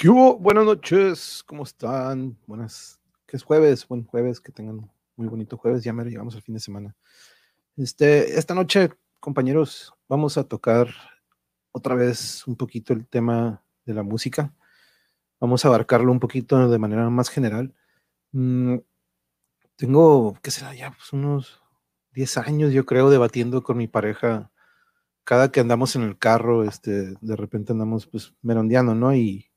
¿Qué hubo? Buenas noches, ¿cómo están? Buenas, que es jueves, buen jueves, que tengan muy bonito jueves, ya me lo llegamos al fin de semana. Este, esta noche, compañeros, vamos a tocar otra vez un poquito el tema de la música. Vamos a abarcarlo un poquito de manera más general. Mm, tengo, ¿qué será? Ya pues, unos 10 años, yo creo, debatiendo con mi pareja. Cada que andamos en el carro, este, de repente andamos pues merondeando, ¿no? Y,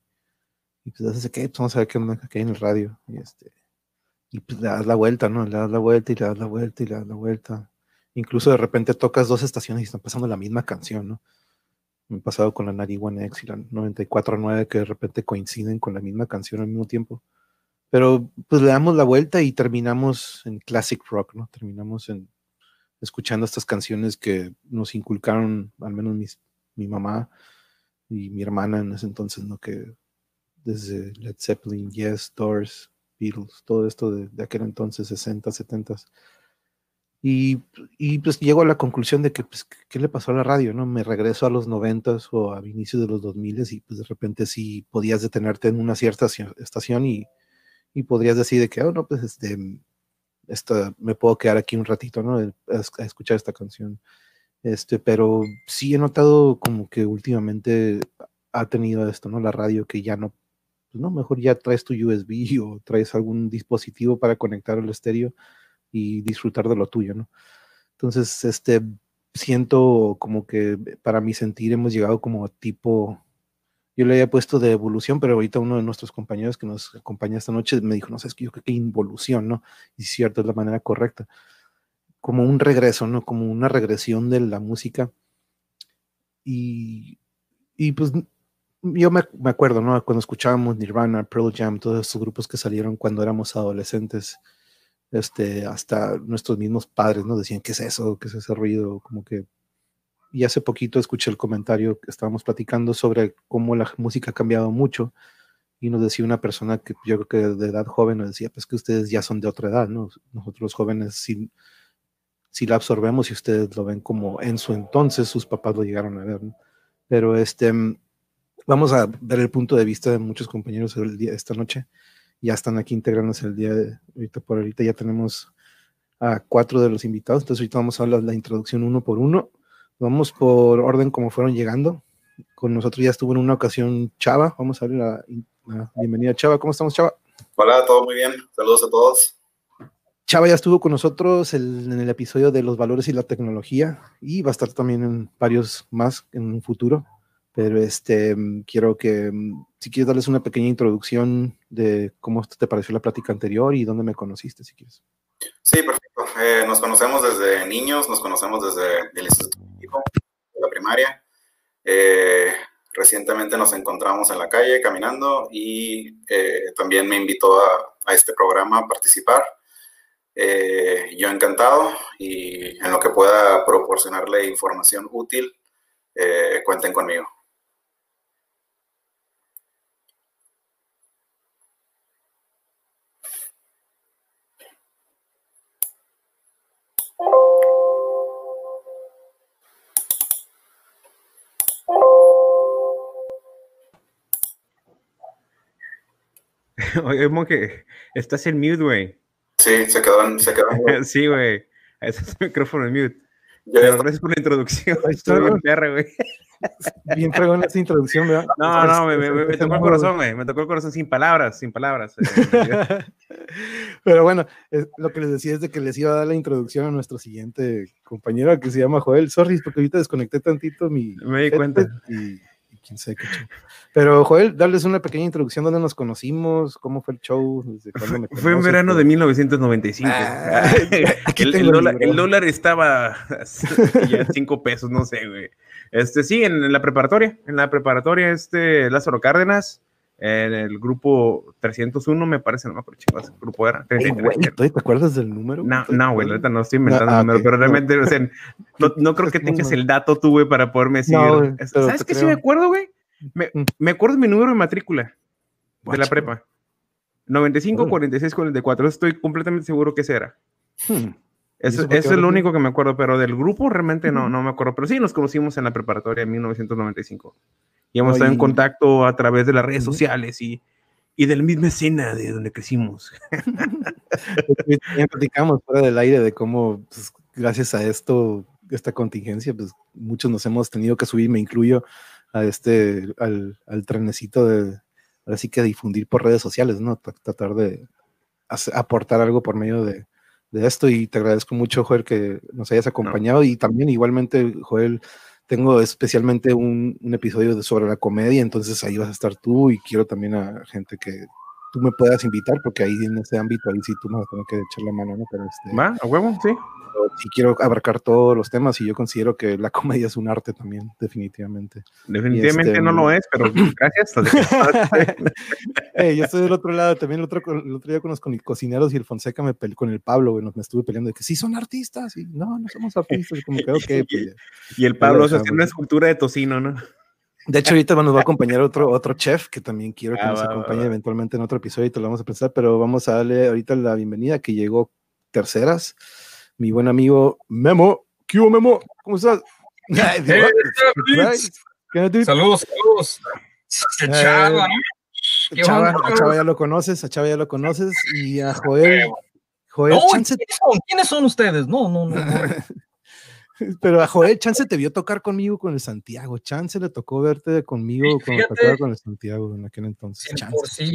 y pues haces que pues, vamos a ver qué onda que hay en el radio. Y este, y pues le das la vuelta, ¿no? Le das la vuelta y le das la vuelta y le das la vuelta. Incluso de repente tocas dos estaciones y están pasando la misma canción, ¿no? Me ha pasado con la Nari One X y la 94.9 que de repente coinciden con la misma canción al mismo tiempo. Pero pues le damos la vuelta y terminamos en classic rock, ¿no? Terminamos en escuchando estas canciones que nos inculcaron, al menos mis, mi mamá y mi hermana en ese entonces, ¿no? Que desde Led Zeppelin, Yes, Doors, Beatles, todo esto de, de aquel entonces, 60, 70. Y, y, pues llego a la conclusión de que, pues, ¿qué le pasó a la radio? ¿no? Me regreso a los 90 o a inicios de los 2000 y pues de repente sí podías detenerte en una cierta estación y, y podrías decir de que, oh, no, pues este, esta, me puedo quedar aquí un ratito, ¿no? A, escuchar esta canción. Este, pero sí he notado como que últimamente ha tenido esto, ¿no? La radio que ya no pues no, mejor ya traes tu USB o traes algún dispositivo para conectar al estéreo y disfrutar de lo tuyo, ¿no? Entonces, este, siento como que para mi sentir hemos llegado como tipo, yo le había puesto de evolución, pero ahorita uno de nuestros compañeros que nos acompaña esta noche me dijo, no sé, es que yo creo que involución, ¿no? Y cierto, es la manera correcta. Como un regreso, ¿no? Como una regresión de la música. Y, y pues yo me, me, acuerdo, ¿no? Cuando escuchábamos Nirvana, Pearl Jam, todos esos grupos que salieron cuando éramos adolescentes, este, hasta nuestros mismos padres, ¿no? Decían, ¿qué es eso? ¿Qué es ese ruido? Como que... Y hace poquito escuché el comentario que estábamos platicando sobre cómo la música ha cambiado mucho y nos decía una persona que yo creo que de edad joven nos decía, pues que ustedes ya son de otra edad, ¿no? Nosotros jóvenes sí, sí la absorbemos y ustedes lo ven como en su entonces sus papás lo llegaron a ver, ¿no? Pero este Vamos a ver el punto de vista de muchos compañeros el día, esta noche. Ya están aquí integrándose el día de ahorita por ahorita. Ya tenemos a cuatro de los invitados. Entonces ahorita vamos a hablar la introducción uno por uno. Vamos por orden como fueron llegando. Con nosotros ya estuvo en una ocasión Chava. Vamos a darle la, la bienvenida Chava. ¿Cómo estamos, Chava? Hola, todo muy bien. Saludos a todos. Chava ya estuvo con nosotros en el episodio de los valores y la tecnología y va a estar también en varios más en un futuro pero este, mm, quiero que, mm, si quieres darles una pequeña introducción de cómo te pareció la plática anterior y dónde me conociste, si quieres. Sí, perfecto. Eh, nos conocemos desde niños, nos conocemos desde el instituto de la primaria. Eh, recientemente nos encontramos en la calle caminando y eh, también me invitó a, a, este programa a participar. yo encantado y en lo que pueda proporcionarle información útil, cuenten conmigo. Oye, que estás en mute, güey. Sí, se quedó en, se quedó Sí, güey. Ese es el micrófono en mute. Pero gracias por la introducción. Estoy bien perra, güey. Bien fregón esa introducción, ¿verdad? No, no, me, me, me, tocó el corazón, güey. Me tocó el corazón sin palabras, sin palabras. Eh, Pero bueno, lo que les decía es de que les iba a dar la introducción a nuestro siguiente compañero que se llama Joel. Sorry, porque ahorita desconecté tantito mi. Me di cuenta. Y, quién sabe qué Pero Joel, darles una pequeña introducción dónde nos conocimos, cómo fue el show. Fue, fue, en verano de 1995. Ah, el, el, dólar, el, dólar, estaba ya cinco pesos, no sé, güey. Este, sí, en, la preparatoria, en la preparatoria, este, Lázaro Cárdenas, en el grupo 301, me parece, no me acuerdo qué grupo era. 33, ¿Te acuerdas del número? No, no, güey, ahorita no estoy inventando el número, pero realmente, o sea, no, no creo que tengas el dato tú, güey, para poderme decir. ¿Sabes qué sí me acuerdo, güey? Me, mm. me, acuerdo de mi número de matrícula de la prepa. 95, 46, 44. Estoy completamente seguro que ese era. Hmm. Eso, es lo único que me acuerdo, pero del grupo realmente no, no me acuerdo. Pero sí nos conocimos en la preparatoria en 1995. Y hemos estado en contacto a través de las redes sociales y, y de la misma escena de donde crecimos. ya platicamos fuera del aire de cómo, pues, gracias a esto, esta contingencia, pues muchos nos hemos tenido que subir, me incluyo, a este, al, al trenecito de, ahora sí que difundir por redes sociales, ¿no? Tratar de aportar algo por medio de, de esto y te agradezco mucho, Joel, que nos hayas acompañado y también igualmente, Joel, tengo especialmente un, un episodio de, sobre la comedia, entonces ahí vas a estar tú y quiero también a gente que tú me puedas invitar, porque ahí en ese ámbito, ahí sí tú me vas a tener que echar la mano, ¿no? Pero este, ¿Va? ¿A huevo? Sí sí quiero abarcar todos los temas y yo considero que la comedia es un arte también, definitivamente. Definitivamente este, no lo es, pero gracias. yo estoy del otro lado, también el otro, el otro día con los cocineros y el Fonseca me peleó con el Pablo, me estuve peleando de que sí son artistas y no, no somos artistas, como que okay, pues, y el Pablo se hace una escultura de tocino, ¿no? De hecho, ahorita nos va a acompañar otro, otro chef que también quiero que ah, nos acompañe eventualmente en otro episodio y te lo vamos a pensar, pero vamos a darle ahorita la bienvenida que llegó terceras mi buen amigo Memo. ¿Qué hubo, Memo? ¿Cómo estás? saludos, saludos. Chava, a Chava, ya lo conoces, a Chava ya lo conoces y a Joel. Joel Chance... ¿quiénes, son? ustedes? No, no, no. Pero a Joel Chance te vio tocar conmigo con el Santiago. Chance le tocó verte conmigo cuando tocaba con el Santiago en aquel entonces. Sí,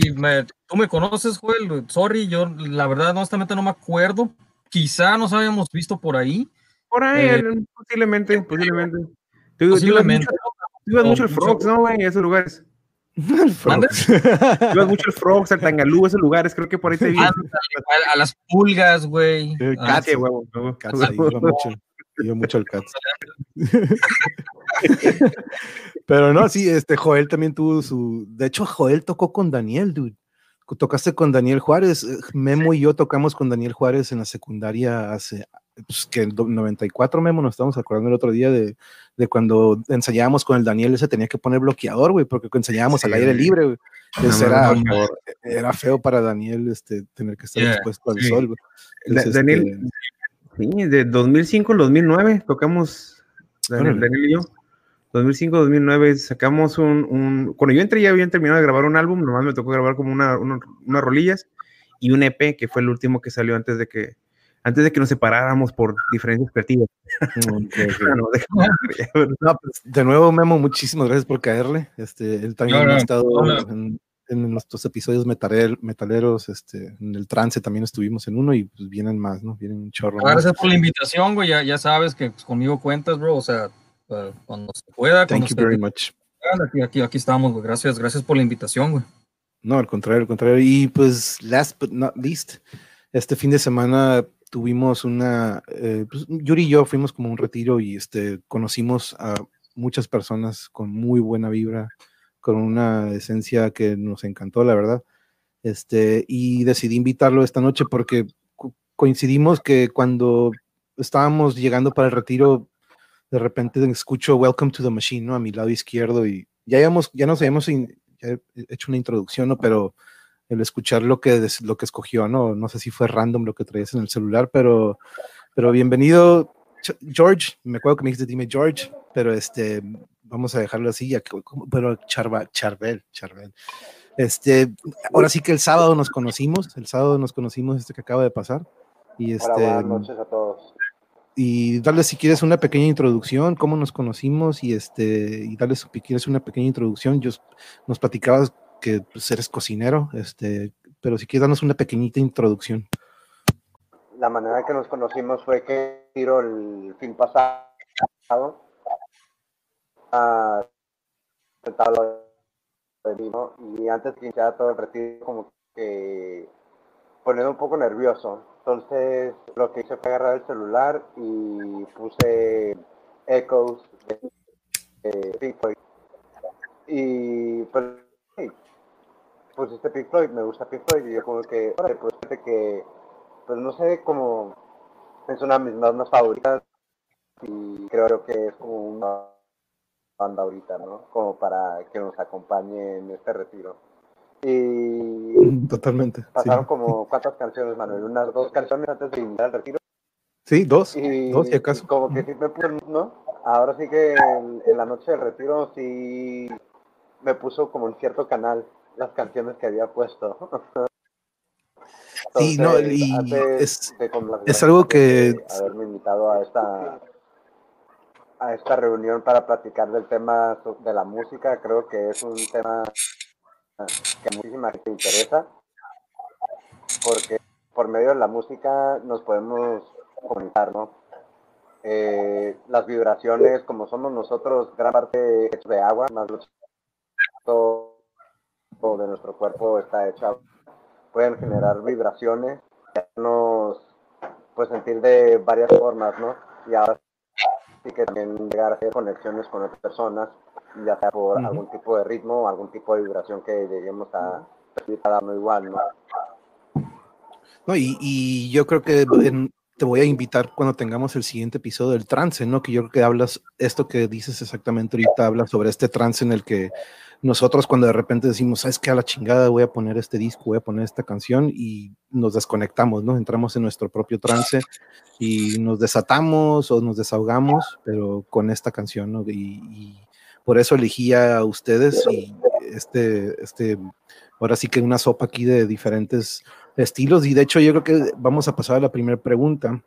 tú me conoces, Joel. Sorry, yo la verdad, honestamente no me acuerdo quizá nos habíamos visto por ahí. Por ahí, eh, posiblemente, posiblemente. Tú, posiblemente. Tú ibas mucho el Frogs, ¿no, güey? Esos lugares. El Frogs. ibas mucho el Frogs, al Tangalú, esos lugares, creo que por ahí te vi. A, las pulgas, güey. Eh, ah, Cats, huevo. Cats, iba mucho. Iba mucho el Cats. Pero no, sí, este Joel también tuvo su. De hecho, Joel tocó con Daniel, dude tocaste con Daniel Juárez. Eh, Memo y yo tocamos con Daniel Juárez en la secundaria hace, pues, que en 94, Memo, nos estamos acordando el otro día de, de, cuando ensayábamos con el Daniel, ese tenía que poner bloqueador, güey, porque ensayábamos al aire libre, güey. era, era, feo para Daniel este, tener que estar expuesto al sol, güey. Daniel, este sí, de 2005 al 2009 tocamos Daniel, Daniel y yo. 2005-2009 sacamos un, Cuando yo entré ya habían terminado de grabar un álbum, nomás me tocó grabar como una, unas rolillas y un EP, que fue el último que salió antes de que antes de que nos separáramos por diferencias creativas. Pues, de nuevo, Memo, muchísimas gracias por caerle. Este, él también ha estado en, nuestros episodios metaleros, este, en el trance también estuvimos en uno y pues vienen más, ¿no? Vienen un chorro. Gracias por la invitación, güey. Ya, ya sabes que pues, conmigo cuentas, bro. O sea, cuando se pueda. Thank you very much. Aquí, aquí, aquí estamos, Gracias, gracias por la invitación, güey. No, al contrario, al contrario. Y pues, last but not least, este fin de semana tuvimos una, eh, pues, Yuri y yo fuimos como un retiro y este, conocimos a muchas personas con muy buena vibra, con una esencia que nos encantó, la verdad. Este, y decidí invitarlo esta noche porque coincidimos que cuando estábamos llegando para el retiro, de repente escucho Welcome to the Machine, ¿no? A mi lado izquierdo y ya, habíamos, ya nos habíamos hecho una introducción, ¿no? Pero el escuchar lo que, lo que escogió, ¿no? No sé si fue random lo que traías en el celular, pero, pero bienvenido, George. Me acuerdo que me dijiste, dime George, pero este, vamos a dejarlo así, ya, pero Charva, Charbel, Charbel. Este, ahora sí que el sábado nos conocimos, el sábado nos conocimos este que acaba de pasar. Y este, buenas noches a todos y darles si quieres una pequeña introducción, cómo nos conocimos y este y darles si quieres una pequeña introducción. Yo nos platicabas que pues, eres cocinero, este, pero si quieres darnos una pequeñita introducción. La manera que nos conocimos fue que tiro el fin pasado a y antes de iniciar todo el retiro como que poniendo un poco nervioso entonces lo que hice fue agarrar el celular y puse Echoes de, Pink Floyd. Y pues pusiste Pink Floyd, me gusta Pink Floyd y yo como que, pues que, pues no sé, como es una de mis bandas favoritas y creo que es como una banda ahorita, ¿no? Como para que nos acompañe en este retiro. Y totalmente. Pasaron como cuántas canciones, Manuel, unas dos canciones antes de iniciar el retiro. Sí, dos, y, dos si acaso. Como que sí me puse, ¿no? Ahora sí que en, la noche del retiro sí me puso como en cierto canal las canciones que había puesto. sí, no, y es, es algo que... Haberme invitado a esta a esta reunión para platicar del tema de la música. Creo que es un tema que muchísima gente interesa, porque por medio de la música nos podemos comunicar, ¿no? Eh, las vibraciones, como somos nosotros, gran parte de agua, más todo de nuestro cuerpo está hecho, pueden generar vibraciones, nos pues sentir de varias formas, ¿no? Y ahora y que también llegar a hacer conexiones con otras personas, ya sea por algún tipo de ritmo o algún tipo de vibración que lleguemos a percibir cada uno igual, ¿no? No, y, y yo creo que te voy a invitar cuando tengamos el siguiente episodio del trance, ¿no? Que yo creo que hablas, esto que dices exactamente ahorita, habla sobre este trance en el que nosotros cuando de repente decimos, ¿sabes qué? A la chingada voy a poner este disco, voy a poner esta canción y nos desconectamos, ¿no? Entramos en nuestro propio trance y nos desatamos o nos desahogamos, pero con esta canción, ¿no? Y, por eso elegí a ustedes y este, este, ahora sí que una sopa aquí de diferentes estilos y de hecho yo creo que vamos a pasar a la primera pregunta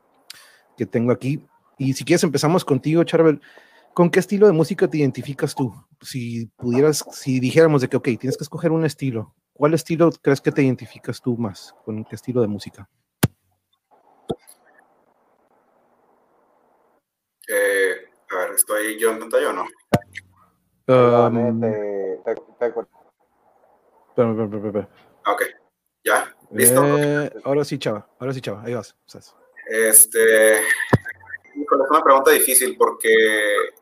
que tengo aquí. Y si quieres empezamos contigo, Charbel. ¿Con qué estilo de música te identificas tú? Si pudieras, si dijéramos de que, ok, tienes que escoger un estilo, ¿cuál estilo crees que te identificas tú más? ¿Con qué estilo de música? Eh, a ver, ¿estoy yo en pantalla o no? Um, ok, ¿ya? ¿Listo? Eh, ahora sí, chava, ahora sí, chava, ahí vas. Este, es una pregunta difícil porque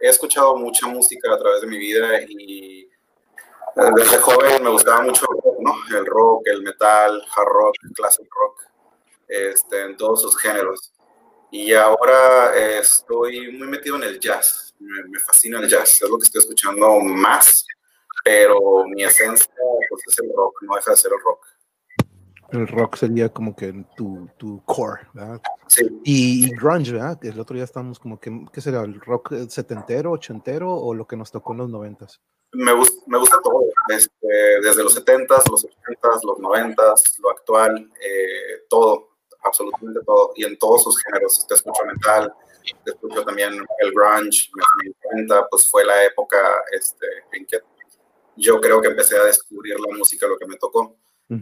he escuchado mucha música a través de mi vida y desde joven me gustaba mucho el rock, el metal, hard rock, classic rock, este, en todos sus géneros. Y ahora estoy muy metido en el jazz, me, fascina el jazz, es lo que estoy escuchando más, pero mi esencia pues, es el rock, no deja de ser el rock el rock sería como que tu, tu core, ¿verdad? Sí. Y, grunge, ¿verdad? El otro día estábamos como que, ¿qué será? ¿El rock setentero, ochentero o lo que nos tocó en los noventas? Me, gusta, me gusta todo, este, desde los setentas, los ochentas, los noventas, lo actual, eh, todo, absolutamente todo, y en todos sus géneros, te escucho metal, te escucho también el grunge, me, encanta, pues fue la época este, en que yo creo que empecé a descubrir la música, lo que me tocó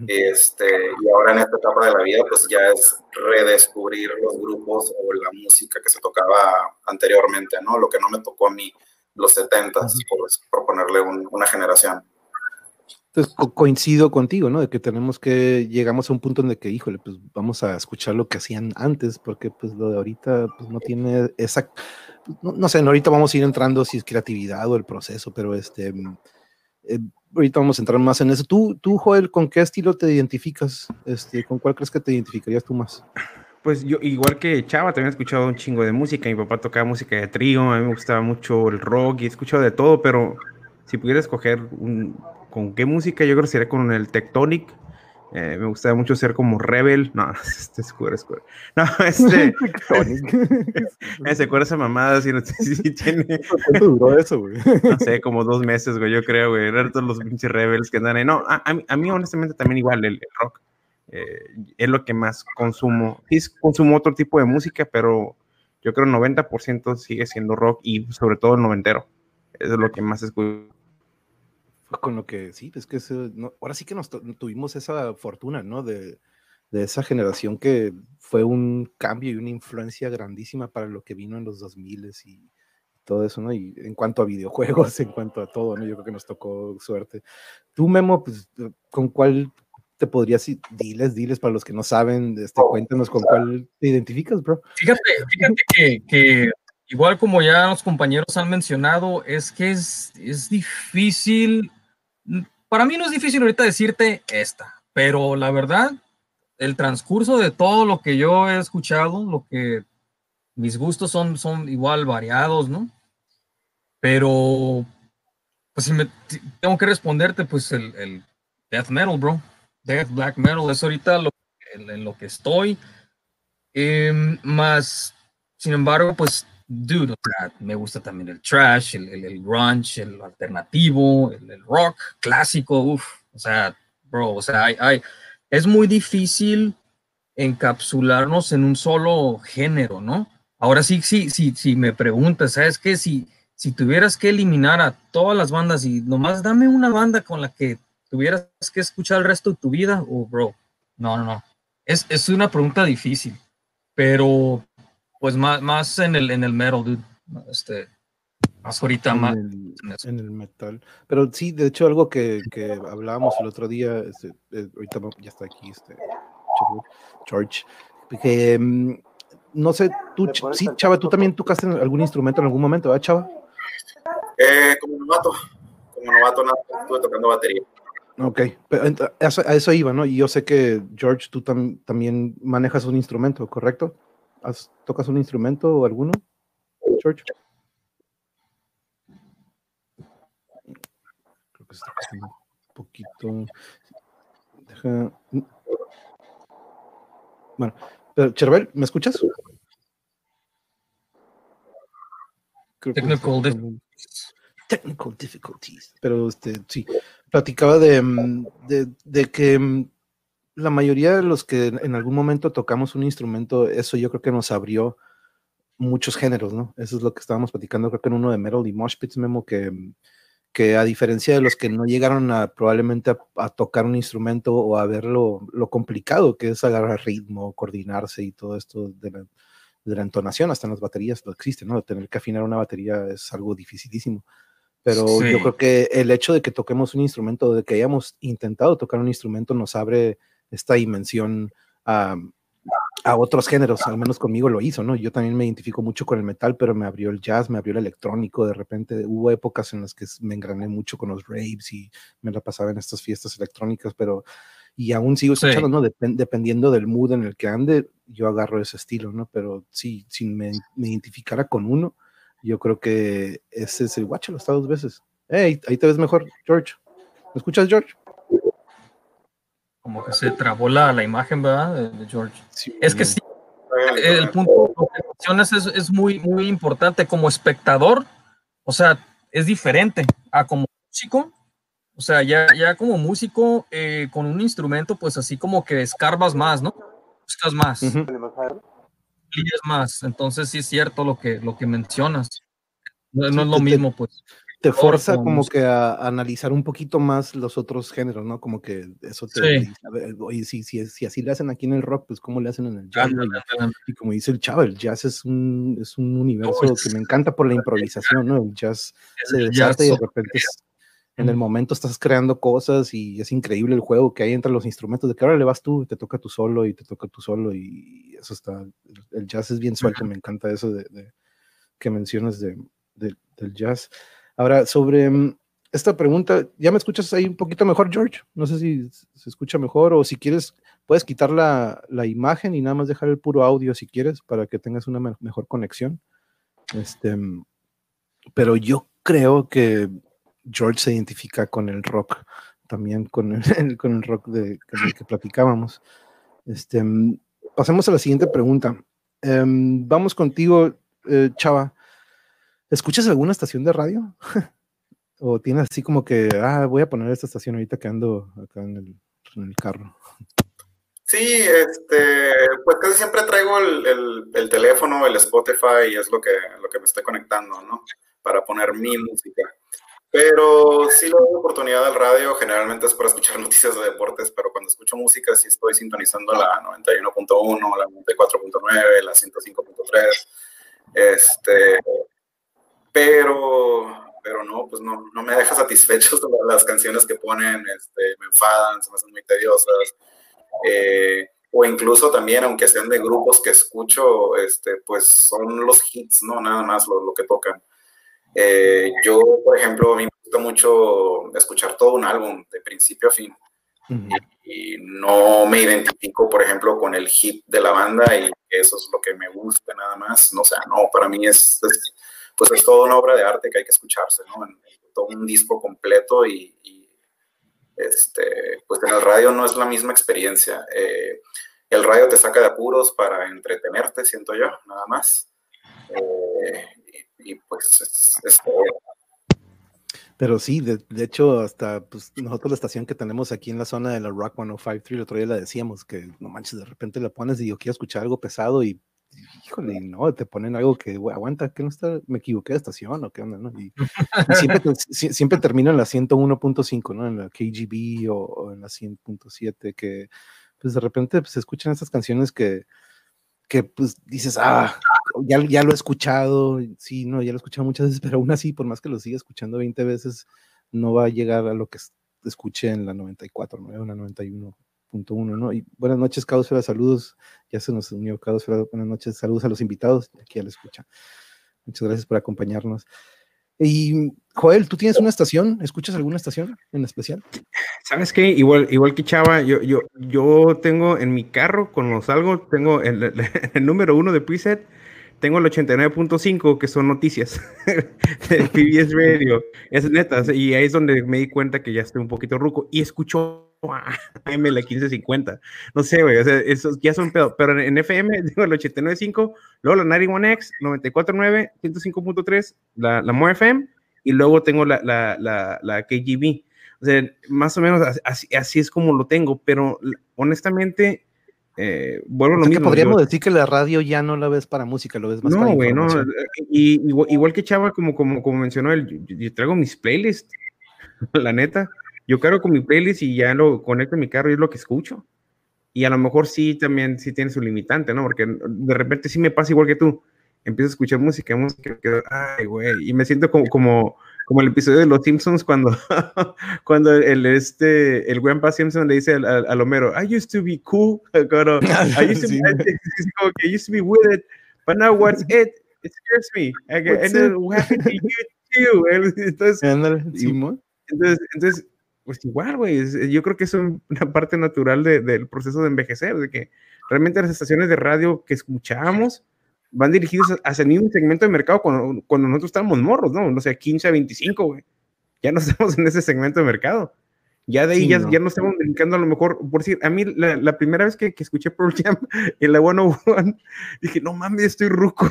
este, y ahora en esta etapa de la vida, pues ya es redescubrir los grupos o la música que se tocaba anteriormente, ¿no? Lo que no me tocó a mí, los 70, por, ponerle una generación. Entonces coincido contigo, ¿no? De que tenemos que, llegamos a un punto en el que, híjole, pues vamos a escuchar lo que hacían antes, porque pues lo de ahorita pues no tiene esa, no, no sé, ahorita vamos a ir entrando si es creatividad o el proceso, pero este, eh, ahorita vamos a entrar más en eso. Tú, tú, Joel, ¿con qué estilo te identificas? Este, ¿Con cuál crees que te identificarías tú más? Pues yo, igual que Chava, también he escuchado un chingo de música. Mi papá tocaba música de trío, a mí me gustaba mucho el rock y he escuchado de todo, pero si pudiera escoger un, con qué música, yo creo que sería con el Tectonic eh, me gustaba mucho ser como Rebel. No, este es Square, Square. No, este. ¿Se acuerda esa mamada? Si, no, si tiene. ¿Cuánto duró eso, güey? No sé, como dos meses, güey, yo creo, güey. Eran todos los pinches Rebels que andan ahí. No, a, a, mí, honestamente, también igual el, rock. Eh, es lo que más consumo. Sí, consumo otro tipo de música, pero yo creo el 90% sigue siendo rock y sobre todo el noventero. Eso es lo que más escucho con lo que sí, es que ahora sí que nos tuvimos esa fortuna, ¿no? De, esa generación que fue un cambio y una influencia grandísima para lo que vino en los 2000 y todo eso, ¿no? Y en cuanto a videojuegos, en cuanto a todo, ¿no? Yo creo que nos tocó suerte. Tú, Memo, pues, ¿con cuál te podrías, diles, diles para los que no saben, este, cuéntanos con cuál te identificas, bro? Fíjate, fíjate que, que igual como ya los compañeros han mencionado, es que es, es difícil para mí no es difícil ahorita decirte esta, pero la verdad, el transcurso de todo lo que yo he escuchado, lo que mis gustos son, son igual variados, ¿no? Pero, pues si me tengo que responderte, pues el, death metal, bro. Death black metal es ahorita lo, en, lo que estoy. Em, más, sin embargo, pues dude, o me gusta también el trash, el, el, el grunge, el alternativo, el, rock clásico, uff, o sea, bro, o sea, hay, hay, es muy difícil encapsularnos en un solo género, ¿no? Ahora sí, sí, sí, sí me preguntas, ¿sabes qué? Si, si tuvieras que eliminar a todas las bandas y nomás dame una banda con la que tuvieras que escuchar el resto de tu vida, o oh, bro, no, no, no. Es, es una pregunta difícil, pero pues más, más en el en el metal, dude. Este, más ahorita en más. El, en, el metal. Pero sí, de hecho, algo que, que hablábamos el otro día, este, eh, ahorita ya está aquí, este George, que mm, no sé, tú, sí, Chava, tú también tocaste algún instrumento en algún momento, ¿verdad, Chava? Eh, como novato, como novato nada, estuve tocando batería. Ok, pero a eso iba, ¿no? Y yo sé que, George, tú también manejas un instrumento, ¿correcto? ¿Tocas un instrumento o alguno, George? Creo que está un poquito. Deja. Bueno, pero Cherbel, ¿me escuchas? Technical difficulties. Technical difficulties. Pero este, sí, platicaba de, mm, de, de, que mm, la mayoría de los que en algún momento tocamos un instrumento, eso yo creo que nos abrió muchos géneros, ¿no? Eso es lo que estábamos platicando, creo que en uno de Metal y Mosh Pits, Memo, que mm, que a diferencia de los que no llegaron a probablemente a, tocar un instrumento o a ver lo, complicado que es agarrar ritmo, coordinarse y todo esto de la, entonación, hasta en las baterías lo existe, ¿no? Tener que afinar una batería es algo dificilísimo. Pero yo creo que el hecho de que toquemos un instrumento, de que hayamos intentado tocar un instrumento, nos abre esta dimensión a, a otros géneros, al menos conmigo lo hizo, ¿no? Yo también me identifico mucho con el metal, pero me abrió el jazz, me abrió el electrónico, de repente hubo épocas en las que me engrané mucho con los raves y me la pasaba en estas fiestas electrónicas, pero y aún sigo escuchando, ¿no? dependiendo del mood en el que ande, yo agarro ese estilo, ¿no? Pero sí, si me, identificara con uno, yo creo que ese es el guacho, lo está dos veces. Hey, ahí te ves mejor, George. ¿Me escuchas, George? Como que se trabó la, la imagen, ¿verdad? De, George. es que sí, el punto mencionas es, es, muy, muy importante como espectador, o sea, es diferente a como músico, o sea, ya, ya como músico eh, con un instrumento, pues así como que escarbas más, ¿no? Buscas más. Uh más. Entonces sí es cierto lo que, lo que mencionas. No, no es lo mismo, pues te forza como que a, analizar un poquito más los otros géneros, ¿no? Como que eso te sí. oye, si, si, si, así le hacen aquí en el rock, pues cómo le hacen en el jazz. y, como dice el chavo, el jazz es un, es un universo que me encanta por la improvisación, ¿no? El jazz se desata y de repente en el momento estás creando cosas y es increíble el juego que hay entre los instrumentos, de que ahora le vas tú, te toca tu solo y te toca tu solo y eso está, el jazz es bien suelto, me encanta eso de, de que mencionas de, de, del jazz. Ahora, sobre mm, esta pregunta, ¿ya me escuchas ahí un poquito mejor, George? No sé si se escucha mejor o si quieres, puedes quitar la, imagen y nada más dejar el puro audio si quieres para que tengas una mejor conexión. Este, mm, pero yo creo que George se identifica con el rock, también con el, con el rock de, que platicábamos. Este, mm, pasemos a la siguiente pregunta. Em, vamos contigo, eh, Chava. ¿Escuchas alguna estación de radio? ¿O tienes así como que, ah, voy a poner esta estación ahorita que ando acá en el, en el carro? Sí, este, pues casi siempre traigo el, el, teléfono, el Spotify, y es lo que, lo que me estoy conectando, ¿no? Para poner mi música. Pero sí lo doy oportunidad al radio, generalmente es para escuchar noticias de deportes, pero cuando escucho música sí estoy sintonizando la 91.1, la 94.9, la 105.3. Este, pero, pero no, pues no, no me deja satisfecho las canciones que ponen, este, me enfadan, se me hacen muy tediosas. Eh, o incluso también, aunque sean de grupos que escucho, este, pues son los hits, ¿no? Nada más lo, lo que tocan. Eh, yo, por ejemplo, a mí me gusta mucho escuchar todo un álbum, de principio a fin. y, no me identifico, por ejemplo, con el hit de la banda y eso es lo que me gusta nada más. No, o sea, no, para mí es pues es toda una obra de arte que hay que escucharse, ¿no? En, todo un disco completo y, este, pues en el radio no es la misma experiencia. Eh, el radio te saca de apuros para entretenerte, siento yo, nada más. Eh, y, pues es, pero sí, de, hecho, hasta pues, nosotros la estación que tenemos aquí en la zona de la Rock 1053, el otro día la decíamos, que no manches, de repente la pones y yo quiero escuchar algo pesado y híjole, no, te ponen algo que, aguanta, que no está, me equivoqué de estación o qué onda, ¿no? Y, siempre, siempre termino en la 101.5, ¿no? En la KGB o, en la 100.7, que pues de repente pues, se escuchan estas canciones que, que pues dices, ah, ya, ya lo he escuchado, sí, no, ya lo he escuchado muchas veces, pero aún así, por más que lo siga escuchando 20 veces, no va a llegar a lo que escuché en la 94, ¿no? En la 91 ¿no? Y buenas noches, Causfera, saludos. Ya se nos unió Causfera, buenas noches, saludos a los invitados, aquí a la escucha. Muchas gracias por acompañarnos. Y Joel, ¿tú tienes una estación? ¿Escuchas alguna estación en especial? ¿Sabes qué? Igual, igual que Chava, yo, yo, yo tengo en mi carro, cuando salgo, tengo el, el número uno de preset, tengo el 89.5, que son noticias de PBS Radio. Es neta, y ahí es donde me di cuenta que ya estoy un poquito ruco. Y escucho AM la 1550. No sé, güey, o sea, esos ya son pedo. Pero en FM, digo el 89.5, luego la 91X, 94.9, 105.3, la, la More FM, y luego tengo la, la, la, la KGB. O sea, más o menos así, así, es como lo tengo, pero honestamente, eh, bueno, lo mismo. podríamos decir que la radio ya no la ves para música, lo ves más no, güey, no. Y, igual, que Chava, como, como, como mencionó él, yo traigo mis playlists, la neta yo cargo con mi playlist y ya lo conecto en mi carro y es lo que escucho. Y a lo mejor sí también sí tiene su limitante, ¿no? Porque de repente sí me pasa igual que tú. Empiezo a escuchar música, música, ay, güey, y me siento como, como, como el episodio de Los Simpsons cuando, cuando el, este, el Grandpa Simpson le dice al, al, Homero, I used to be cool, I used to, be, I used to be with it, but now what's it? It scares me. and then what happened to you too? Entonces, entonces, entonces pues igual, güey, yo creo que es una parte natural del proceso de envejecer, de que realmente las estaciones de radio que escuchamos van dirigidas hacia el mismo segmento de mercado cuando, cuando nosotros estábamos morros, ¿no? No sé, 15 a 25, güey. Ya no estamos en ese segmento de mercado. Ya de ahí ya, no. ya no estamos brincando a lo mejor, por decir, a mí la, la primera vez que, que, escuché Pearl Jam en la 101, dije, no mames, estoy ruco.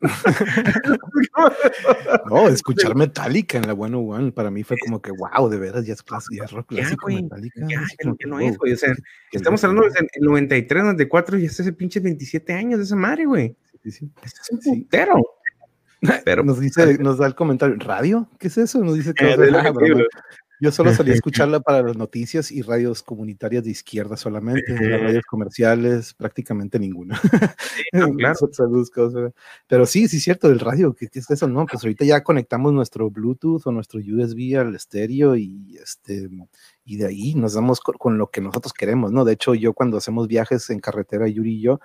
no, escuchar Metallica en la 101 para mí fue como que, wow, de veras, ya es, ya es rock clásico ya, Metallica. Ya, no es, güey, o sea, estamos hablando del 93, 94, y hasta ese pinche 27 años de esa madre, güey. Sí, sí. Esto es un putero. Pero nos dice, nos da el comentario, ¿radio? ¿Qué es eso? Nos dice que eh, yo solo salí a escucharla para las noticias y radios comunitarias de izquierda solamente, radios comerciales prácticamente ninguna. Pero sí, sí es cierto, del radio, ¿qué, es eso? No, pues ahorita ya conectamos nuestro Bluetooth o nuestro USB al estéreo y este y de ahí nos damos con, con, lo que nosotros queremos, ¿no? De hecho, yo cuando hacemos viajes en carretera, Yuri y yo,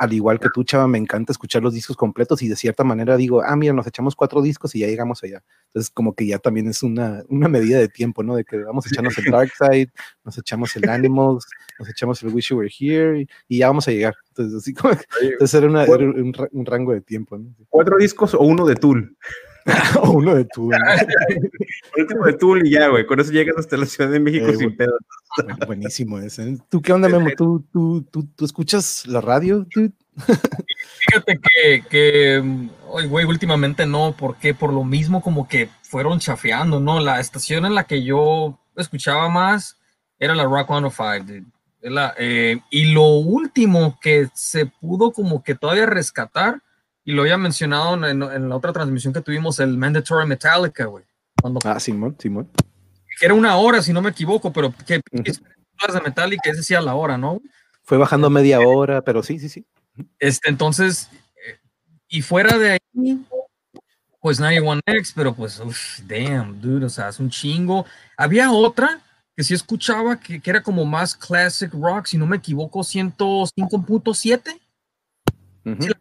al igual que tú, Chava, me encanta escuchar los discos completos y de cierta manera digo, ah, mira, nos echamos cuatro discos y ya llegamos allá. Entonces, como que ya también es una, una medida de tiempo, ¿no? De que vamos a echarnos el Dark Side, nos echamos el Animals, nos echamos el Wish You Were Here y, ya vamos a llegar. Entonces, así como, entonces era, una, era un, un, rango de tiempo, ¿no? ¿Cuatro discos o uno de Tool? o uno de Tool. último de Tool y ya, güey. Con eso llegas hasta la Ciudad de México eh, sin pedo. buenísimo ese. ¿eh? ¿Tú qué onda, Memo? ¿Tú, tú, tú, tú escuchas la radio? Fíjate que, que güey, últimamente no, porque por lo mismo como que fueron chafeando, ¿no? La estación en la que yo escuchaba más era la Rock 105, la, eh, y lo último que se pudo como que todavía rescatar y lo había mencionado en, la otra transmisión que tuvimos, el Mandatory Metallica, güey. Ah, Simón, Simón. Que era una hora, si no me equivoco, pero que uh -huh. de Metallica, ese sí a la hora, ¿no? Fue bajando media hora, pero sí, sí, sí. Este, entonces, eh, y fuera de ahí, pues 91X, pero pues, uf, damn, dude, o sea, es un chingo. Había otra que sí escuchaba que, que era como más classic rock, si no me equivoco, 105.7. Uh -huh.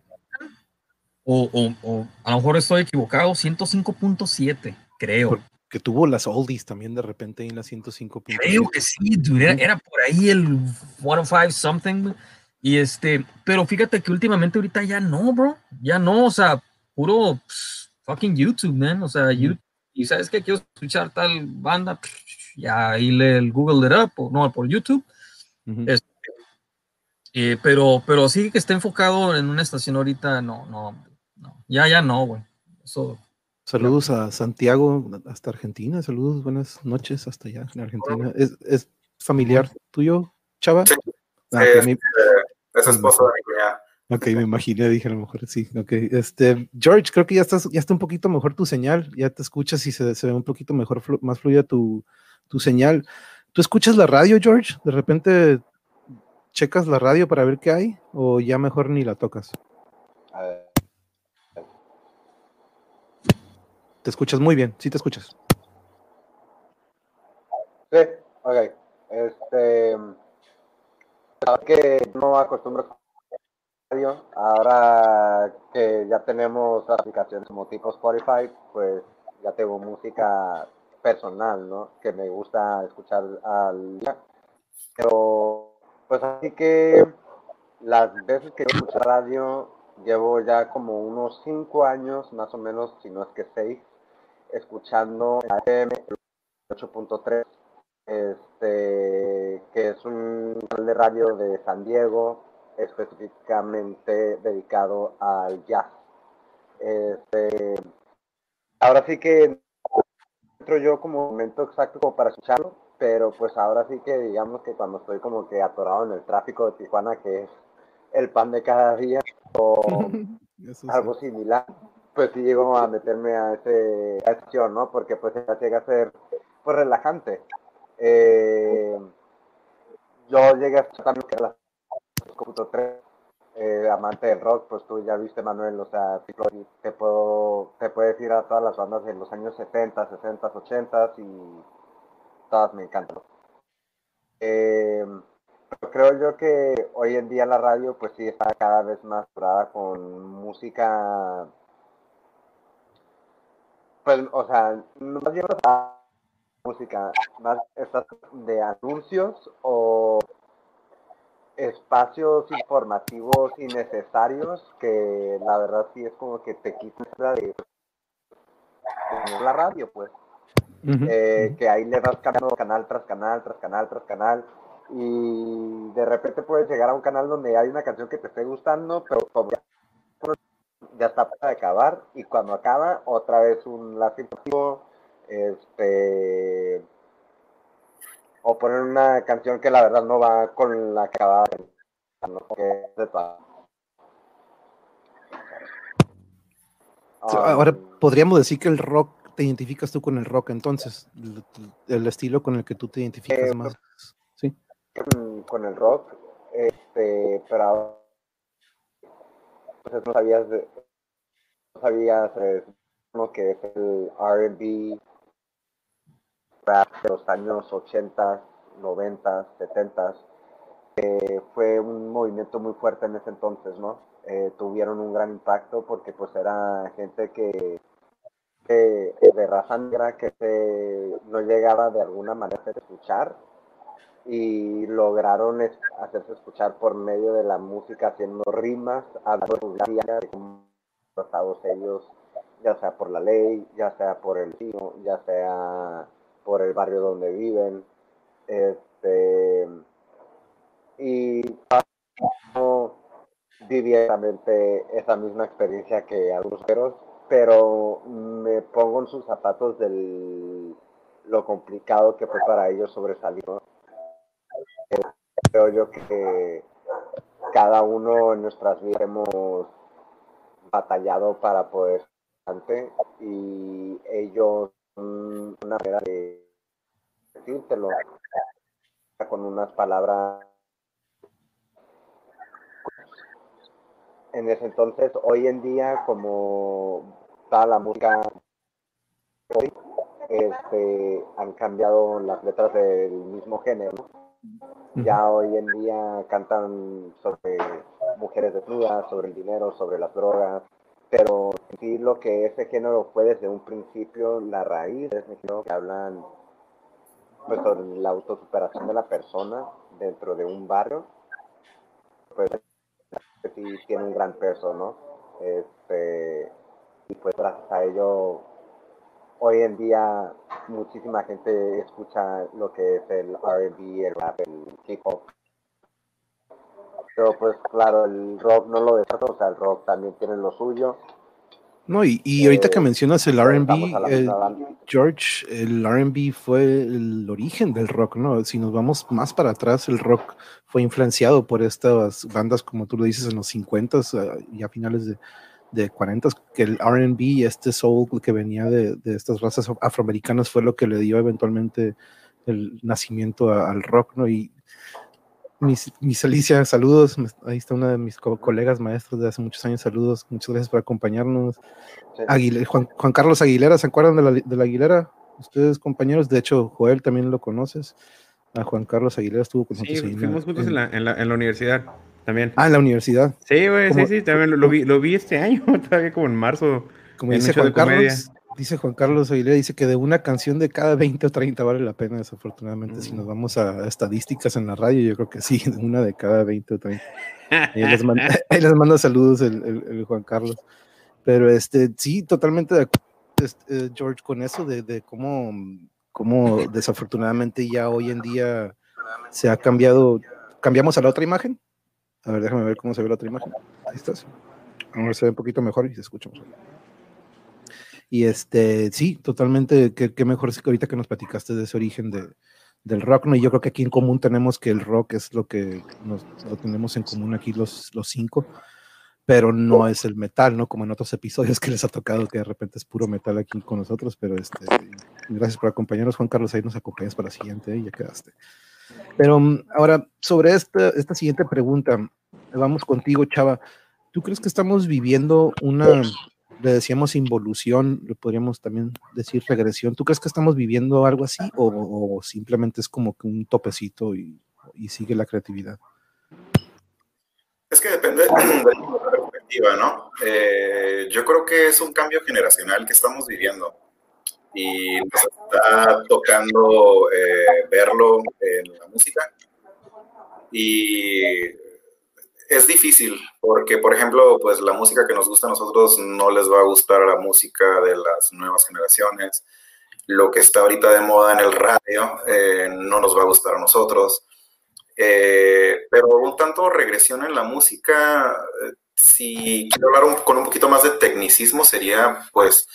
O, o, o, a lo mejor estoy equivocado, 105.7, creo. Que tuvo las oldies también de repente en la 105.7. Creo que sí, dude, era, era, por ahí el 105 something. Y este, pero fíjate que últimamente ahorita ya no, bro, ya no, o sea, puro pss, fucking YouTube, man, o sea, YouTube, y sabes que quiero escuchar tal banda, pss, ya ahí le el Google it up, o no, por YouTube. Uh -huh. este, eh, pero, pero sí que está enfocado en una estación ahorita, no, no, no. Ya, ya no, güey. Saludos a Santiago, hasta Argentina. Saludos, buenas noches hasta allá en Argentina. ¿Es, familiar tuyo, Chava? Sí. Ah, es, eh, esposo de mi cuñada. Ok, me imaginé, dije a lo mejor sí. Ok, este, George, creo que ya estás, ya está un poquito mejor tu señal, ya te escuchas y se, se ve un poquito mejor, más fluida tu, tu señal. ¿Tú escuchas la radio, George? De repente checas la radio para ver qué hay o ya mejor ni la tocas. A ver. Te escuchas muy bien, sí te escuchas. Sí, ok. Este, que no acostumbro radio, ahora que ya tenemos aplicaciones como tipo Spotify, pues ya tengo música personal, ¿no? Que me gusta escuchar al día. Pero, pues así que las veces que escucho radio, llevo ya como unos cinco años, más o menos, si no es que seis, escuchando AM 8.3, este, que es un canal de radio de San Diego, específicamente dedicado al jazz. Este, ahora sí que entro yo como momento exacto como para escucharlo, pero pues ahora sí que digamos que cuando estoy como que atorado en el tráfico de Tijuana, que es el pan de cada día, o algo similar, pues sí llego a meterme a ese acción, ¿no? Porque pues llega a ser pues relajante. Eh, yo llegué a también que las 3 eh, amante del rock, pues tú ya viste Manuel, o sea, te puedo, te puedes ir a todas las bandas de los años 70, 60, 80 y todas me encantan. Eh, creo yo que hoy en día la radio pues sí está cada vez más curada con música pues o sea no más bien música más estas de anuncios o espacios informativos innecesarios que la verdad sí es como que te quitan de la radio, pues. Eh, que ahí le vas cambiando canal tras canal, tras canal, tras canal. Y de repente puedes llegar a un canal donde hay una canción que te esté gustando, pero como ya, está para acabar. Y cuando acaba, otra vez un lazo este o poner una canción que la verdad no va con la que va Ahora podríamos decir que el rock te identificas tú con el rock, entonces, el, estilo con el que tú te identificas eh, más. Sí. Con el rock, este, pero pues no sabías de, no sabías eh, que es el R&B de los años 80, 90, 70, fue un movimiento muy fuerte en ese entonces, ¿no? Eh, tuvieron un gran impacto porque pues era gente que, de raza negra que no llegaba de alguna manera a escuchar y lograron hacerse escuchar por medio de la música haciendo rimas, hablando de tratados ellos, ya sea por la ley, ya sea por el vino, ya sea por el barrio donde viven. Este, y no viví esa misma experiencia que algunos pero me pongo en sus zapatos de lo complicado que fue para ellos sobresalir. Creo yo que cada uno en nuestras vidas hemos batallado para poder y ellos una manera de decírtelo con unas palabras. En ese entonces hoy en día como está la música este, han cambiado las letras del mismo género ya hoy en día cantan sobre mujeres desnudas sobre el dinero sobre las drogas pero sí lo que ese género fue desde un principio, la raíz género que hablan pues, sobre la autosuperación de la persona dentro de un barrio, pues sí tiene un gran peso, ¿no? Este, y pues gracias a ello, hoy en día muchísima gente escucha lo que es el RB, el rap, el hip hop, pero pues claro, el rock no lo deja, o sea, el rock también tiene lo suyo. No, y, y ahorita que eh, mencionas el RB, George, el RB fue el origen del rock, ¿no? Si nos vamos más para atrás, el rock fue influenciado por estas bandas, como tú lo dices, en los 50 y a finales de, de 40 que el RB, este soul que venía de, de, estas razas afroamericanas, fue lo que le dio eventualmente el nacimiento al rock, ¿no? Y mis, Alicia, saludos. Ahí está una de mis colegas maestros de hace muchos años. Saludos. Muchas gracias por acompañarnos. Juan, Carlos Aguilera, ¿se acuerdan de la, de la, Aguilera? Ustedes, compañeros. De hecho, Joel también lo conoces. A Juan Carlos Aguilera estuvo con nosotros. Sí, fuimos juntos en, la, en, la, en, la, universidad también. Ah, en la universidad. Sí, güey, sí, sí, también lo, vi, lo vi este año, todavía como en marzo. Como dice Juan Carlos, dice Juan Carlos Aguilera, dice que de una canción de cada 20 o 30 vale la pena, desafortunadamente. Si nos mm. vamos a estadísticas en la radio, yo creo que sí, una de cada 20 o 30. Ahí les manda, saludos el, Juan Carlos. Pero este, sí, totalmente de acuerdo, este, George, con eso de, de cómo, cómo desafortunadamente ya hoy en día se ha cambiado. ¿Cambiamos a la otra imagen? A ver, déjame ver cómo se ve la otra imagen. Ahí estás. A ver, se ve un poquito mejor y se escucha mejor. Y este, sí, totalmente, qué, mejor es que ahorita que nos platicaste de ese origen de, del rock, ¿no? Y yo creo que aquí en común tenemos que el rock es lo que nos, lo tenemos en común aquí los, los cinco, pero no es el metal, ¿no? Como en otros episodios que les ha tocado que de repente es puro metal aquí con nosotros, pero este, gracias por acompañarnos, Juan Carlos, ahí nos acompañas para la siguiente, y ya quedaste. Pero mm, ahora, sobre esta, esta siguiente pregunta, vamos contigo, Chava. ¿Tú crees que estamos viviendo una, le decíamos involución, le podríamos también decir regresión. ¿Tú crees que estamos viviendo algo así o, simplemente es como que un topecito y, sigue la creatividad? Es que depende de la perspectiva, ¿no? Eh, yo creo que es un cambio generacional que estamos viviendo y nos está tocando eh, verlo en la música. Y es difícil porque, por ejemplo, pues la música que nos gusta a nosotros no les va a gustar a la música de las nuevas generaciones. Lo que está ahorita de moda en el radio eh, no nos va a gustar a nosotros. Eh, pero un tanto regresión en la música, eh, si quiero hablar con un poquito más de tecnicismo, sería pues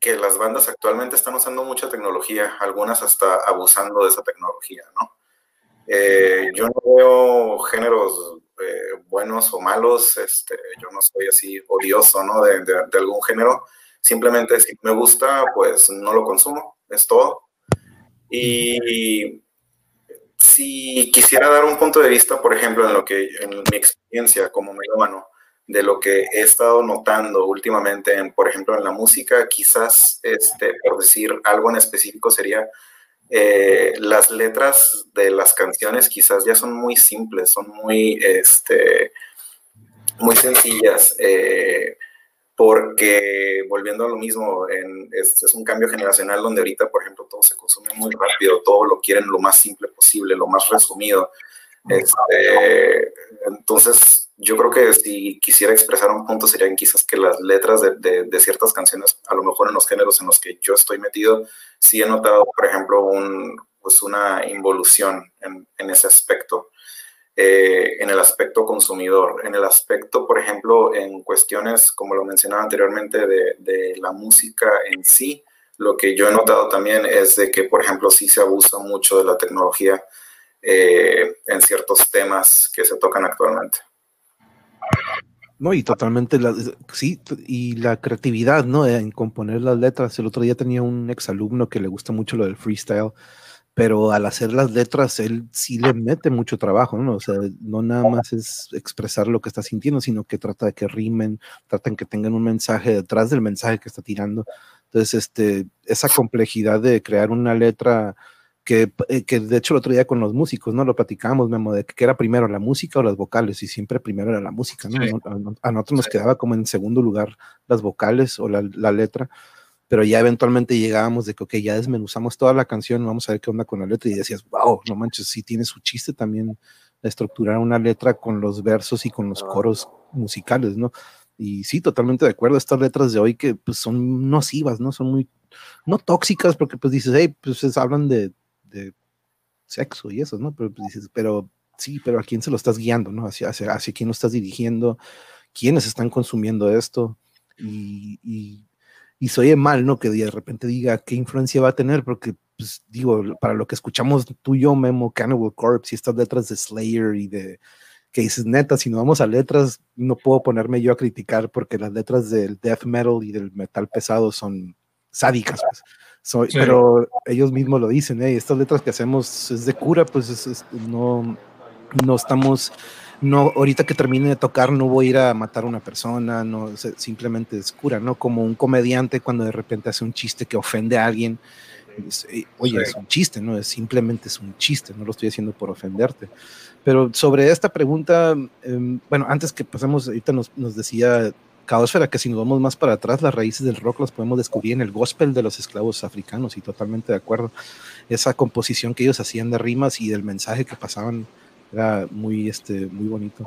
que las bandas actualmente están usando mucha tecnología, algunas hasta abusando de esa tecnología, ¿no? Eh, yo no veo géneros eh, buenos o malos, este, yo no soy así odioso ¿no? de, algún género, simplemente si me gusta, pues no lo consumo, es todo. Y si quisiera dar un punto de vista, por ejemplo, en lo que en mi experiencia como melómano, de lo que he estado notando últimamente, en, por ejemplo, en la música, quizás, este, por decir algo en específico, sería eh, las letras de las canciones quizás ya son muy simples, son muy, este, muy sencillas, eh, porque volviendo a lo mismo, es, un cambio generacional donde ahorita, por ejemplo, todo se consume muy rápido, todo lo quieren lo más simple posible, lo más resumido. Este, entonces, yo creo que si quisiera expresar un punto serían quizás que las letras de, ciertas canciones, a lo mejor en los géneros en los que yo estoy metido, sí he notado, por ejemplo, un, pues una involución en, ese aspecto, eh, en el aspecto consumidor, en el aspecto, por ejemplo, en cuestiones, como lo mencionaba anteriormente, de, la música en sí, lo que yo he notado también es de que, por ejemplo, sí se abusa mucho de la tecnología eh, en ciertos temas que se tocan actualmente. No, y totalmente, la, sí, y la creatividad, ¿no? En componer las letras. El otro día tenía un exalumno que le gusta mucho lo del freestyle, pero al hacer las letras, él sí le mete mucho trabajo, ¿no? O sea, no nada más es expresar lo que está sintiendo, sino que trata de que rimen, tratan que tengan un mensaje detrás del mensaje que está tirando. Entonces, este, esa complejidad de crear una letra eh, que, de hecho el otro día con los músicos, ¿no? Lo platicábamos, Memo, de que era primero la música o las vocales, y siempre primero era la música, ¿no? A, nosotros nos quedaba como en segundo lugar las vocales o la, letra, pero ya eventualmente llegábamos de que, ok, ya desmenuzamos toda la canción, vamos a ver qué onda con la letra, y decías, wow, no manches, sí tiene su chiste también estructurar una letra con los versos y con los coros musicales, ¿no? Y sí, totalmente de acuerdo, estas letras de hoy que pues son nocivas, ¿no? Son muy, no tóxicas, porque pues dices, hey, pues hablan de de sexo y eso, ¿no? Pero pues, dices, pero sí, pero ¿a quién se lo estás guiando, no? Hacia, hacia, hacia quién lo estás dirigiendo, quiénes están consumiendo esto y, y, y se oye mal, ¿no? Que de repente diga qué influencia va a tener, porque, pues, digo, para lo que escuchamos tú y yo, Memo, Cannibal Corpse y estas letras de Slayer y de que dices, neta, si no vamos a letras, no puedo ponerme yo a criticar porque las letras del death metal y del metal pesado son sádicas, pues. Pero ellos mismos lo dicen, ¿eh? estas letras que hacemos es de cura, pues no, no estamos, no, ahorita que termine de tocar no voy a ir a matar a una persona, no, simplemente es cura, ¿no? Como un comediante cuando de repente hace un chiste que ofende a alguien, eh, oye, es un chiste, ¿no? Es simplemente es un chiste, no lo estoy haciendo por ofenderte. Pero sobre esta pregunta, em, bueno, antes que pasemos, ahorita nos, nos decía Caosfera que si nos vamos más para atrás, las raíces del rock las podemos descubrir en el gospel de los esclavos africanos y totalmente de acuerdo. Esa composición que ellos hacían de rimas y del mensaje que pasaban era muy, este, muy bonito.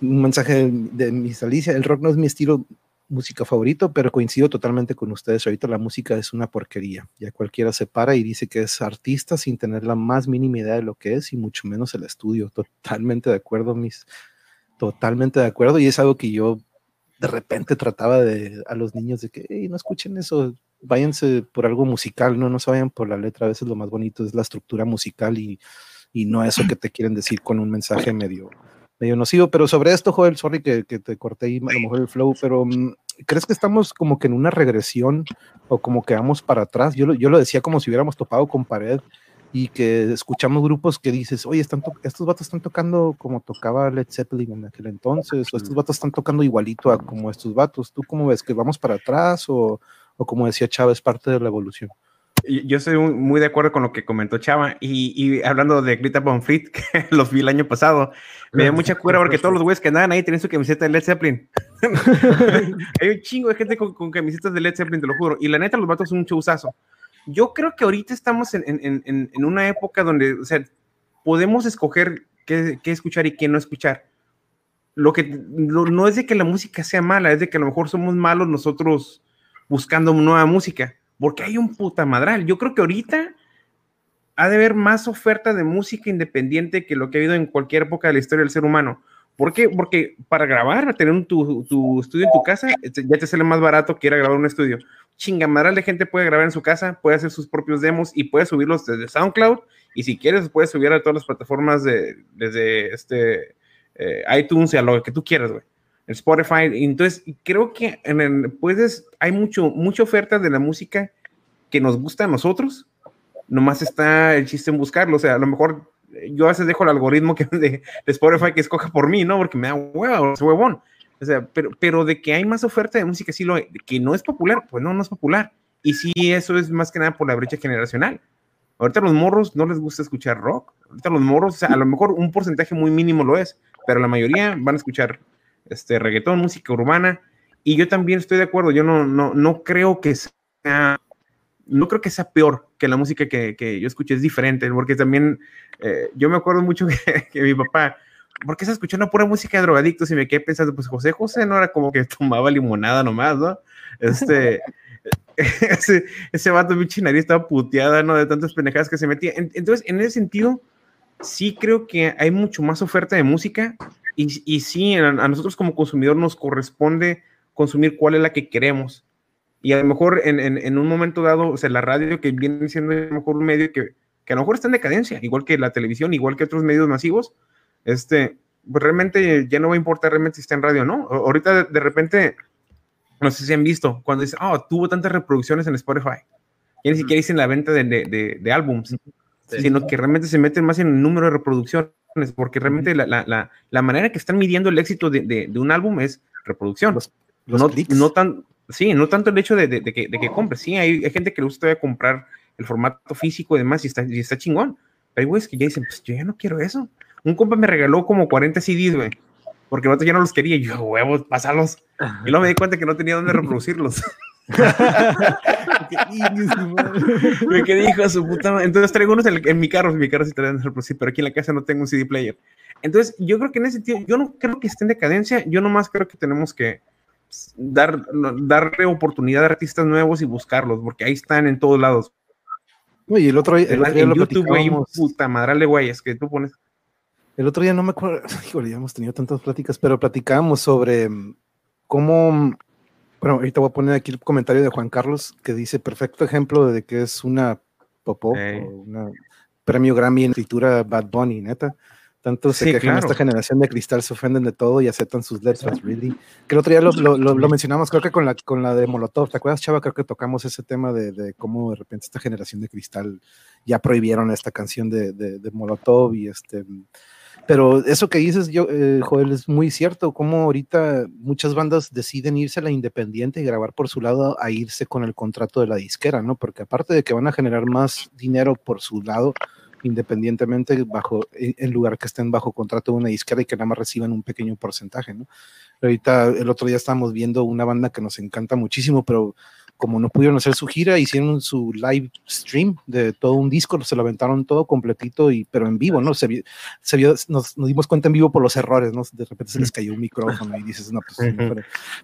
Un mensaje de, mi Alicia, el rock no es mi estilo música favorito, pero coincido totalmente con ustedes. Ahorita la música es una porquería. Ya cualquiera se para y dice que es artista sin tener la más mínima idea de lo que es y mucho menos el estudio. Totalmente de acuerdo, mis. Totalmente de acuerdo. Y es algo que yo de repente trataba de a los niños de que no escuchen eso, váyanse por algo musical, no, no se vayan por la letra. A veces lo más bonito es la estructura musical y, y no eso que te quieren decir con un mensaje medio medio nocivo. Pero sobre esto, Joel, sorry que, que te corté ahí a lo mejor el flow, pero mm, ¿crees que estamos como que en una regresión o como que vamos para atrás? Yo, yo lo decía como si hubiéramos topado con pared y que escuchamos grupos que dices, oye, están estos vatos están tocando como tocaba Led Zeppelin en aquel entonces, o estos vatos están tocando igualito a como estos vatos. ¿Tú cómo ves? ¿Que vamos para atrás o, o como decía Chávez, parte de la evolución? Yo estoy muy de acuerdo con lo que comentó Chava. Y, hablando de Grita Bonfrit, que los vi el año pasado, me da mucha cura porque todos los güeyes que andaban ahí tienen su camiseta de Led Zeppelin. Hay un chingo de gente con, camisetas de Led Zeppelin, te lo juro. Y la neta, los vatos son un chuzazo. Yo creo que ahorita estamos en, en, en, una época donde, o sea, podemos escoger qué, qué escuchar y qué no escuchar. Lo que no es de que la música sea mala, es de que a lo mejor somos malos nosotros buscando nueva música porque hay un puta madral. Yo creo que ahorita ha de haber más oferta de música independiente que lo que ha habido en cualquier época de la historia del ser humano. ¿Por qué? Porque para grabar, tener tu, tu, estudio en tu casa, este, ya te sale más barato que ir a grabar un estudio. Chingamadral de gente puede grabar en su casa, puede hacer sus propios demos y puede subirlos desde SoundCloud. Y si quieres, puedes subir a todas las plataformas de, desde este, eh, iTunes a lo que tú quieras, güey. Spotify. Entonces, creo que el, puedes, hay mucho, mucha oferta de la música que nos gusta a nosotros. Nomás está el chiste en buscarlo. O sea, a lo mejor yo a veces dejo el algoritmo que, de, Spotify que escoja por mí, ¿no? Porque me da huevo, huevón. O sea, pero, pero de que hay más oferta de música, sí lo que no es popular, pues no, no es popular. Y sí, eso es más que nada por la brecha generacional. Ahorita los morros no les gusta escuchar rock. Ahorita los morros, o sea, a lo mejor un porcentaje muy mínimo lo es, pero la mayoría van a escuchar este, reggaetón, música urbana, y yo también estoy de acuerdo, yo no, no, no creo que sea, no creo que sea peor que la música que, que yo escuché, es diferente, porque también eh, yo me acuerdo mucho que, mi papá, ¿por qué se escuchó una pura música de drogadictos? Y me quedé pensando, pues José José no era como que tomaba limonada nomás, ¿no? Este... ese, ese vato mi chinaría estaba puteada, ¿no? De tantas pendejadas que se metía. Entonces, en ese sentido, sí creo que hay mucho más oferta de música y, y sí, a, nosotros como consumidor nos corresponde consumir cuál es la que queremos. Y a lo mejor en, en, un momento dado, o sea, la radio que viene siendo a lo mejor un medio que, que a lo mejor está en decadencia, igual que la televisión, igual que otros medios masivos, este, pues realmente ya no va a importar realmente si está en radio no. Ahorita de, repente, no sé si han visto, cuando dicen, oh, tuvo tantas reproducciones en Spotify. Ya ni siquiera dicen la venta de, de, de, álbums, sino que realmente se meten más en el número de reproducciones porque realmente la, la, la, manera que están midiendo el éxito de, de, un álbum es reproducción. Los, no, no, tan, sí, no tanto el hecho de, de que, que compre. Sí, hay, hay, gente que le gusta comprar el formato físico y demás y está, y está chingón. Pero hay güeyes que ya dicen, pues yo ya no quiero eso. Un compa me regaló como 40 CDs, güey, porque el otro ya no los quería. Yo, huevos, pásalos. Y luego me di cuenta que no tenía dónde reproducirlos. me quedé hijo de su puta madre. Entonces traigo unos en, mi carro, en mi carro sí traen pero aquí en la casa no tengo un CD player. Entonces, yo creo que en ese sentido, yo no creo que esté en decadencia, yo nomás creo que tenemos que dar, darle oportunidad a artistas nuevos y buscarlos, porque ahí están en todos lados. Oye, el otro, el en YouTube, güey, puta madre, güey, es que tú pones El otro día no me acuerdo, híjole, ya hemos tenido tantas pláticas, pero platicábamos sobre mm, cómo, bueno, ahorita voy a poner aquí el comentario de Juan Carlos que dice perfecto ejemplo de que es una popó, un premio Grammy en escritura Bad Bunny, neta. Tanto se quejan esta generación de cristal, se ofenden de todo y aceptan sus letras, really. Que el otro día lo, mencionamos, creo que con la, con la de Molotov, ¿te acuerdas, Chava? Creo que tocamos ese tema de, de cómo de repente esta generación de cristal ya prohibieron esta canción de, de Molotov y este pero eso que dices, yo, eh, Joel, es muy cierto, como ahorita muchas bandas deciden irse a la independiente y grabar por su lado a irse con el contrato de la disquera, ¿no? Porque aparte de que van a generar más dinero por su lado, independientemente bajo, en lugar que estén bajo contrato de una disquera y que nada más reciban un pequeño porcentaje, ¿no? Ahorita, el otro día estábamos viendo una banda que nos encanta muchísimo, pero como no pudieron hacer su gira, hicieron su live stream de todo un disco, se lo aventaron todo completito, y, pero en vivo, ¿no? Se, vio, se vio, nos, dimos cuenta en vivo por los errores, ¿no? De repente se les cayó un micrófono y dices, no, pues,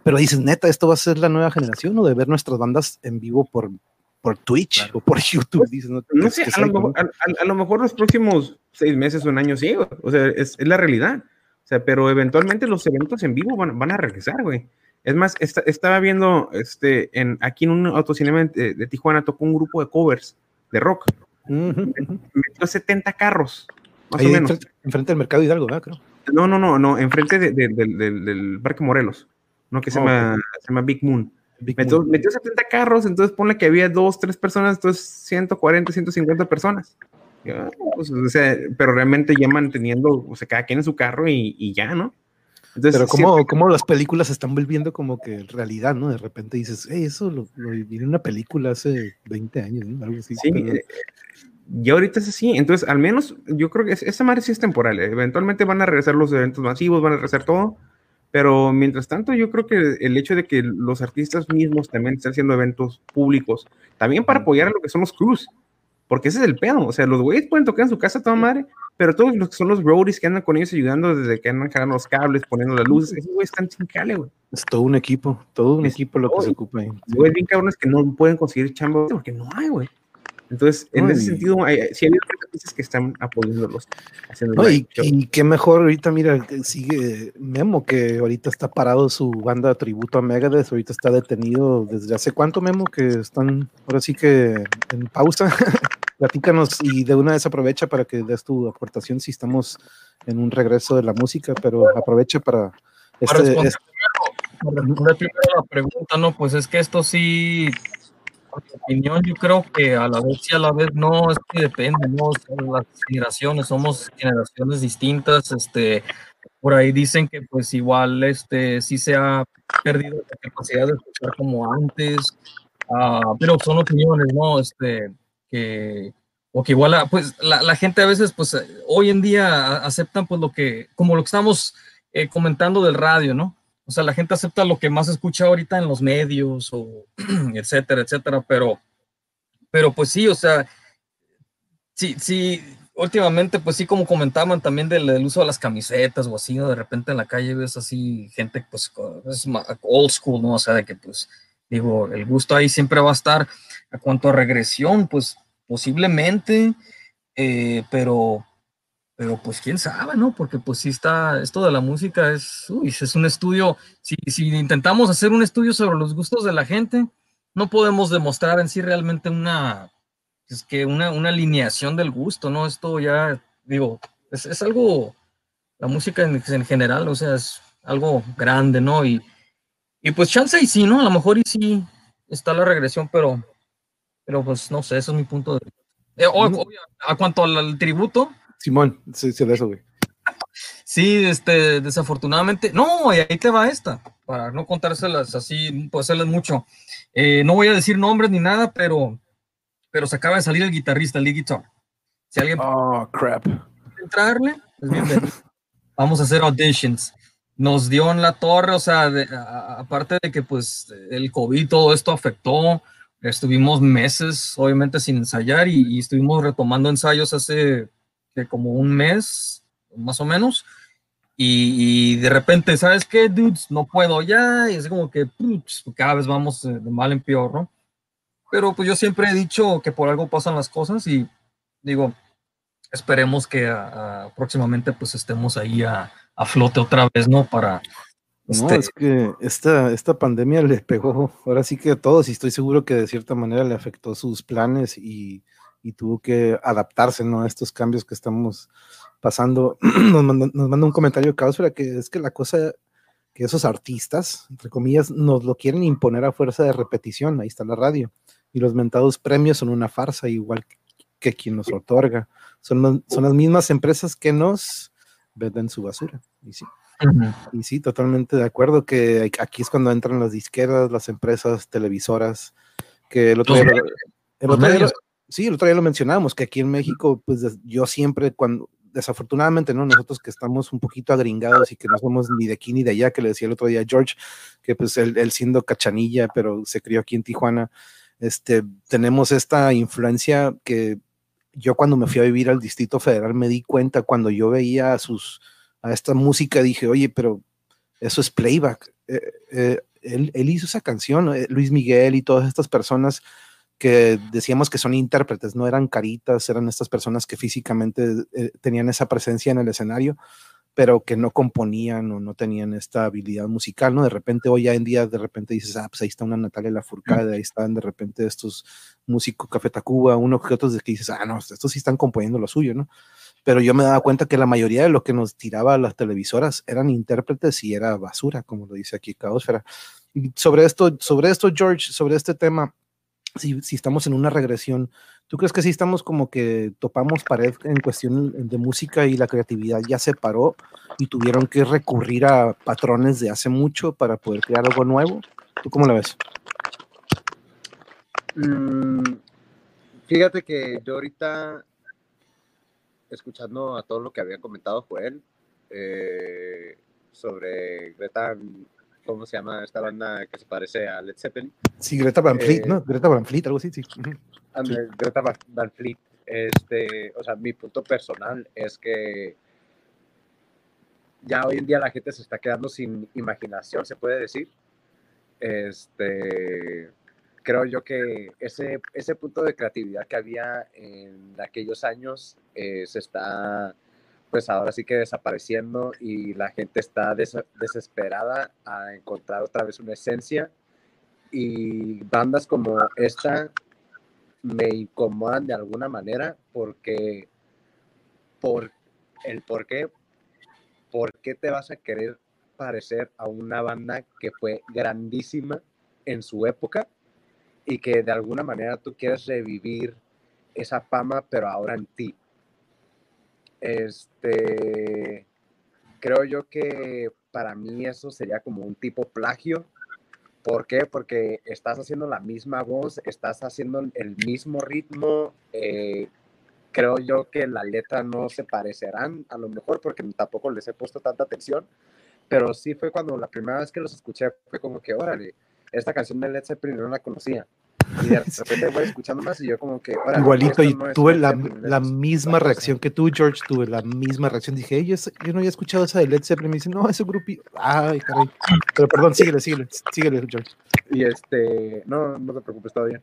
pero, dices, neta, esto va a ser la nueva generación, ¿no? De ver nuestras bandas en vivo por, por Twitch o por YouTube. Pues, dices, ¿no? sé, a, lo mejor, los próximos seis meses o un año sí, o sea, es, es, la realidad. O sea, pero eventualmente los eventos en vivo van, van a regresar, güey. Es más, estaba viendo este, en, aquí en un autocinema de, Tijuana, tocó un grupo de covers de rock. Metió 70 carros, más o menos. Enfrente, del mercado Hidalgo, ¿verdad? Creo. No, no, no, no, enfrente del Parque Morelos, ¿no? Que se, llama, se llama Big Moon. metió, 70 carros, entonces ponle que había dos, tres personas, entonces 140, 150 personas. Pues, o sea, pero realmente ya manteniendo, o sea, cada quien en su carro y, y ya, ¿no? Pero como, como las películas se están volviendo como que realidad, ¿no? De repente dices, hey, eso lo, vi en una película hace 20 años, ¿no? Algo así. Sí, eh, y ahorita es así. Entonces, al menos yo creo que esa madre sí es temporal. ¿eh? Eventualmente van a regresar los eventos masivos, van a regresar todo. Pero mientras tanto, yo creo que el hecho de que los artistas mismos también estén haciendo eventos públicos, también para apoyar a lo que son los crews, porque ese es el pedo. O sea, los güeyes pueden tocar en su casa toda madre, pero todos los que son los roadies que andan con ellos ayudando desde que andan jalando los cables, poniendo las luces, esos güeyes están sin cale, güey. Es todo un equipo, todo un equipo lo que se ocupa ahí. Güey, bien cabrones que no pueden conseguir chamba porque no hay, güey. Entonces, en ese sentido, hay, sí hay artistas que están apoyándolos. No, y, y, qué mejor ahorita, mira, sigue Memo, que ahorita está parado su banda de tributo a Megadeth, ahorita está detenido desde hace cuánto, Memo, que están ahora sí que en pausa. platícanos y de una vez aprovecha para que des tu aportación si estamos en un regreso de la música, pero aprovecha para... Este, responder, este... la pregunta, no, pues es que esto sí, por mi opinión, yo creo que a la vez y a la vez no, es que depende, ¿no? las generaciones, somos generaciones distintas, este, por ahí dicen que pues igual, este, sí se ha perdido la capacidad de escuchar como antes, uh, pero son opiniones, ¿no? Este, que, o que igual, pues la, gente a veces, pues hoy en día aceptan pues lo que, como lo que estamos eh, comentando del radio, ¿no? O sea, la gente acepta lo que más escucha ahorita en los medios, o etcétera, etcétera, pero, pero pues sí, o sea, sí, sí, últimamente, pues sí, como comentaban también del, uso de las camisetas o así, ¿no? De repente en la calle ves así gente, pues, es old school, ¿no? O sea, de que, pues, digo, el gusto ahí siempre va a estar a cuanto a regresión, pues posiblemente, eh, pero, pero pues quién sabe, ¿no? Porque pues sí está, esto de la música es, uy, es un estudio, si, si intentamos hacer un estudio sobre los gustos de la gente, no podemos demostrar en sí realmente una, es que una, una alineación del gusto, ¿no? Esto ya, digo, es, es algo, la música en, en, general, o sea, es algo grande, ¿no? Y, y pues chance y sí, ¿no? A lo mejor y sí está la regresión, pero pero pues no sé, eso es mi punto de eh, a cuanto al, tributo. Simón, sí, sí, de eso, güey. Sí, este, desafortunadamente, no, y ahí te va esta, para no contárselas así, pues hacerles mucho. Eh, no voy a decir nombres ni nada, pero, pero se acaba de salir el guitarrista, el lead guitar. Si alguien oh, crap. entrarle, pues Vamos a hacer auditions. Nos dio en la torre, o sea, aparte de que pues el COVID, todo esto afectó, Estuvimos meses, obviamente, sin ensayar y, estuvimos retomando ensayos hace como un mes, más o menos. Y, de repente, ¿sabes qué, dudes? No puedo ya. Y es como que cada vez vamos de mal en peor, ¿no? Pero pues yo siempre he dicho que por algo pasan las cosas y digo, esperemos que próximamente pues estemos ahí a, flote otra vez, ¿no? Para... No, este es que esta, esta pandemia le pegó ahora sí que a todos y estoy seguro que de cierta manera le afectó sus planes y, tuvo que adaptarse ¿no? a estos cambios que estamos pasando. Nos manda, un comentario de que es que la cosa que esos artistas, entre comillas, nos lo quieren imponer a fuerza de repetición, ahí está la radio, y los mentados premios son una farsa, igual que quien nos otorga. Son, son las mismas empresas que nos venden su basura. Y sí, y sí, totalmente de acuerdo que aquí es cuando entran las disqueras, las empresas televisoras, que el otro día, sí, el otro día lo mencionábamos, que aquí en México, pues yo siempre cuando, desafortunadamente, ¿no? Nosotros que estamos un poquito agringados y que no somos ni de aquí ni de allá, que le decía el otro día a George, que pues él, él siendo cachanilla, pero se crió aquí en Tijuana, este, tenemos esta influencia que yo cuando me fui a vivir al Distrito Federal me di cuenta cuando yo veía a sus a esta música dije, oye, pero eso es playback. Eh, eh, él, él, hizo esa canción, eh, Luis Miguel y todas estas personas que decíamos que son intérpretes, no eran caritas, eran estas personas que físicamente tenían esa presencia en el escenario, pero que no componían o no tenían esta habilidad musical, ¿no? De repente hoy en día, de repente dices, ah, pues ahí está una Natalia Lafourcade, ahí están de repente estos músicos Café Tacuba, unos que otros de que dices, ah, no, estos sí están componiendo lo suyo, ¿no? Pero yo me daba cuenta que la mayoría de lo que nos tiraba las televisoras eran intérpretes y era basura, como lo dice aquí Caosfera. Y sobre esto, sobre esto, George, sobre este tema, si, estamos en una regresión, ¿tú crees que si estamos como que topamos pared en cuestión de música y la creatividad ya se paró y tuvieron que recurrir a patrones de hace mucho para poder crear algo nuevo? ¿Tú cómo la ves? Mm, fíjate que yo ahorita, escuchando a todo lo que había comentado Joel eh, sobre Greta ¿cómo se llama esta banda que se parece a Led Zeppelin? Sí, Greta Van Fleet, ¿no? Eh, Greta Van Fleet, algo así, sí. Greta Van Fleet. Este, o sea, mi punto personal es que ya hoy en día la gente se está quedando sin imaginación, se puede decir. Este, creo yo que ese, ese punto de creatividad que había en aquellos años eh, se está pues ahora sí que desapareciendo y la gente está desesperada a encontrar otra vez una esencia. Y bandas como esta me incomodan de alguna manera porque por el por qué por qué te vas a querer parecer a una banda que fue grandísima en su época y que de alguna manera tú quieres revivir esa fama pero ahora en ti este, creo yo que para mí eso sería como un tipo plagio. ¿Por qué? Porque estás haciendo la misma voz, estás haciendo el mismo ritmo. Eh, creo yo que la letra no se parecerán, a lo mejor porque tampoco les he puesto tanta atención, pero sí fue cuando la primera vez que los escuché fue como que, órale, esta canción de Led Zeppelin no la conocía. Y de repente voy escuchando más y yo como que... Igualito, y tuve la, la misma reacción que tú, George, tuve la misma reacción. Dije, yo, yo no había escuchado esa de Led Zeppelin. Me dice, no, ese grupo... Ay, caray. Pero perdón, síguele, síguele, síguele, George. Y este, no, no te preocupes, está bien.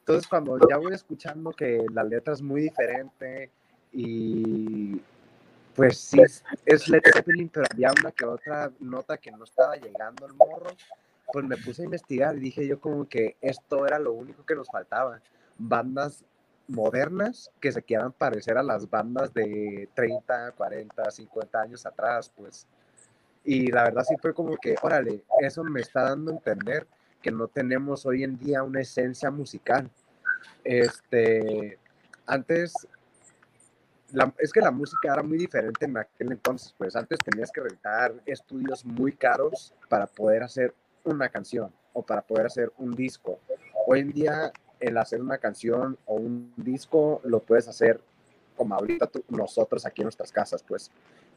entonces, cuando ya voy escuchando que la letra es muy diferente y pues sí, es Led Zeppelin, pero había una que otra nota que no estaba llegando al morro pues me puse a investigar y dije yo como que esto era lo único que nos faltaba. Bandas modernas que se quieran parecer a las bandas de 30, 40, 50 años atrás, pues. Y la verdad sí fue como que, órale, eso me está dando a entender que no tenemos hoy en día una esencia musical. Este, antes, es que la música era muy diferente en aquel entonces, pues antes tenías que rentar estudios muy caros para poder hacer una canción o para poder hacer un disco. Hoy en día el hacer una canción o un disco lo puedes hacer como ahorita nosotros aquí en nuestras casas, pues.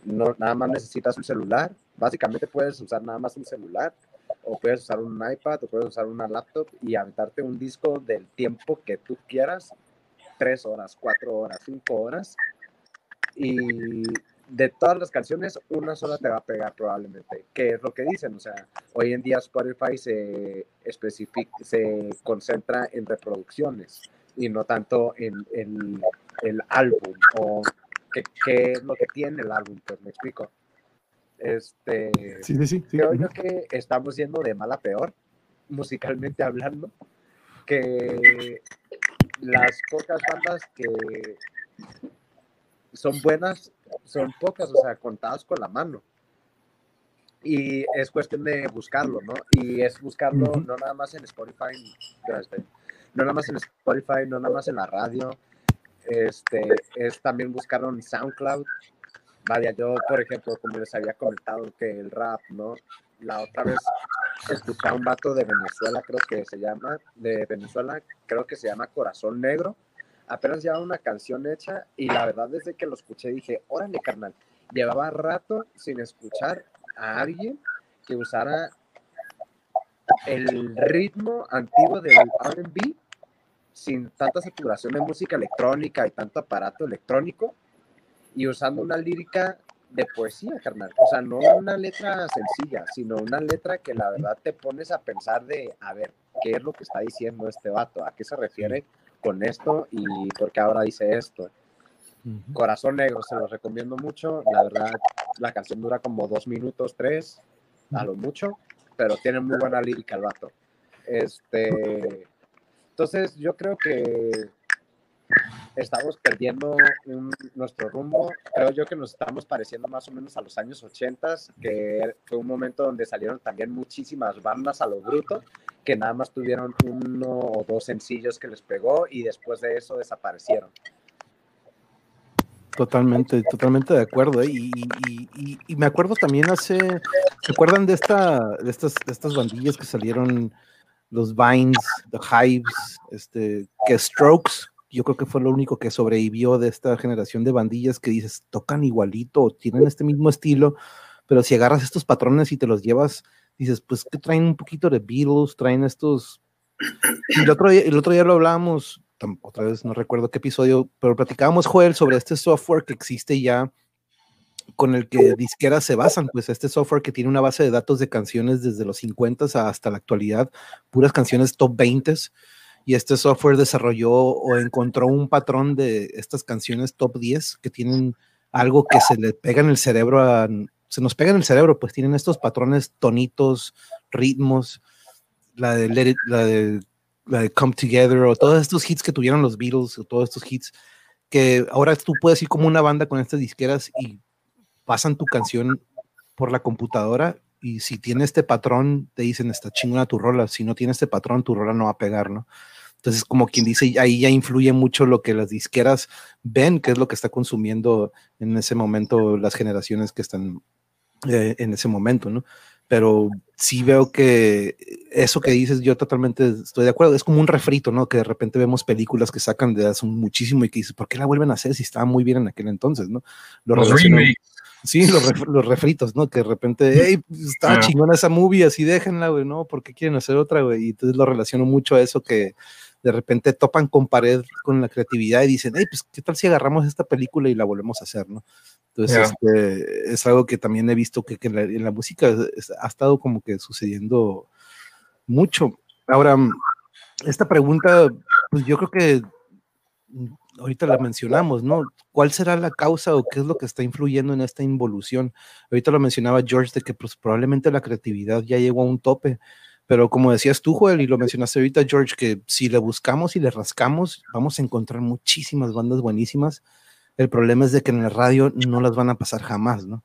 No, nada más necesitas un celular, básicamente puedes usar nada más un celular o puedes usar un iPad o puedes usar una laptop y aventarte un disco del tiempo que tú quieras, tres horas, cuatro horas, cinco horas. Y de todas las canciones, una sola te va a pegar probablemente, que es lo que dicen, o sea, hoy en día Spotify se, se concentra en reproducciones y no tanto en, el álbum o qué, es lo que tiene el álbum, pues me explico. Este, sí, sí, sí, creo yo que estamos yendo de mal a peor, musicalmente hablando, que las pocas bandas que son buenas son pocas, o sea, contadas con la mano. Y es cuestión de buscarlo, ¿no? Y es buscarlo no nada más en Spotify, no nada más en Spotify, no nada más en la radio, este, es también buscarlo en SoundCloud. Vaya, yo, por ejemplo, como les había comentado, que el rap, ¿no? La otra vez escuché a un vato de Venezuela, creo que se llama, de Venezuela, creo que se llama Corazón Negro. Apenas llevaba una canción hecha y la verdad desde que lo escuché dije, órale, carnal, llevaba rato sin escuchar a alguien que usara el ritmo antiguo del RB sin tanta saturación de música electrónica y tanto aparato electrónico y usando una lírica de poesía, carnal. O sea, no una letra sencilla, sino una letra que la verdad te pones a pensar de, a ver, ¿qué es lo que está diciendo este vato? ¿A qué se refiere con esto y por qué ahora dice esto? Corazón Negro, se lo recomiendo mucho. La verdad, la canción dura como dos minutos, tres, a lo mucho, pero tiene muy buena lírica el vato. Este, entonces, yo creo que estamos perdiendo nuestro rumbo. Creo yo que nos estamos pareciendo más o menos a los años 80, que fue un momento donde salieron también muchísimas bandas a lo bruto, que nada más tuvieron uno o dos sencillos que les pegó y después de eso desaparecieron. Totalmente, totalmente de acuerdo. ¿eh? Y, y, me acuerdo también hace, ¿se acuerdan de, esta, de, estas, de estas bandillas que salieron, los Vines, The Hives, este, que Strokes, yo creo que fue lo único que sobrevivió de esta generación de bandillas que dices, tocan igualito, tienen este mismo estilo, pero si agarras estos patrones y te los llevas, dices, pues que traen un poquito de Beatles, traen estos... El otro día, el otro día lo hablábamos, otra vez no recuerdo qué episodio, pero platicábamos, Joel, sobre este software que existe ya con el que disqueras se basan, pues este software que tiene una base de datos de canciones desde los 50 hasta la actualidad, puras canciones top 20 y este software desarrolló o encontró un patrón de estas canciones top 10 que tienen algo que se le pega en el cerebro, se nos pega en el cerebro, pues tienen estos patrones, tonitos, ritmos, la de, la de Come Together o todos estos hits que tuvieron los Beatles o todos estos hits que ahora tú puedes ir como una banda con estas disqueras y pasan tu canción por la computadora y si tiene este patrón, te dicen, está chingona tu rola. Si no tiene este patrón, tu rola no va a pegar, ¿no? Entonces, como quien dice, ahí ya influye mucho lo que las disqueras ven, que es lo que está consumiendo en ese momento las generaciones que están eh, en ese momento, ¿no? Pero sí veo que eso que dices, yo totalmente estoy de acuerdo. Es como un refrito, ¿no? Que de repente vemos películas que sacan de hace muchísimo y que dices, ¿por qué la vuelven a hacer si estaba muy bien en aquel entonces, ¿no? Los remakes Sí, los, los, refritos, ¿no? Que de repente, hey, pues, estaba chingona esa movie, así déjenla, güey, ¿no? ¿Por qué quieren hacer otra, güey? Y entonces lo relaciono mucho a eso que de repente topan con pared con la creatividad y dicen, hey, pues, ¿qué tal si agarramos esta película y la volvemos a hacer, ¿no? Entonces, este, es algo que también he visto que, en, la, música ha estado como que sucediendo mucho. Ahora, esta pregunta, pues yo creo que ahorita la mencionamos, ¿no? ¿Cuál será la causa o qué es lo que está influyendo en esta involución? Ahorita lo mencionaba George de que pues, probablemente la creatividad ya llegó a un tope, pero como decías tú, Joel, y lo mencionaste ahorita, George, que si le buscamos y le rascamos, vamos a encontrar muchísimas bandas buenísimas. El problema es de que en el radio no las van a pasar jamás, ¿no?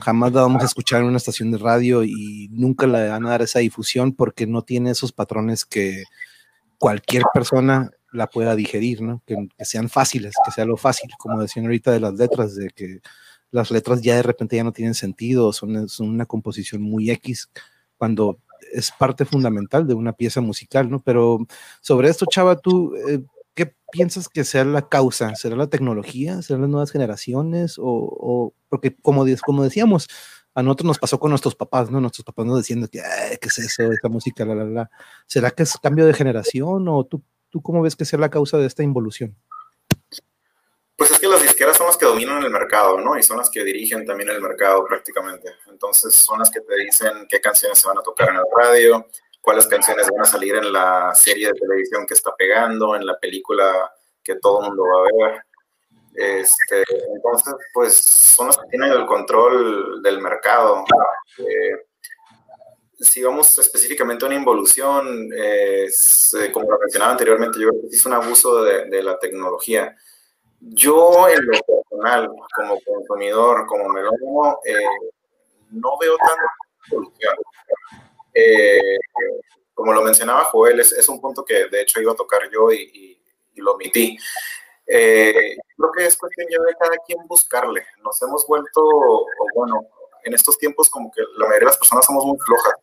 Jamás la vamos a escuchar en una estación de radio y nunca le van a dar esa difusión porque no tiene esos patrones que cualquier persona la pueda digerir, ¿no? Que, sean fáciles, que sea lo fácil, como decían ahorita de las letras, de que las letras ya de repente ya no tienen sentido, son, son una composición muy X, cuando es parte fundamental de una pieza musical, ¿no? Pero sobre esto, Chava, tú, eh, ¿qué piensas que sea la causa? ¿Será la tecnología? ¿Serán las nuevas generaciones? O, porque como, como decíamos, a nosotros nos pasó con nuestros papás, ¿no? Nuestros papás nos diciendo que, ¿qué es eso? Esta música, la, la, la. ¿Será que es cambio de generación? ¿O tú ¿Tú cómo ves que sea la causa de esta involución? Pues es que las disqueras son las que dominan el mercado, ¿no? Y son las que dirigen también el mercado prácticamente. Entonces son las que te dicen qué canciones se van a tocar en el radio, cuáles canciones van a salir en la serie de televisión que está pegando, en la película que todo mundo va a ver. Este, entonces, pues son los que tienen el control del mercado. Eh, si vamos específicamente a una involución, eh, como lo mencionaba anteriormente, yo creo que es un abuso de, la tecnología. Yo, en lo personal, como consumidor, como melómano, eh, no veo tanta evolución. Eh, como lo mencionaba Joel, es, un punto que de hecho iba a tocar yo y, lo omití. creo que es cuestión ya de cada quien buscarle. Nos hemos vuelto, o bueno, en estos tiempos como que la mayoría de las personas somos muy flojas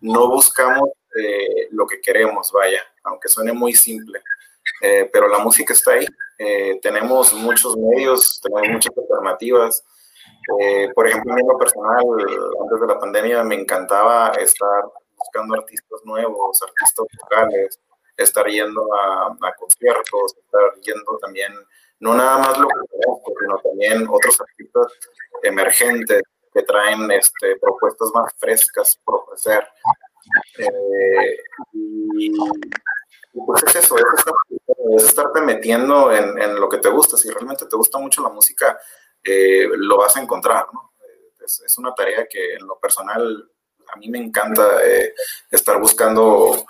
no buscamos eh, lo que queremos, vaya, aunque suene muy simple. Eh, pero la música está ahí. Eh, tenemos muchos medios, tenemos muchas alternativas. por ejemplo, a mí lo personal, antes de la pandemia me encantaba estar buscando artistas nuevos, artistas locales, estar yendo a, conciertos, estar yendo también, no nada más lo que conozco, sino también otros artistas emergentes que traen este, propuestas más frescas por ofrecer. Eh, y, pues es eso, es, estarte metiendo en, lo que te gusta. Si realmente te gusta mucho la música, eh, lo vas a encontrar. ¿no? Es, es, una tarea que en lo personal a mí me encanta eh, estar buscando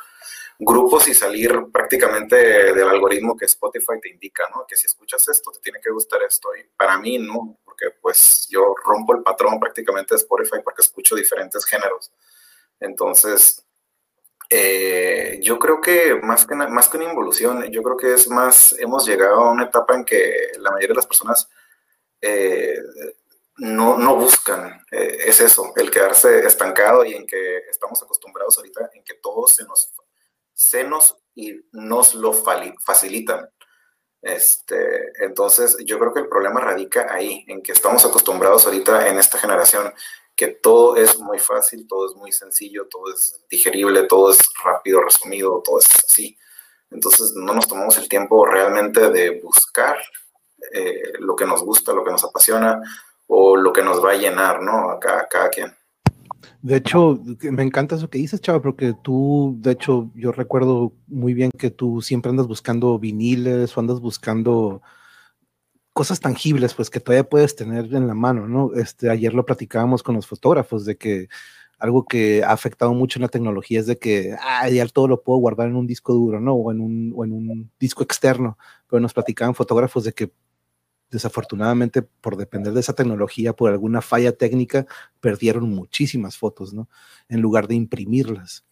grupos y salir prácticamente del algoritmo que Spotify te indica, ¿no? Que si escuchas esto, te tiene que gustar esto. Y para mí, no, porque pues yo rompo el patrón prácticamente de Spotify porque escucho diferentes géneros. Entonces, eh, yo creo que más, que más que una involución, yo creo que es más, hemos llegado a una etapa en que la mayoría de las personas eh, no, no, buscan, eh, es eso, el quedarse estancado y en que estamos acostumbrados ahorita en que todo se nos senos y nos lo facilitan. Este, entonces, yo creo que el problema radica ahí, en que estamos acostumbrados ahorita en esta generación que todo es muy fácil, todo es muy sencillo, todo es digerible, todo es rápido, resumido, todo es así. Entonces, no nos tomamos el tiempo realmente de buscar eh, lo que nos gusta, lo que nos apasiona o lo que nos va a llenar, ¿no? A cada, a cada quien. De hecho, me encanta eso que dices, Chava, porque tú, de hecho, yo recuerdo muy bien que tú siempre andas buscando viniles o andas buscando cosas tangibles, pues que todavía puedes tener en la mano, ¿no? Este, ayer lo platicábamos con los fotógrafos de que algo que ha afectado mucho en la tecnología es de que, ah, ya todo lo puedo guardar en un disco duro, ¿no? O en un, o en un disco externo, pero nos platicaban fotógrafos de que desafortunadamente por depender de esa tecnología, por alguna falla técnica, perdieron muchísimas fotos, ¿no? En lugar de imprimirlas.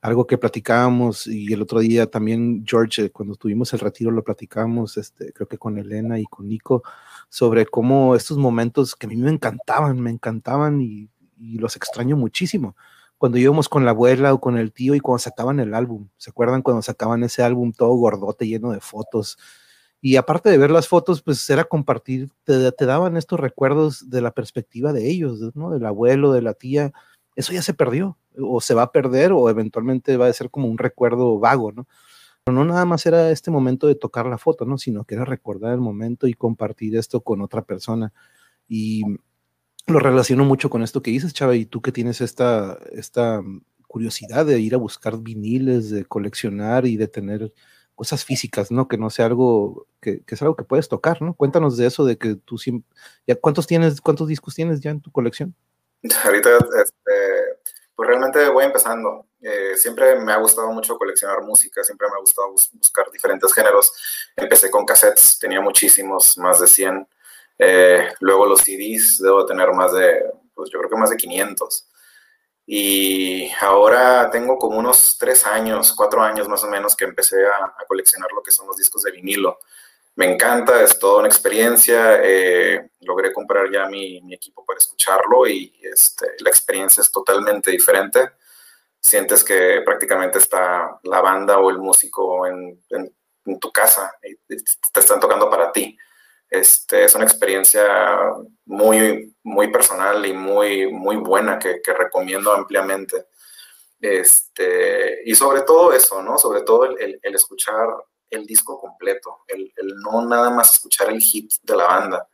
Algo que platicábamos y el otro día también, George, eh, cuando tuvimos el retiro, lo platicábamos, este, creo que con Elena y con Nico, sobre cómo estos momentos que a mí me encantaban, me encantaban y, y los extraño muchísimo. Cuando íbamos con la abuela o con el tío y cuando sacaban el álbum, ¿se acuerdan cuando sacaban ese álbum todo gordote, lleno de fotos? Y aparte de ver las fotos, pues era compartir, te, daban estos recuerdos de la perspectiva de ellos, ¿no? Del abuelo, de la tía. Eso ya se perdió, o se va a perder, o eventualmente va a ser como un recuerdo vago, ¿no? Pero no nada más era este momento de tocar la foto, ¿no? Sino que era recordar el momento y compartir esto con otra persona. Y lo relaciono mucho con esto que dices, Chava, y tú que tienes esta, esta curiosidad de ir a buscar viniles, de coleccionar y de tener cosas físicas, ¿no? Que no sea algo que, es algo que puedes tocar, ¿no? Cuéntanos de eso, de que tú siempre, ya cuántos tienes, cuántos discos tienes ya en tu colección. Ahorita, este, pues realmente voy empezando. Eh, siempre me ha gustado mucho coleccionar música, siempre me ha gustado buscar diferentes géneros. Empecé con cassettes, tenía muchísimos, más de 100. Eh, luego los CDs, debo tener más de, pues yo creo que más de 500. Y ahora tengo como unos tres años, cuatro años más o menos que empecé a, coleccionar lo que son los discos de vinilo. Me encanta, es toda una experiencia. Eh, logré comprar ya mi, mi, equipo para escucharlo y este, la experiencia es totalmente diferente. Sientes que prácticamente está la banda o el músico en, en, tu casa y te están tocando para ti. Este, es una experiencia muy, muy personal y muy, muy buena que, recomiendo ampliamente. Este, y sobre todo eso, ¿no? Sobre todo el, escuchar el disco completo, el, no nada más escuchar el hit de la banda,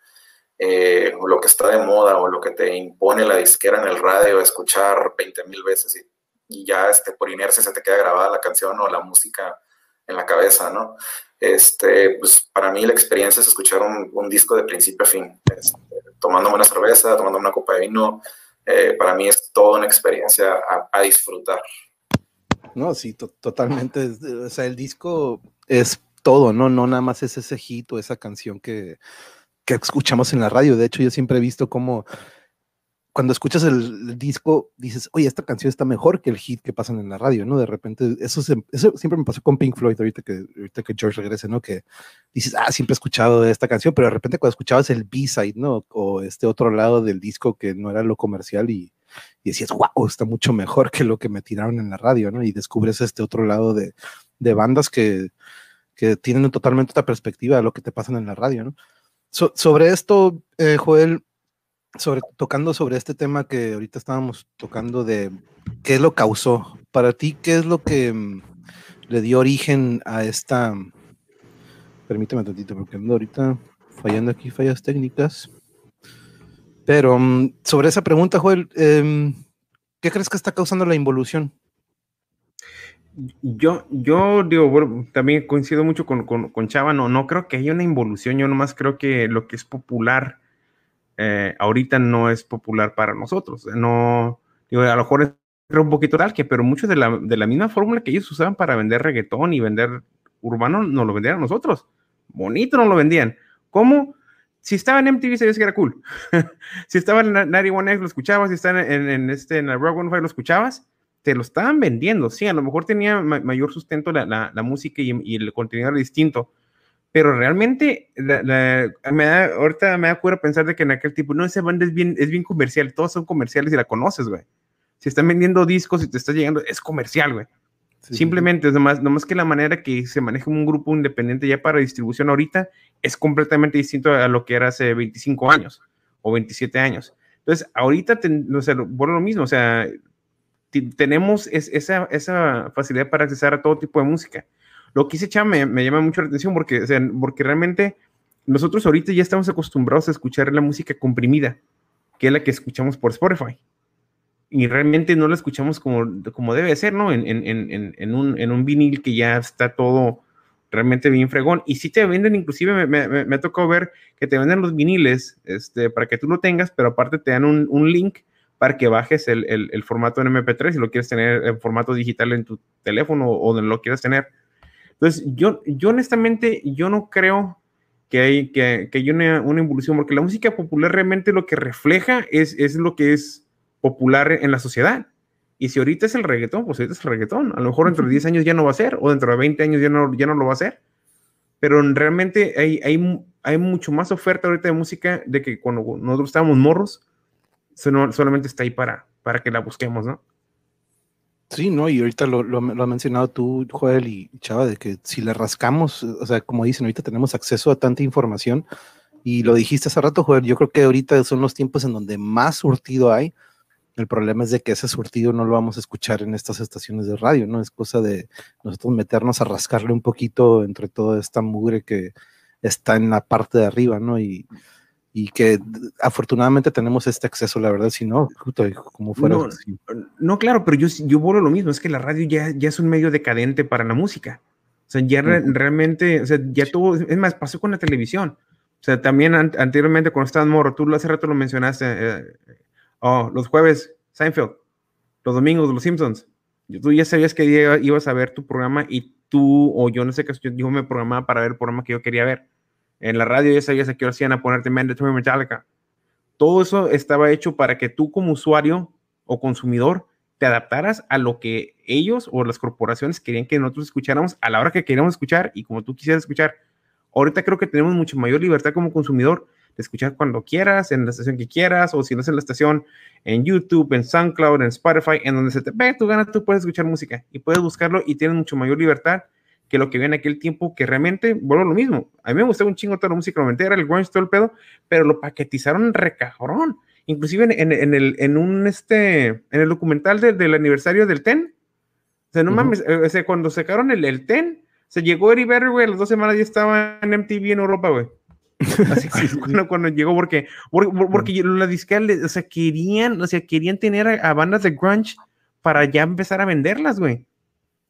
eh, o lo que está de moda, o lo que te impone la disquera en el radio, escuchar 20 mil veces y, y, ya este, por inercia se te queda grabada la canción o la música en la cabeza, ¿no? Este, pues para mí la experiencia es escuchar un, disco de principio a fin, este, tomándome una cerveza, tomando una copa de vino, eh, para mí es toda una experiencia a, disfrutar. No, sí, totalmente. O sea, el disco es todo, ¿no? No nada más es ese hit o esa canción que, que escuchamos en la radio. De hecho, yo siempre he visto cómo cuando escuchas el, disco, dices, oye, esta canción está mejor que el hit que pasan en la radio, ¿no? De repente, eso, siempre me pasó con Pink Floyd, ahorita que, ahorita que George regrese, ¿no? Que dices, ah, siempre he escuchado esta canción, pero de repente cuando escuchabas el B-side, ¿no? O este otro lado del disco que no era lo comercial y, y decías, wow, está mucho mejor que lo que me tiraron en la radio, ¿no? Y descubres este otro lado de, de bandas que, que tienen totalmente otra perspectiva de lo que te pasan en la radio, ¿no? sobre esto, eh, Joel, tocando sobre este tema que ahorita estábamos tocando de qué lo causó. Para ti, ¿qué es lo que mm, le dio origen a esta... Permíteme un tantito, porque ando ahorita fallando aquí, fallas técnicas. Pero mm, sobre esa pregunta, Joel, em, ¿qué crees que está causando la involución? Yo, yo digo, bueno, también coincido mucho con, con, con no, no creo que haya una involución, yo nomás creo que lo que es popular eh, ahorita no es popular para nosotros. No, digo, a lo mejor es un poquito que, pero mucho de la, de la misma fórmula que ellos usaban para vender reggaetón y vender urbano, nos lo vendían a nosotros. Bonito nos lo vendían. ¿Cómo? Si estaba en MTV, sabías que era cool. si estaba en 91X, lo escuchabas. Si estaba en, en, este, en la Rock One lo escuchabas. Te lo estaban vendiendo. Sí, a lo mejor tenía mayor sustento la, la, la música y, y, el contenido era distinto pero realmente me da, ahorita me da cuero pensar de que en aquel tipo, no, ese banda es bien, es bien comercial, todos son comerciales y la conoces, güey. Si están vendiendo discos y te está llegando, es comercial, güey. Simplemente es nomás, nomás que la manera que se maneja un grupo independiente ya para distribución ahorita es completamente distinto a lo que era hace 25 años o 27 años. Entonces, ahorita, o sea, lo mismo, o sea, tenemos esa, esa facilidad para accesar a todo tipo de música. Lo que hice Chava me, llama mucho la atención porque, o sea, porque realmente nosotros ahorita ya estamos acostumbrados a escuchar la música comprimida, que es la que escuchamos por Spotify. Y realmente no la escuchamos como, como debe ser, ¿no? En, en, en, en, un, en un vinil que ya está todo realmente bien fregón. Y si te venden, inclusive me, me, me, ha tocado ver que te venden los viniles este, para que tú lo tengas, pero aparte te dan un, un link para que bajes el, el, el, formato en MP3 si lo quieres tener en formato digital en tu teléfono o donde lo quieras tener. Entonces, yo, yo honestamente, yo no creo que hay, que, que hay una, una, evolución, porque la música popular realmente lo que refleja es, es lo que es popular en la sociedad. Y si ahorita es el reggaetón, pues ahorita es el reggaetón. A lo mejor dentro de 10 años ya no va a ser, o dentro de 20 años ya no, ya no lo va a ser. Pero realmente hay, hay, hay mucho más oferta ahorita de música de que cuando nosotros estábamos morros, solamente está ahí para, para que la busquemos, ¿no? Sí, no, y ahorita lo, lo, lo mencionado tú, Joel y Chava, de que si le rascamos, o sea, como dicen, ahorita tenemos acceso a tanta información, y lo dijiste hace rato, Joel, yo creo que ahorita son los tiempos en donde más surtido hay. El problema es de que ese surtido no lo vamos a escuchar en estas estaciones de radio, ¿no? Es cosa de nosotros meternos a rascarle un poquito entre toda esta mugre que está en la parte de arriba, ¿no? Y, y que afortunadamente tenemos este acceso, la verdad, si no, como fuera. No, claro, pero yo, yo vuelo lo mismo, es que la radio ya, ya es un medio decadente para la música. O sea, ya realmente, o sea, ya todo, es más, pasó con la televisión. O sea, también anteriormente cuando estabas morro, tú hace rato lo mencionaste, eh, oh, los jueves, Seinfeld, los domingos, los Simpsons. Tú ya sabías que ibas a ver tu programa y tú, o yo no sé qué, yo me programaba para ver el programa que yo quería ver en la radio ya sabías a qué hora a ponerte Mandatory Metallica. Todo eso estaba hecho para que tú como usuario o consumidor te adaptaras a lo que ellos o las corporaciones querían que nosotros escucháramos a la hora que queríamos escuchar y como tú quisieras escuchar. Ahorita creo que tenemos mucho mayor libertad como consumidor de escuchar cuando quieras, en la estación que quieras, o si no es en la estación, en YouTube, en SoundCloud, en Spotify, en donde se te ve tu gana, tú puedes escuchar música y puedes buscarlo y tienes mucho mayor libertad que lo que vi en aquel tiempo, que realmente, bueno, lo mismo. A mí me gustaba un chingo toda la música noventera, el grunge, todo el pedo, pero lo paquetizaron recabrón. Inclusive en, en, el, en un, este, en el documental del aniversario del TEN, o sea, no mames, eh, o sea, cuando sacaron el, el TEN, se llegó Eddie Vedder, güey, las dos semanas ya estaba en MTV en Europa, güey. Así cuando, cuando, llegó, porque, porque, porque la disquera, o sea, querían, o sea, querían tener a bandas de grunge para ya empezar a venderlas, güey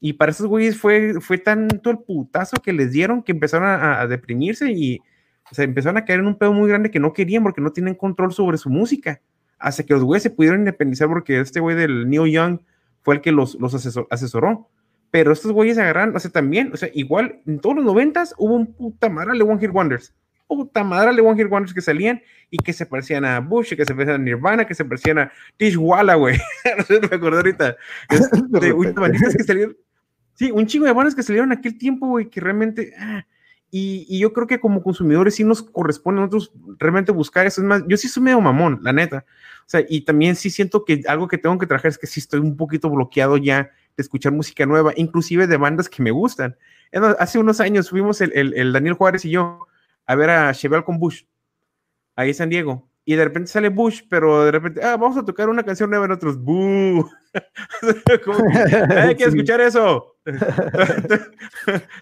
Y para esos güeyes fue, fue tanto el putazo que les dieron que empezaron a, deprimirse y se empezaron a caer en un pedo muy grande que no querían porque no tienen control sobre su música. Hasta que los güeyes se pudieron independizar porque este güey del Neil Young fue el que los, los asesoró. Pero estos güeyes agarran, o sea, también, o sea, igual en todos los noventas hubo un puta madre de One Hit Wonders. Puta madre de One Hit Wonders que salían y que se parecían a Bush, que se parecían a Nirvana, que se parecían a Tishwala, güey. no sé, me acuerdo ahorita. de, que salieron Sí, un chingo de bandas que salieron en aquel tiempo, güey, que realmente. Ah, y, yo creo que como consumidores sí nos corresponde a nosotros realmente buscar eso. Es más, yo sí soy medio mamón, la neta. O sea, y también sí siento que algo que tengo que trabajar es que sí estoy un poquito bloqueado ya de escuchar música nueva, inclusive de bandas que me gustan. Hace unos años fuimos el, el, Daniel Juárez y yo a ver a Cheval con Bush, ahí en San Diego y de repente sale Bush, pero de repente, ah, vamos a tocar una canción nueva en otros, ¡Boo! Hay que escuchar eso.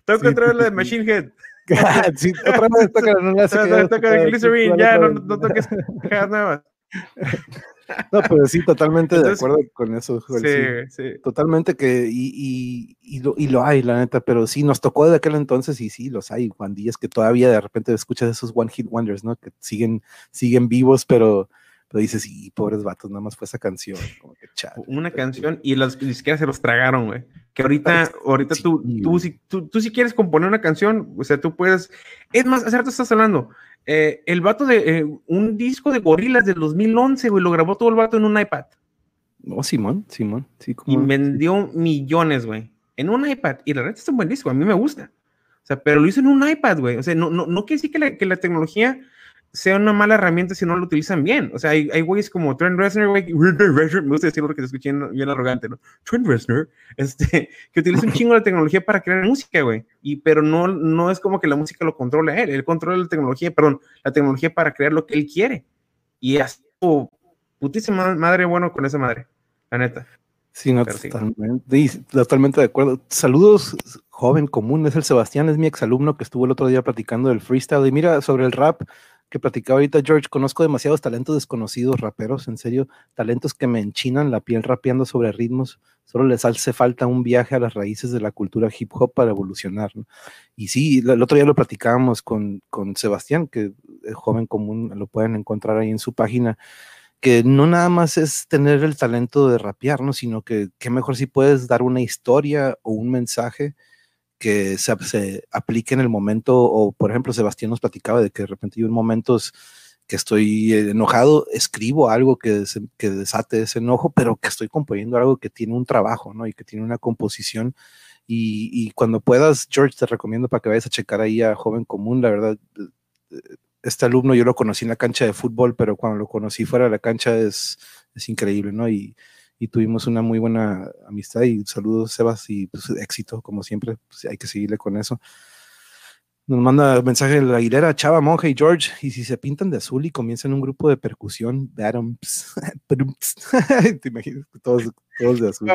Tengo que traer la de Machine Head. sí, otra vez toca, no la Toca ya, no, no toques nuevas. No, pero sí, totalmente de acuerdo con eso. sí, sí, Totalmente que, y, y, lo, y, lo, hay, la neta, pero sí, nos tocó de aquel entonces y sí, los hay, bandillas que todavía de repente escuchas esos One Hit Wonders, ¿no? Que siguen, siguen vivos, pero, pero dices, y pobres vatos, nada más fue esa canción. Como que Una canción y los, ni siquiera se los tragaron, güey. Que ahorita, ahorita tú, tú, si, tú, tú, si quieres componer una canción, o sea, tú puedes, es más, hace rato estás hablando, eh, el vato de eh, un disco de gorilas del 2011, güey, lo grabó todo el vato en un iPad. Oh, Simón, Simón, sí. y vendió millones, güey, en un iPad. Y la verdad es un buen disco, a mí me gusta. O sea, pero lo hizo en un iPad, güey. O sea, no, no, no quiere decir que la, que la tecnología sea una mala herramienta si no lo utilizan bien. O sea, hay, hay güeyes como Trent Reznor, güey, me gusta decirlo porque te escuché bien arrogante, ¿no? Trent Reznor, este, que utiliza un chingo de tecnología para crear música, güey, y pero no, no es como que la música lo controle a él, él controla la tecnología, perdón, la tecnología para crear lo que él quiere. Y así, oh, putísima madre bueno con esa madre, la neta. Sí, no, totalmente, totalmente de acuerdo. Saludos, joven común, es el Sebastián, es mi exalumno que estuvo el otro día platicando del freestyle. Y mira, sobre el rap, que platicaba ahorita George, conozco demasiados talentos desconocidos, raperos, en serio, talentos que me enchinan la piel rapeando sobre ritmos. Solo les hace falta un viaje a las raíces de la cultura hip hop para evolucionar. Y sí, el otro día lo platicábamos con, con Sebastián, que es joven común, lo pueden encontrar ahí en su página, que no nada más es tener el talento de rapear, ¿no? sino que qué mejor si puedes dar una historia o un mensaje que se, aplique en el momento, o por ejemplo, Sebastián nos platicaba de que de repente yo en momentos que estoy enojado, escribo algo que, que desate ese enojo, pero que estoy componiendo algo que tiene un trabajo, ¿no? Y que tiene una composición. Y, cuando puedas, George, te recomiendo para que vayas a checar ahí a Joven Común, la verdad, eh, este alumno yo lo conocí en la cancha de fútbol, pero cuando lo conocí fuera de la cancha es, es increíble, ¿no? Y, y tuvimos una muy buena amistad y saludos Sebas y pues, éxito como siempre, pues, hay que seguirle con eso. Nos manda mensaje de la Aguilera, Chava, Monje y George, y si se pintan de azul y comienzan un grupo de percusión, te imaginas todos, todos de azul.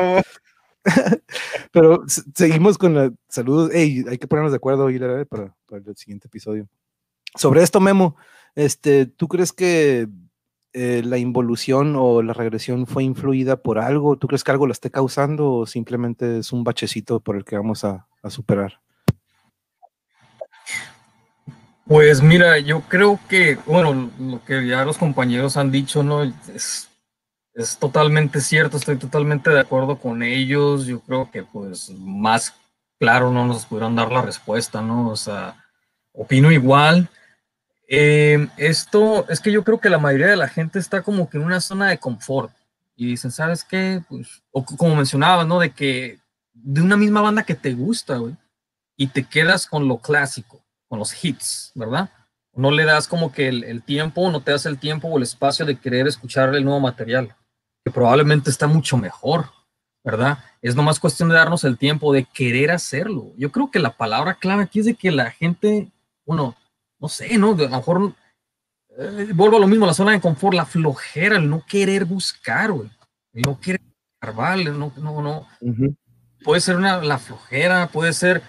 Pero seguimos con la saludos. Hey, hay que ponernos de acuerdo, Aguilera, para, para el siguiente episodio. Sobre esto, Memo, este, ¿tú crees que eh, la involución o la regresión fue influida por algo? ¿Tú crees que algo la esté causando o simplemente es un bachecito por el que vamos a, superar? Pues mira, yo creo que, bueno, lo que ya los compañeros han dicho, ¿no? Es, es totalmente cierto, estoy totalmente de acuerdo con ellos. Yo creo que, pues, más claro no nos pudieron dar la respuesta, ¿no? O sea, opino igual. Eh, esto es que yo creo que la mayoría de la gente está como que en una zona de confort y dicen, ¿sabes qué? Pues, o como mencionaba, ¿no? De que de una misma banda que te gusta, güey, y te quedas con lo clásico, con los hits, ¿verdad? No le das como que el, tiempo, no te das el tiempo o el espacio de querer escuchar el nuevo material, que probablemente está mucho mejor, ¿verdad? Es nomás cuestión de darnos el tiempo de querer hacerlo. Yo creo que la palabra clave aquí es de que la gente, bueno, no sé, ¿no? A lo mejor eh, vuelvo a lo mismo, la zona de confort, la flojera, el no querer buscar, güey. El no querer ¿vale? no, no, no. Puede ser una, la flojera, puede ser,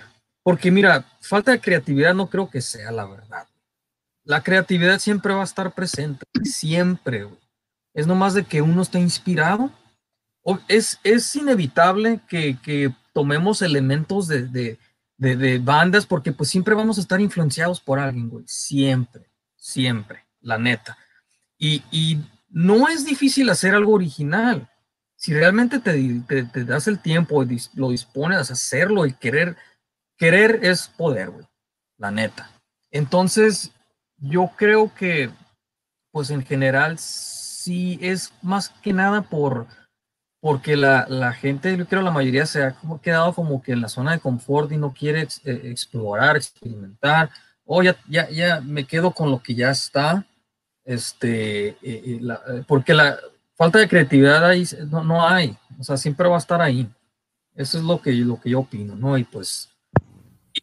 porque mira, falta de creatividad no creo que sea la verdad. La creatividad siempre va a estar presente, siempre, güey. Es nomás de que uno está inspirado. O es, es inevitable que, que tomemos elementos de, de, de, bandas, porque pues siempre vamos a estar influenciados por alguien, güey. Siempre, siempre, la neta. Y, no es difícil hacer algo original. Si realmente te, te, das el tiempo y lo dispones a hacerlo y querer, querer es poder, güey. La neta. Entonces, yo creo que, pues en general, sí es más que nada por porque la, la, gente, yo creo la mayoría se ha quedado como que en la zona de confort y no quiere eh, explorar, experimentar, o ya, ya, ya me quedo con lo que ya está, este, eh, eh, porque la falta de creatividad ahí no, no, hay, o sea, siempre va a estar ahí. Eso es lo que, lo que yo opino, ¿no? Y pues,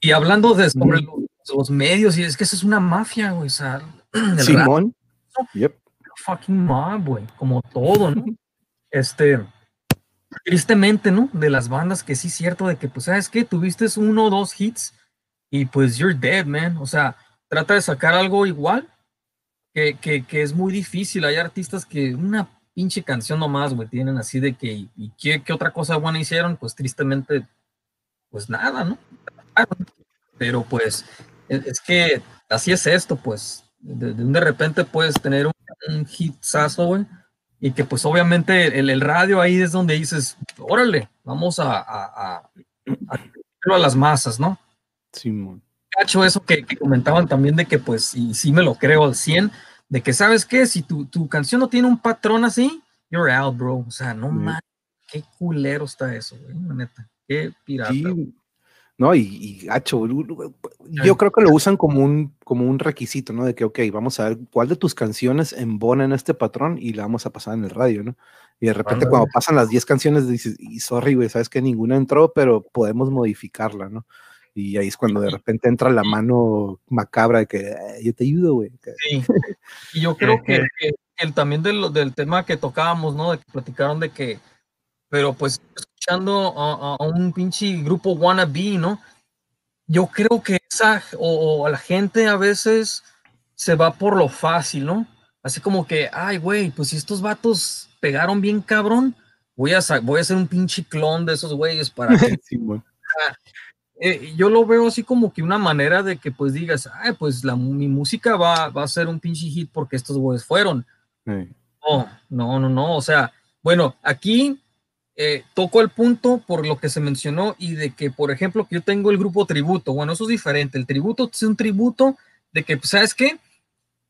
y hablando de sobre los, medios, y es que eso es una mafia, güey, o sea, Simón. Yep. Fucking mob, güey, como todo, ¿no? Este, tristemente, ¿no? De las bandas que sí es cierto de que, pues, ¿sabes qué? Tuviste uno o dos hits y pues you're dead, man. O sea, trata de sacar algo igual, que, que, que es muy difícil. Hay artistas que una pinche canción nomás, güey, tienen así de que, ¿y qué, qué, otra cosa buena hicieron? Pues tristemente, pues nada, ¿no? Pero pues, es, que así es esto, pues. De, de, repente puedes tener un, un hitsazo, güey y que pues obviamente el, el, radio ahí es donde dices, órale, vamos a, a, a, a las masas, ¿no? Sí, Cacho, eso que, que, comentaban también de que pues, y sí me lo creo al 100, de que sabes qué, si tu, tu canción no tiene un patrón así, you're out, bro. O sea, no más, qué culero está eso, güey, neta, qué pirata. Sí. ¿No? Y, y gacho, yo creo que lo usan como un, como un requisito, ¿no? De que, ok, vamos a ver cuál de tus canciones embona en este patrón y la vamos a pasar en el radio, ¿no? Y de repente cuando pasan las 10 canciones dices, y sorry, güey, sabes que ninguna entró, pero podemos modificarla, ¿no? Y ahí es cuando de repente entra la mano macabra de que yo te ayudo, güey. Sí. Y yo creo que, el, también del, del tema que tocábamos, ¿no? De que platicaron de que pero pues escuchando a, un pinche grupo wannabe, ¿no? Yo creo que esa, o, la gente a veces se va por lo fácil, ¿no? Así como que, ay, güey, pues si estos vatos pegaron bien cabrón, voy a, voy a hacer un pinche clon de esos güeyes para que... Eh, yo lo veo así como que una manera de que pues digas, ay, pues la, mi música va, va a ser un pinche hit porque estos güeyes fueron. No, no, no, no, o sea, bueno, aquí eh, toco el punto por lo que se mencionó y de que, por ejemplo, que yo tengo el grupo tributo. Bueno, eso es diferente. El tributo es un tributo de que, pues, ¿sabes qué?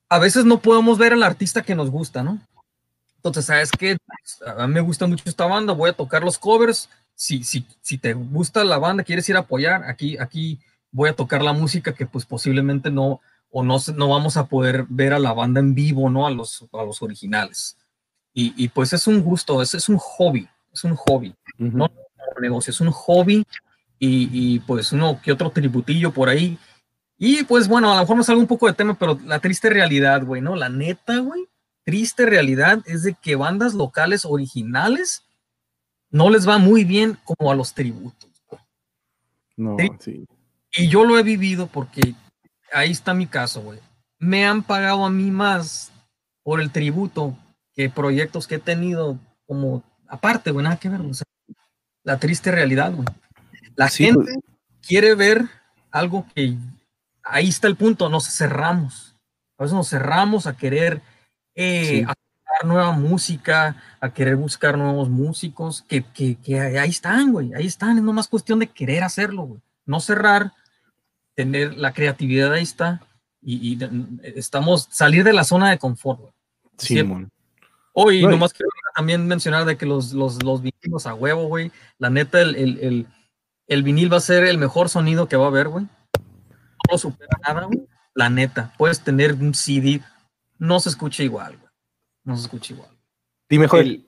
A veces no podemos ver al artista que nos gusta, ¿no? Entonces, ¿sabes qué? A mí me gusta mucho esta banda, voy a tocar los covers. Si, si, si te gusta la banda, quieres ir a apoyar, aquí, aquí voy a tocar la música que pues posiblemente no, o no, no vamos a poder ver a la banda en vivo, ¿no? A los, a los originales. Y, y pues es un gusto, es, es un hobby es un hobby, no un negocio, es un hobby y, pues uno que otro tributillo por ahí. Y pues bueno, a lo mejor me salgo un poco de tema, pero la triste realidad, güey, ¿no? La neta, güey, triste realidad es de que bandas locales originales no les va muy bien como a los tributos. No, sí. Y yo lo he vivido porque ahí está mi caso, güey. Me han pagado a mí más por el tributo que proyectos que he tenido como aparte, güey, nada que ver, o sea, la triste realidad, güey. La gente pues. quiere ver algo que ahí está el punto, nos cerramos. A veces nos cerramos a querer eh, nueva música, a querer buscar nuevos músicos, que, que, que ahí están, güey, ahí están, es nomás cuestión de querer hacerlo, güey. No cerrar, tener la creatividad ahí está, y, estamos, salir de la zona de confort, güey. Sí, Hoy, nomás quiero también mencionar de que los, los, los vinilos a huevo, güey. La neta, el, el, el, el, vinil va a ser el mejor sonido que va a haber, güey. No lo supera nada, güey. La neta, puedes tener un CD, no se escucha igual, güey. No se escucha igual. Dime, Joel.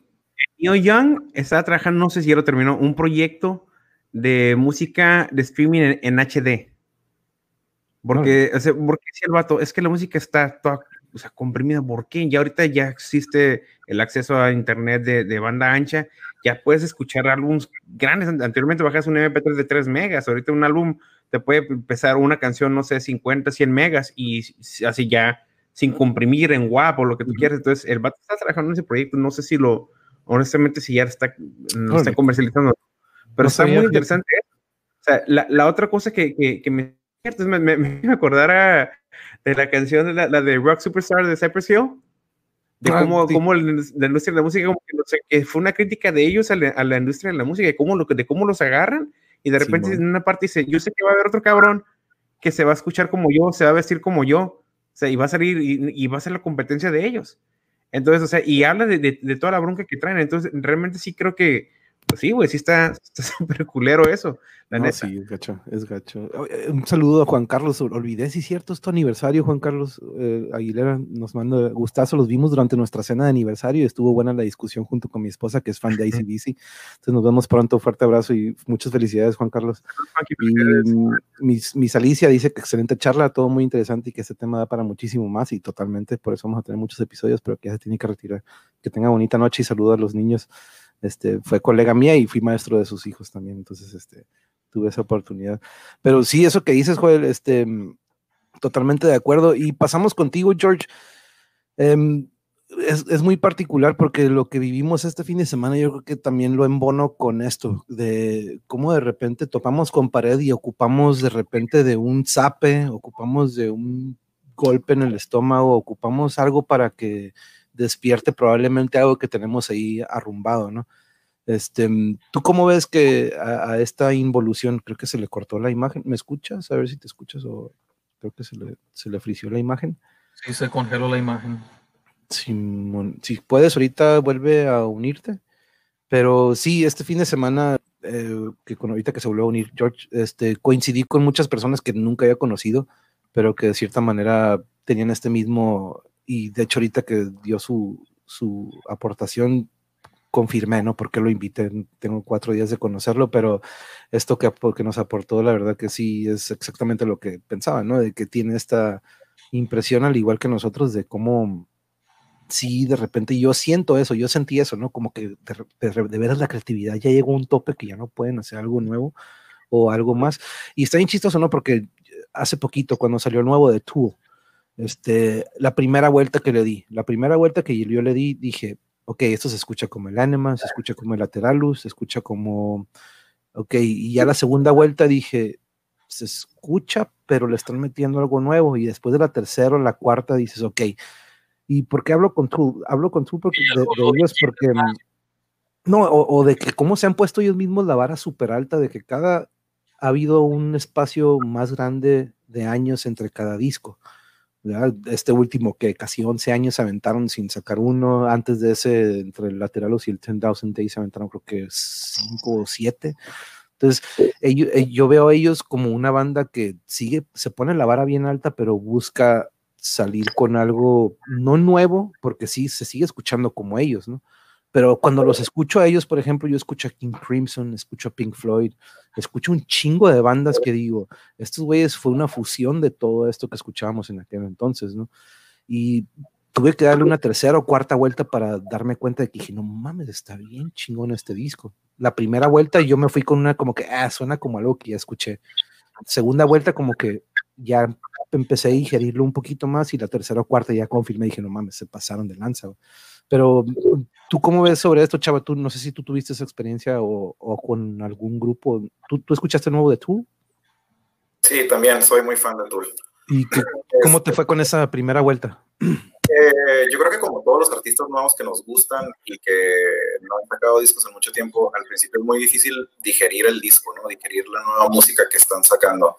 Neil Young está trabajando, no sé si ya lo terminó, un proyecto de música de streaming en, HD. Porque, o sea, porque si el vato, es que la música está toda o sea, comprimida. ¿Por qué? Ya ahorita ya existe el acceso a internet de, banda ancha, ya puedes escuchar álbumes grandes. Anteriormente bajas un MP3 de 3 megas, ahorita un álbum te puede empezar una canción, no sé, 50, 100 megas y así ya sin comprimir en WAP o lo que tú quieras. Entonces, el vato está trabajando en ese proyecto, no sé si lo, honestamente, si ya está, no está comercializando, Pero está muy interesante. O sea, la, la otra cosa que, que, que me, me, me, me acordara de la canción de la, la, de Rock Superstar de Cypress Hill, de ah, cómo, cómo la, industria de la música, como que, no sé, que fue una crítica de ellos a la, a la, industria de la música, de cómo, lo, de cómo los agarran, y de repente sí, en una parte dice, yo sé que va a haber otro cabrón que se va a escuchar como yo, se va a vestir como yo, o sea, y va a salir y, y va a ser la competencia de ellos. Entonces, o sea, y habla de, de, de, toda la bronca que traen. Entonces, realmente sí creo que, pues sí, güey, sí está súper culero eso, la no, neta. Sí, es gacho, es gacho. Un saludo a Juan Carlos, olvidé si es cierto, es tu aniversario, Juan Carlos eh, Aguilera, nos manda gustazo, los vimos durante nuestra cena de aniversario y estuvo buena la discusión junto con mi esposa, que es fan de ACDC. Entonces nos vemos pronto, fuerte abrazo y muchas felicidades, Juan Carlos. Y mis, mis Alicia dice que excelente charla, todo muy interesante y que este tema da para muchísimo más y totalmente, por eso vamos a tener muchos episodios, pero que ya se tiene que retirar. Que tenga bonita noche y saludo a los niños este, fue colega mía y fui maestro de sus hijos también, entonces este, tuve esa oportunidad. Pero sí, eso que dices, Joel, este, totalmente de acuerdo. Y pasamos contigo, George. Eh, es, es, muy particular porque lo que vivimos este fin de semana, yo creo que también lo embono con esto, de cómo de repente topamos con pared y ocupamos de repente de un zape, ocupamos de un golpe en el estómago, ocupamos algo para que despierte probablemente algo que tenemos ahí arrumbado, ¿no? Este, ¿Tú cómo ves que a, a, esta involución, creo que se le cortó la imagen? ¿Me escuchas? A ver si te escuchas o creo que se le, se le frició la imagen. Sí, se congeló la imagen. Si, si puedes, ahorita vuelve a unirte. Pero sí, este fin de semana, eh, que con ahorita que se volvió a unir George, este, coincidí con muchas personas que nunca había conocido, pero que de cierta manera tenían este mismo y de hecho ahorita que dio su, su aportación, confirmé, ¿no? Porque lo invité, tengo cuatro días de conocerlo, pero esto que, que nos aportó, la verdad que sí es exactamente lo que pensaba, ¿no? De que tiene esta impresión, al igual que nosotros, de cómo sí, de repente yo siento eso, yo sentí eso, ¿no? Como que de, de, de veras la creatividad ya llegó a un tope que ya no pueden hacer algo nuevo o algo más. Y está bien chistoso, ¿no? Porque hace poquito, cuando salió el nuevo de Tool, este, la primera vuelta que le di, la primera vuelta que yo le di, dije, ok, esto se escucha como el Anima, se escucha como el Lateralus, se escucha como, ok, y ya la segunda vuelta dije, se escucha, pero le están metiendo algo nuevo, y después de la tercera o la cuarta dices, ok, ¿y por qué hablo con tú? Hablo con tú porque de, de ellos porque, no, o, o de que cómo se han puesto ellos mismos la vara súper alta, de que cada, ha habido un espacio más grande de años entre cada disco. ¿Verdad? Este último que casi 11 años se aventaron sin sacar uno, antes de ese, entre el Lateralos y el 10,000 Days se aventaron creo que 5 o 7. Entonces, ellos, yo veo a ellos como una banda que sigue, se pone la vara bien alta, pero busca salir con algo no nuevo, porque sí, se sigue escuchando como ellos, ¿no? Pero cuando los escucho a ellos, por ejemplo, yo escucho a King Crimson, escucho a Pink Floyd, escucho un chingo de bandas que digo, estos güeyes fue una fusión de todo esto que escuchábamos en aquel entonces, ¿no? Y tuve que darle una tercera o cuarta vuelta para darme cuenta de que dije, no mames, está bien chingón este disco. La primera vuelta yo me fui con una como que, ah, suena como algo que ya escuché. Segunda vuelta como que ya empecé a digerirlo un poquito más y la tercera o cuarta ya confirmé dije, no mames, se pasaron de lanza. Pero ¿Tú cómo ves sobre esto, Chava? Tú, no sé si tú tuviste esa experiencia o, o con algún grupo. ¿Tú, ¿Tú, escuchaste nuevo de Tool? Sí, también soy muy fan de Tool. ¿Y cómo te fue con esa primera vuelta? Eh, yo creo que como todos los artistas nuevos que nos gustan y que no han sacado discos en mucho tiempo, al principio es muy difícil digerir el disco, ¿no? Digerir la nueva música que están sacando.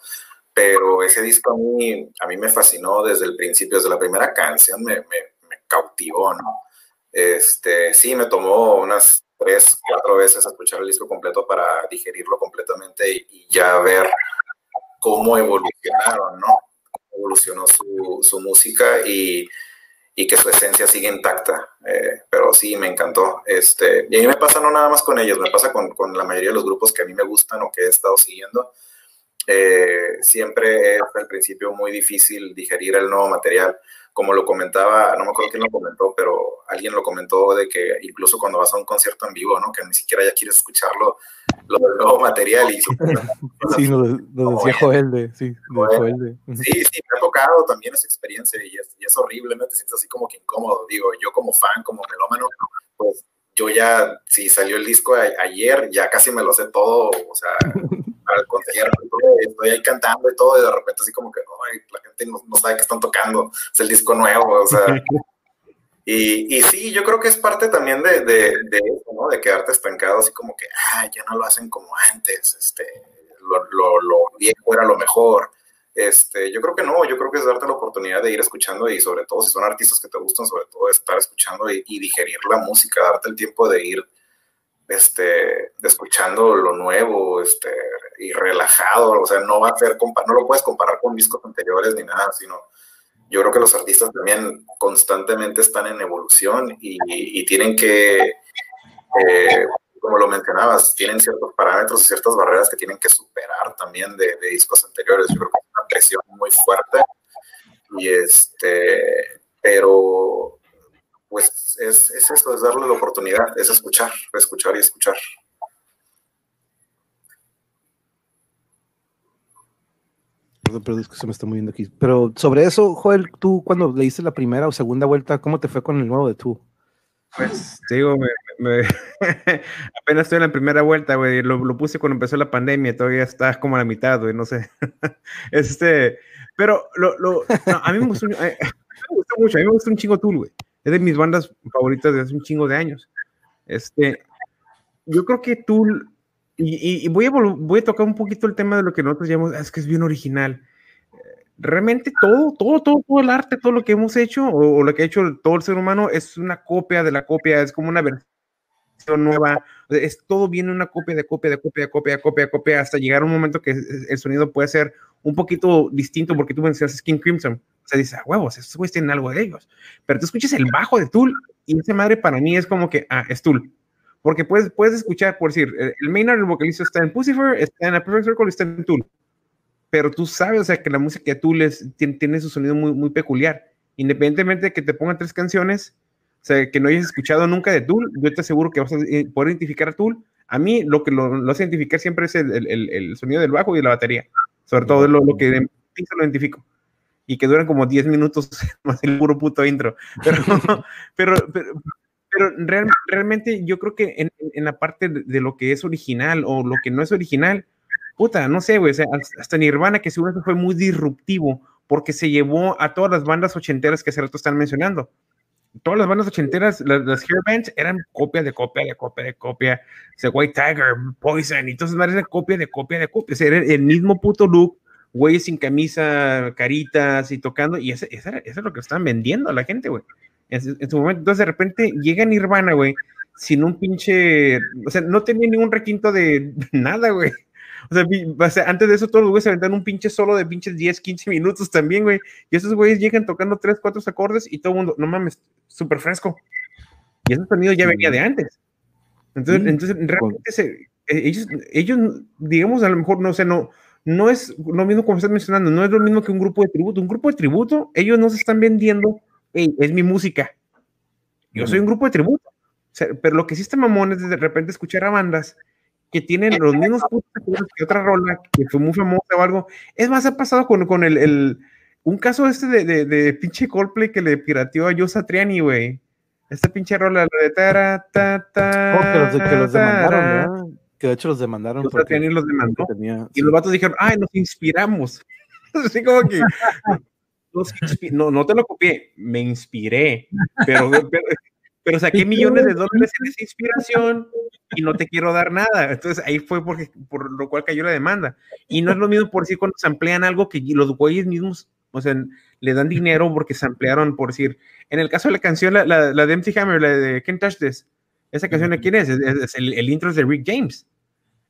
Pero ese disco a mí, a mí me fascinó desde el principio, desde la primera canción me, me, me cautivó, ¿no? Este, sí, me tomó unas tres, cuatro veces escuchar el disco completo para digerirlo completamente y, ya ver cómo evolucionaron, ¿no? Evolucionó su, su música y, y, que su esencia sigue intacta. Eh, pero sí, me encantó. Este, y a mí me pasa no nada más con ellos, me pasa con, con la mayoría de los grupos que a mí me gustan o que he estado siguiendo. Eh, siempre es al principio muy difícil digerir el nuevo material como lo comentaba, no me acuerdo quién lo comentó, pero alguien lo comentó de que incluso cuando vas a un concierto en vivo, ¿no? Que ni siquiera ya quieres escucharlo, lo del nuevo material y... sí, lo, lo decía Joel de, sí, Joel de. sí, sí, me ha tocado también esa experiencia y es, y es horrible, ¿no? Te sientes así como que incómodo, digo, yo como fan, como melómano, pues yo ya, si salió el disco ayer, ya casi me lo sé todo, o sea, al concierto, estoy ahí cantando y todo, y de repente así como que, la gente no, sabe que están tocando, es el disco nuevo, o sea. Y, y sí, yo creo que es parte también de, de, de eso, ¿no? De quedarte estancado, así como que, ah, ya no lo hacen como antes, este, lo, lo, lo viejo era lo mejor. Este, yo creo que no, yo creo que es darte la oportunidad de ir escuchando y sobre todo si son artistas que te gustan, sobre todo estar escuchando y, y digerir la música, darte el tiempo de ir este, escuchando lo nuevo este, y relajado, o sea, no va a ser, no lo puedes comparar con discos anteriores ni nada, sino yo creo que los artistas también constantemente están en evolución y, tienen que, eh, como lo mencionabas, tienen ciertos parámetros y ciertas barreras que tienen que superar también de, discos anteriores. Yo creo que es una presión muy fuerte y este, pero pues es, es esto, es darle la oportunidad, es escuchar, escuchar y escuchar. Perdón, perdón, es que se me está moviendo aquí. Pero sobre eso, Joel, tú cuando leíste la primera o segunda vuelta, ¿cómo te fue con el nuevo de tú? Pues, digo, me, apenas estoy en la primera vuelta, güey. Lo, lo, puse cuando empezó la pandemia, todavía está como a la mitad, güey, no sé. este, pero lo, lo a mí me gustó, me gustó mucho, a mí me gustó un chingo Tool, güey. Es de mis bandas favoritas de hace un chingo de años. Este, yo creo que Tool, y, voy, a, voy a tocar un poquito el tema de lo que nosotros llamamos, es que es bien original. Realmente todo, todo, todo, todo el arte, todo lo que hemos hecho, o, lo que ha hecho todo el ser humano, es una copia de la copia, es como una versión nueva, es todo viene una copia de copia de copia de copia de copia de copia hasta llegar a un momento que el sonido puede ser un poquito distinto porque tú mencionas Skin Crimson, sea, dice, a huevos, estos güeyes tienen algo de ellos. Pero tú escuchas el bajo de Tool y esa madre para mí es como que, ah, es Tool. Porque puedes, puedes escuchar, por decir, el Maynard, vocalista, está en Pussifer, está en A Perfect Circle, está en Tool. Pero tú sabes, o sea, que la música de Tool es, tiene, tiene, su sonido muy, muy peculiar. Independientemente de que te pongan tres canciones, o sea, que no hayas escuchado nunca de Tool, yo te aseguro que vas a poder identificar a Tool. A mí lo que lo, lo hace identificar siempre es el, el, el, sonido del bajo y de la batería. Sobre todo lo, lo que lo identifico y que duran como 10 minutos más el puro puto intro. Pero, pero, pero, realmente yo creo que en, en la parte de, lo que es original o lo que no es original, puta, no sé, güey, hasta Nirvana, que seguro fue muy disruptivo porque se llevó a todas las bandas ochenteras que hace rato están mencionando. Todas las bandas ochenteras, las, hair bands, eran copia de copia de copia de copia. O White Tiger, Poison, y entonces eran copia de copia de copia. O era el mismo puto look, güeyes sin camisa, caritas y tocando, y ese, eso es lo que estaban vendiendo a la gente, güey. En, su momento, entonces de repente llega Nirvana, güey, sin un pinche, o sea, no tenía ningún requinto de nada, güey. O sea, antes de eso todos los güeyes se aventaron un pinche solo de pinches 10, 15 minutos también, güey. Y esos güeyes llegan tocando 3, 4 acordes y todo el mundo, no mames, súper fresco. Y ese sonido ya venía de antes. Entonces, entonces realmente se, e, ellos, ellos, digamos, a lo mejor, no sé, no, no es lo mismo como estás mencionando, no es lo mismo que un grupo de tributo. Un grupo de tributo, ellos no se están vendiendo, es mi música. Yo soy un grupo de tributo. pero lo que sí está mamón es de repente escuchar a bandas que tienen los mismos puntos que otra rola que fue muy famosa o algo. Es más, ha pasado con, con el, el un caso este de, de, de, pinche Coldplay que le pirateó a Joe Satriani, güey. Esta pinche rola, la de ta, ta, ta, oh, que los, que los demandaron, que de hecho los demandaron. Los porque los demandó. Tenía, y los vatos dijeron, ay, nos inspiramos. Así como que. no, no te lo copié, me inspiré, pero, pero, pero saqué millones de dólares en esa inspiración y no te quiero dar nada. Entonces ahí fue porque, por lo cual cayó la demanda. Y no es lo mismo por decir cuando se amplían algo que los güeyes mismos, o sea, le dan dinero porque se ampliaron, por decir. En el caso de la canción, la, la, la de MC Hammer, la de Can't Touch This, ¿Esa canción de quién es? Es, el, el, intro es de Rick James.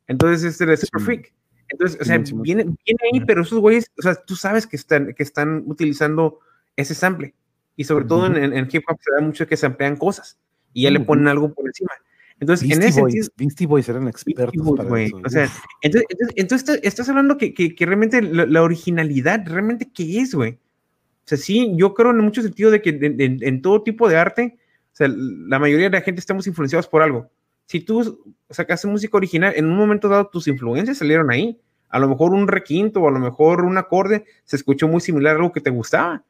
Entonces, este es de Super Freak. Entonces, o sea, viene, viene ahí, pero esos güeyes, o sea, tú sabes que están, que están utilizando ese sample. Y sobre todo en, en, hip hop se da mucho que se amplían cosas y ya le ponen algo por encima. Entonces, Beastie en ese Boys, sentido, Beastie Boys eran expertos Boys, para eso. O sea, entonces, entonces, entonces estás hablando que, que, que realmente la, la, originalidad, realmente, ¿qué es, güey? O sea, sí, yo creo en mucho sentido de que en, en, en todo tipo de arte, sea, la mayoría de la gente estamos influenciados por algo. Si tú sacaste música original, en un momento dado tus influencias salieron ahí. A lo mejor un requinto o a lo mejor un acorde se escuchó muy similar a algo que te gustaba.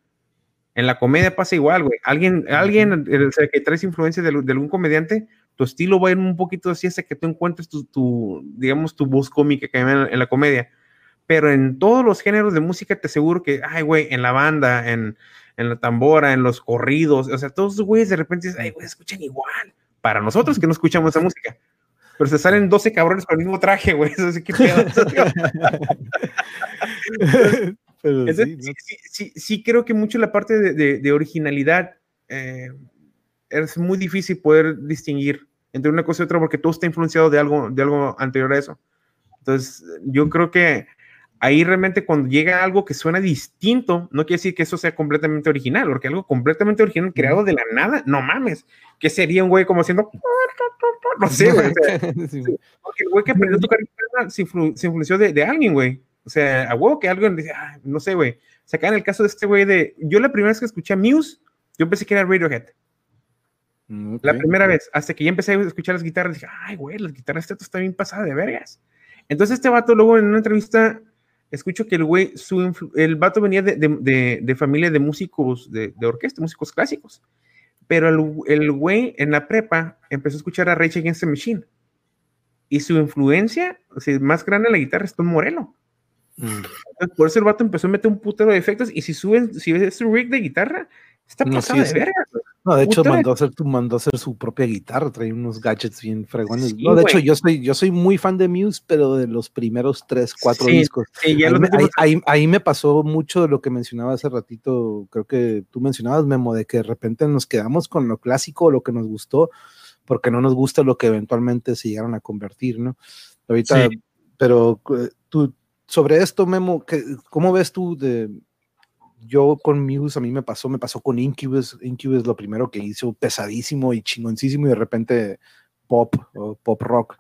En la comedia pasa igual, güey. Alguien, alguien o sea, que traes influencia de, de, algún comediante, tu estilo va a ir un poquito así hasta que tú encuentres tu, digamos, tu voz cómica que en, en la comedia. Pero en todos los géneros de música te aseguro que, ay, güey, en la banda, en, en la tambora, en los corridos, o sea, todos los güeyes de repente dicen, ay, güey, escuchan igual. Para nosotros que no escuchamos esa música. Pero se salen 12 cabrones con el mismo traje, güey. Eso sí, qué pedo. sí, sí, sí, creo que mucho la parte de, de, originalidad eh, es muy difícil poder distinguir entre una cosa y otra porque todo está influenciado de algo, de algo anterior a eso. Entonces, yo creo que ahí realmente cuando llega algo que suena distinto, no quiere decir que eso sea completamente original, porque algo completamente original creado de la nada, no mames, que sería un güey como haciendo, no sé, güey. porque el güey que aprendió a tocar se, se influenció de, de alguien, güey. O sea, a huevo que alguien dice, ah, no sé, güey. O sea, acá en el caso de este güey de, yo la primera vez que escuché a Muse, yo pensé que era Radiohead. Mm, la primera vez, hasta que ya empecé a escuchar las guitarras, dije, ay, güey, las guitarras de está bien pasada de vergas. Entonces este vato luego en una entrevista escucho que el güey, su el vato venía de, de, de, familia de músicos de, de, orquesta, músicos clásicos. Pero el, el güey en la prepa empezó a escuchar a Rage Against the Machine. Y su influencia, o sea, más grande en la guitarra es Tom Morello. Mm. por eso el vato empezó a meter un putero de efectos. Y si suben, si ves su rig de guitarra, está pasado de verga. No, de hecho mandó a, hacer, mandó a hacer su propia guitarra, trae unos gadgets bien fregones. no, de hecho, yo soy, yo soy muy fan de Muse, pero de los primeros tres, cuatro discos. ahí, me, pasó mucho de lo que mencionaba hace ratito, creo que tú mencionabas, Memo, de que de repente nos quedamos con lo clásico, lo que nos gustó, porque no nos gusta lo que eventualmente se llegaron a convertir, ¿no? Ahorita, pero eh, tú, sobre esto, Memo, ¿cómo ves tú de yo con Muse a mí me pasó, me pasó con Incubus. Incubus lo primero que hizo pesadísimo y chingoncísimo y de repente pop o pop rock.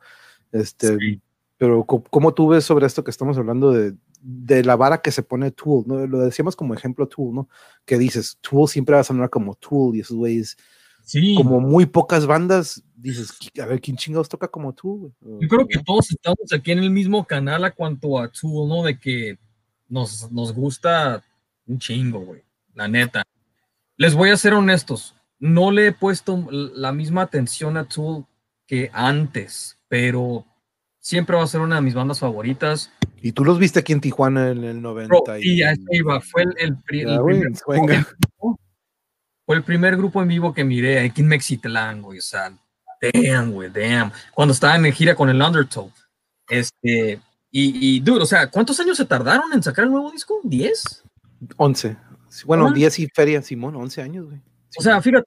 Este, Pero ¿cómo tú ves sobre esto que estamos hablando de, de la vara que se pone Tool? ¿no? Lo decíamos como ejemplo Tool, ¿no? Que dices, Tool siempre va a sonar como Tool y esos güeyes, sí. como muy pocas bandas, dices, a ver, ¿quién chingados toca como Tool? Yo creo que todos estamos aquí en el mismo canal a cuanto a Tool, ¿no? De que nos, nos gusta un chingo, güey. La neta. Les voy a ser honestos. No le he puesto la misma atención a Tool que antes, pero siempre va a ser una de mis bandas favoritas. ¿Y tú los viste aquí en Tijuana en el 90? sí, ya iba. Fue el, primer fue el primer grupo en vivo que miré aquí en Mexitlán, güey. O sea, damn, güey, damn. Cuando estaba en gira con el Undertow. Este, y, y, dude, o sea, ¿cuántos años se tardaron en sacar el nuevo disco? ¿10? 11. Bueno, 10 y feria, Simón, 11 años, güey. O sea, fíjate,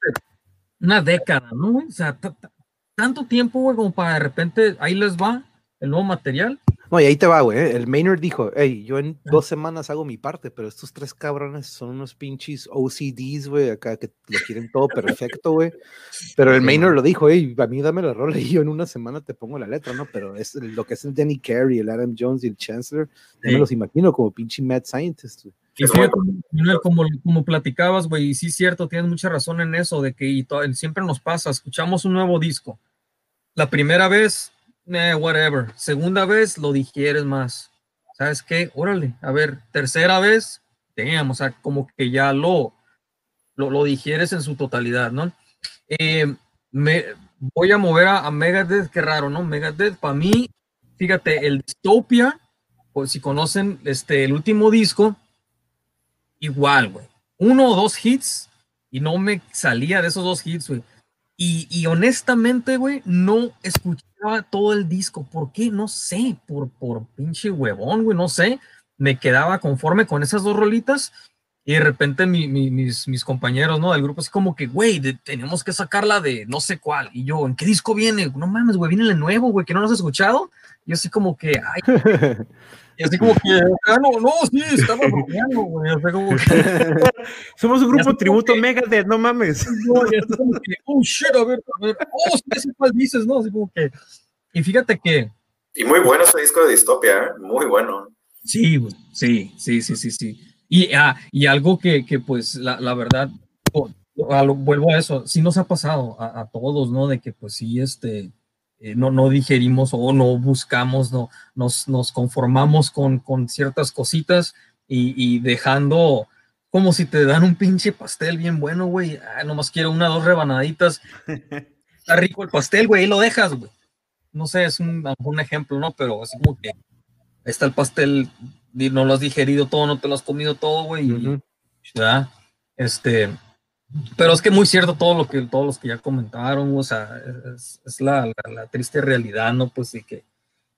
una década, ¿no, güey? O sea, tanto tiempo, güey, como para de repente ahí les va el nuevo material. No, y ahí te va, güey. ¿eh? El Maynard dijo, hey, yo en dos semanas hago mi parte, pero estos tres cabrones son unos pinches OCDs, güey, acá que lo quieren todo perfecto, güey. Pero el Maynard lo dijo, hey, a mí dame la rola y yo en una semana te pongo la letra, ¿no? Pero es lo que es el Danny Carey, el Adam Jones y el Chancellor, yo me los imagino como pinche mad scientist, güey. Y como, como platicabas, güey, y sí es cierto, tienes mucha razón en eso, de que siempre nos pasa, escuchamos un nuevo disco. La primera vez eh, whatever. Segunda vez lo digieres más. ¿Sabes qué? Órale, a ver, tercera vez, damn, o sea, como que ya lo, lo, lo digieres en su totalidad, ¿no? Eh, me voy a mover a, Megadeth, qué raro, ¿no? Megadeth, para mí, fíjate, el Dystopia, pues si conocen este, el último disco, igual, güey. Uno o dos hits y no me salía de esos dos hits, güey. Y, y honestamente, güey, no escuché todo el disco. ¿Por qué? No sé, por, por pinche huevón, güey, no sé. Me quedaba conforme con esas dos rolitas y de repente mis, mis compañeros, ¿no? Del grupo así como que, güey, tenemos que sacarla de no sé cuál. Y yo, ¿en qué disco viene? No mames, güey, viene el nuevo, güey, que no lo has escuchado. Y así como que, ay. Y así como que, ah, no, no, sí, estaba bromeando, güey. O sea, como que, Somos un grupo tributo mega de no mames. No, y así como que, oh shit, a ver, a ver, oh, sí, cuál dices, ¿no? Así como que, y fíjate que. Y muy bueno ese disco de Distopia, ¿eh? muy bueno. Sí, sí, sí, sí, sí, sí. Y, ah, y algo que, que pues, la, la verdad, vuelvo a eso, sí nos ha pasado a, a todos, ¿no? De que, pues, sí, este eh, no, no digerimos o no buscamos, no, nos, nos conformamos con, con ciertas cositas y, y, dejando como si te dan un pinche pastel bien bueno, güey, ah, nomás quiero una o dos rebanaditas. está rico el pastel, güey, y lo dejas, güey. No sé, es un, un ejemplo, ¿no? Pero así como que está el pastel, no lo has digerido todo, no te lo has comido todo, güey. ¿verdad? Este, pero es que muy cierto todo lo que todos los que ya comentaron, o sea, es, la, la, triste realidad, ¿no? Pues sí que.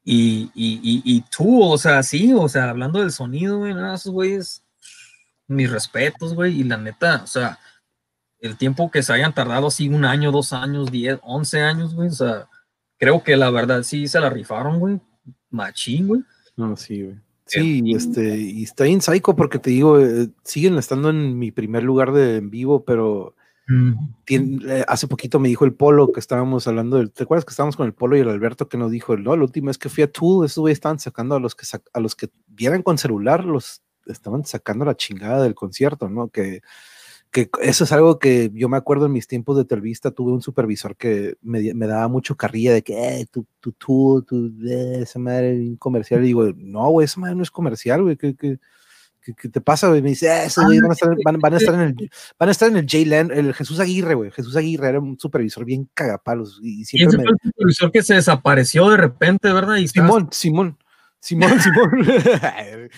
Y, y, y, tú, o sea, sí, o sea, hablando del sonido, güey, nada, esos güeyes, mis respetos, güey, y la neta, o sea, el tiempo que se hayan tardado así un año, dos años, diez, once años, güey, o sea, creo que la verdad sí se la rifaron, güey, machín, güey. No, sí, güey. Sí, este, y está en psycho porque te digo, eh, siguen estando en mi primer lugar de en vivo, pero eh, hace poquito me dijo el Polo que estábamos hablando del, ¿te acuerdas que estábamos con el Polo y el Alberto que nos dijo, no, la última vez que fui a Tool, esos güeyes estaban sacando a los que a los que vieran con celular, los estaban sacando la chingada del concierto, ¿no? Que que eso es algo que yo me acuerdo en mis tiempos de televista, tuve un supervisor que me, me daba mucho carrilla de que, eh, tú, tú, tú, tú, esa madre un comercial. Y digo, no, güey, esa madre no es comercial, güey, ¿qué, qué, qué, te pasa, güey? Me dice, eh, güey van a estar, van, van, a estar en el, van a estar en el J-Land, el Jesús Aguirre, güey. Jesús Aguirre era un supervisor bien cagapalos. Y siempre me... fue el supervisor que se desapareció de repente, ¿verdad? Y Simón, Simón. Simón, Simón.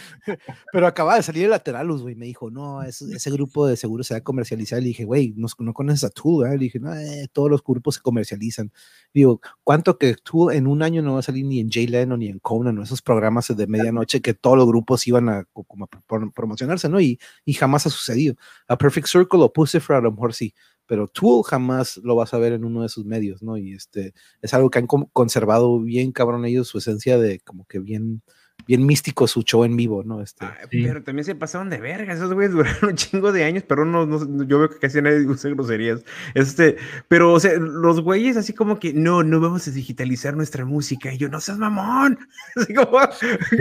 Pero acaba de salir el Lateralus, güey. Me dijo, no, ese, grupo de seguro se va a comercializar. Le dije, güey, no, no conoces a tú, Le dije, no, eh, todos los grupos se comercializan. Digo, ¿cuánto que tú en un año no va a salir ni en Jay Leno ni en Conan, o esos programas de medianoche que todos los grupos iban a, como promocionarse, ¿no? Y, y jamás ha sucedido. A Perfect Circle o Pussifer a lo mejor sí, pero tú jamás lo vas a ver en uno de sus medios, ¿no? Y este es algo que han conservado bien cabrón ellos su esencia de como que bien bien místico su show en vivo, ¿no? Este, Pero también se pasaron de verga, esos güeyes duraron un chingo de años, pero no, no yo veo que casi nadie usa groserías. Este, pero, o sea, los güeyes así como que, no, no vamos a digitalizar nuestra música. Y yo, no seas mamón. Así como,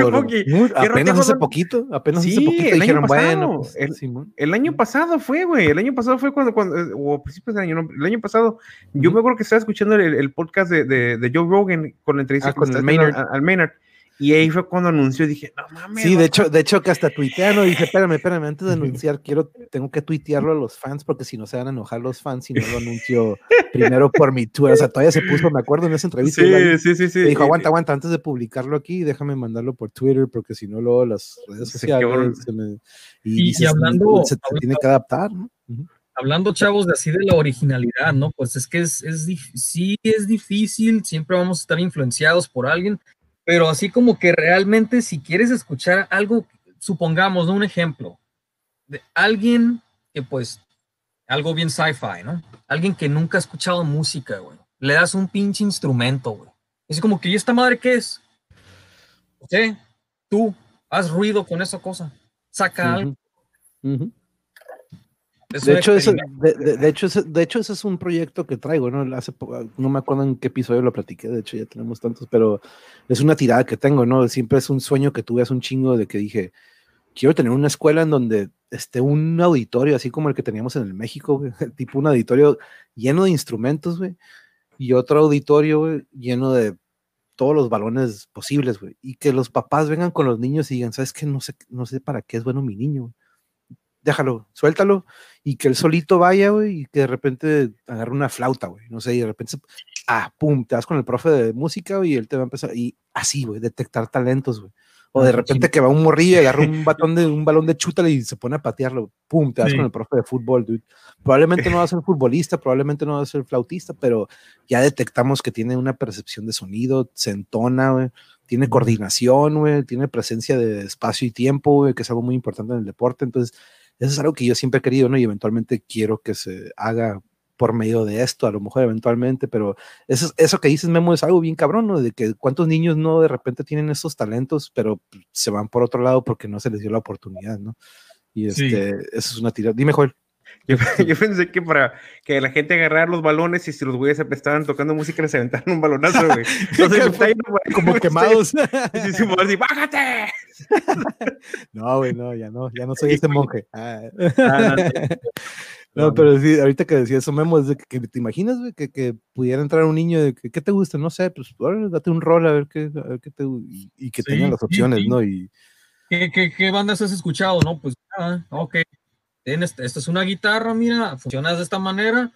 como que, apenas hace poquito, apenas hace poquito dijeron, bueno, pues, el, el, año pasado fue, güey, el año pasado fue cuando, cuando eh, o principios de año, no, el año pasado, yo me acuerdo que estaba escuchando el, el podcast de, de, de, Joe Rogan con la entrevista ah, con el Maynard. al Maynard y ahí fue cuando anunció, dije, no mames. Sí, de hecho, de hecho que hasta tuiteano, dije, espérame, espérame, antes de anunciar, quiero, tengo que tuitearlo a los fans, porque si no se van a enojar los fans si no lo anuncio primero por mi tour. O sea, todavía se puso, me acuerdo en esa entrevista. Sí, sí, sí, sí. dijo, aguanta, aguanta, antes de publicarlo aquí, déjame mandarlo por Twitter, porque si no, luego las redes sociales se me, y, y, hablando, se tiene que adaptar, ¿no? Hablando, chavos, de así de la originalidad, ¿no? Pues es que es, es sí es difícil, siempre vamos a estar influenciados por alguien, pero así como que realmente si quieres escuchar algo, supongamos, ¿no? un ejemplo, de alguien que pues, algo bien sci-fi, ¿no? Alguien que nunca ha escuchado música, güey. Le das un pinche instrumento, güey. Es como que, ¿y esta madre qué es? ¿Sí? Tú, haz ruido con esa cosa. Saca algo. De hecho, ese, de, hecho, de hecho, ese es un proyecto que traigo, ¿no? Hace, no me acuerdo en qué episodio lo platiqué, de hecho ya tenemos tantos, pero es una tirada que tengo, ¿no? Siempre es un sueño que tuve hace un chingo de que dije, quiero tener una escuela en donde esté un auditorio, así como el que teníamos en el México, tipo un auditorio lleno de instrumentos, güey, y otro auditorio, güey, lleno de todos los balones posibles, güey, y que los papás vengan con los niños y digan, ¿sabes qué? No sé, no sé para qué es bueno mi niño, déjalo, suéltalo, y que él solito vaya, güey, y que de repente agarre una flauta, güey, no sé, y de repente, ah, pum, te vas con el profe de música, güey, y él te va a empezar, y así, güey, detectar talentos, güey. O de repente que va un morrillo y agarra un batón de un balón de chútale y se pone a patearlo. Pum, te vas con el profe de fútbol, dude. Probablemente no va a ser futbolista, probablemente no va a ser flautista, pero ya detectamos que tiene una percepción de sonido, se entona, güey. Tiene coordinación, güey, tiene presencia de espacio y tiempo, güey, que es algo muy importante en el deporte. Entonces, eso es algo que yo siempre he querido, ¿no? Y eventualmente quiero que se haga por medio de esto, a lo mejor eventualmente, pero eso, eso que dices, Memo, es algo bien cabrón, ¿no? De que cuántos niños no de repente tienen esos talentos, pero se van por otro lado porque no se les dio la oportunidad, ¿no? Y este, eso es una tirada. Dime, Joel. Yo, yo, pensé que para que la gente agarrara los balones y si los güeyes estaban tocando música les aventaran un balonazo, güey. como quemados. Y si así, ¡bájate! no, güey, no, ya no, ya no soy ese monje. Ah. Ah, no, pero sí, ahorita que decía eso, Memo, es de que, te imaginas, güey, que, que, pudiera entrar un niño de que, ¿qué te gusta? No sé, pues, date un rol a ver qué, a ver qué te y, y que tengan las opciones, ¿no? Y, ¿Qué, qué, ¿Qué, bandas has escuchado? No, pues, ah, ok, esta es una guitarra, mira, funciona de esta manera,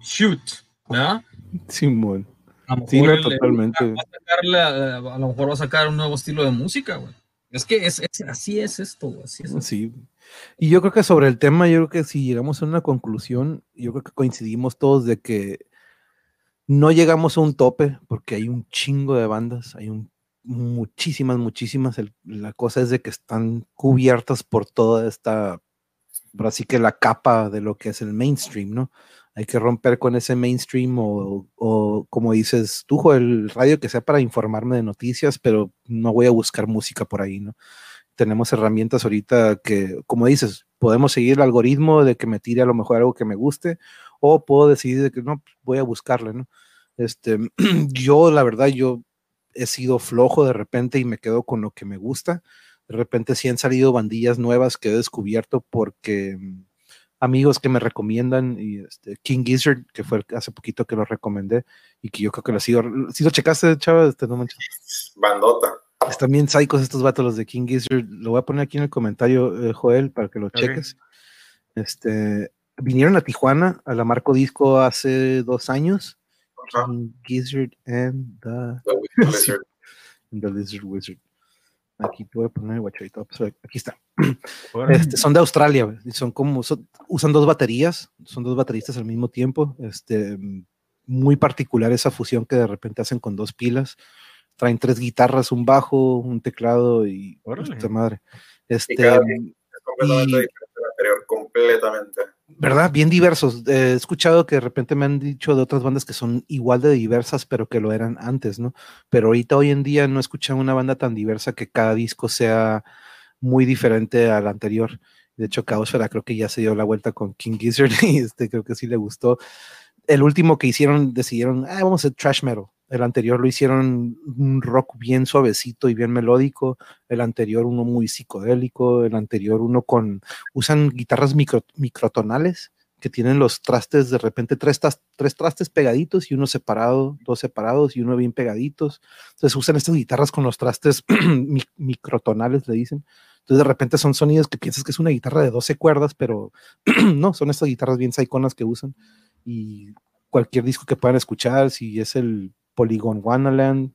shoot. ¿verdad? Simón. A lo Sí, no, totalmente. Va a, lo mejor va a sacar un nuevo estilo de música, güey. Es que es, es- así es esto, güey. Así es. Sí. Y yo creo que sobre el tema, yo creo que si llegamos a una conclusión, yo creo que coincidimos todos de que no llegamos a un tope, porque hay un chingo de bandas, hay un, muchísimas, muchísimas. el- la cosa es de que están cubiertas por toda esta, por así que la capa de lo que es el mainstream, ¿no? Hay que romper con ese mainstream o, o como dices tú, el radio que sea para informarme de noticias, pero no voy a buscar música por ahí, ¿no? tenemos herramientas ahorita que, como dices, podemos seguir el algoritmo de que me tire a lo mejor algo que me guste, o puedo decidir de que no, pues, voy a buscarle, ¿no? Este, yo, la verdad, yo he sido flojo de repente y me quedo con lo que me gusta. De repente sí han salido bandillas nuevas que he descubierto porque mm, amigos que me recomiendan y este, King Gizzard, que fue el- hace poquito que lo recomendé y que yo creo que lo sigo. Si lo checaste, chava, este, no manches. Bandota. Están bien psicos estos vatos, los de King Gizzard. Lo voy a poner aquí en el comentario, eh, Joel, para que lo cheques. Este, vinieron a Tijuana, a la Marco Disco hace dos años. King Gizzard and the, The Wizard Lizard. and the Lizard Wizard. Aquí te voy a poner guachadito. pues, Aquí está. Este, son de Australia, y son como, son- usan dos baterías, son dos bateristas al mismo tiempo. Este, mm, muy particular esa fusión que de repente hacen con dos pilas. Traen tres guitarras, un bajo, un teclado y Órale. puta madre. Y Este, cada quien es completamente y- diferente anterior, completamente. ¿Verdad? Bien diversos. Eh, he escuchado que de repente me han dicho de otras bandas que son igual de diversas, pero que lo eran antes, ¿no? Pero ahorita, hoy en día, no he escuchado una banda tan diversa que cada disco sea muy diferente al anterior. De hecho, Caosfera creo que ya se dio la vuelta con King Gizzard y este creo que sí le gustó. El último que hicieron, decidieron, ah, vamos a hacer trash metal. El anterior lo hicieron un rock bien suavecito y bien melódico. El anterior uno muy psicodélico. El anterior uno con usan guitarras micro, microtonales que tienen los trastes de repente tres, tres trastes pegaditos y uno separado, dos separados y uno bien pegaditos. Entonces usan estas guitarras con los trastes mi- microtonales, le dicen. Entonces de repente son sonidos que piensas que es una guitarra de 12 cuerdas, pero no, son estas guitarras bien saiconas que usan. Y cualquier disco que puedan escuchar, si es el Polygon Wonderland,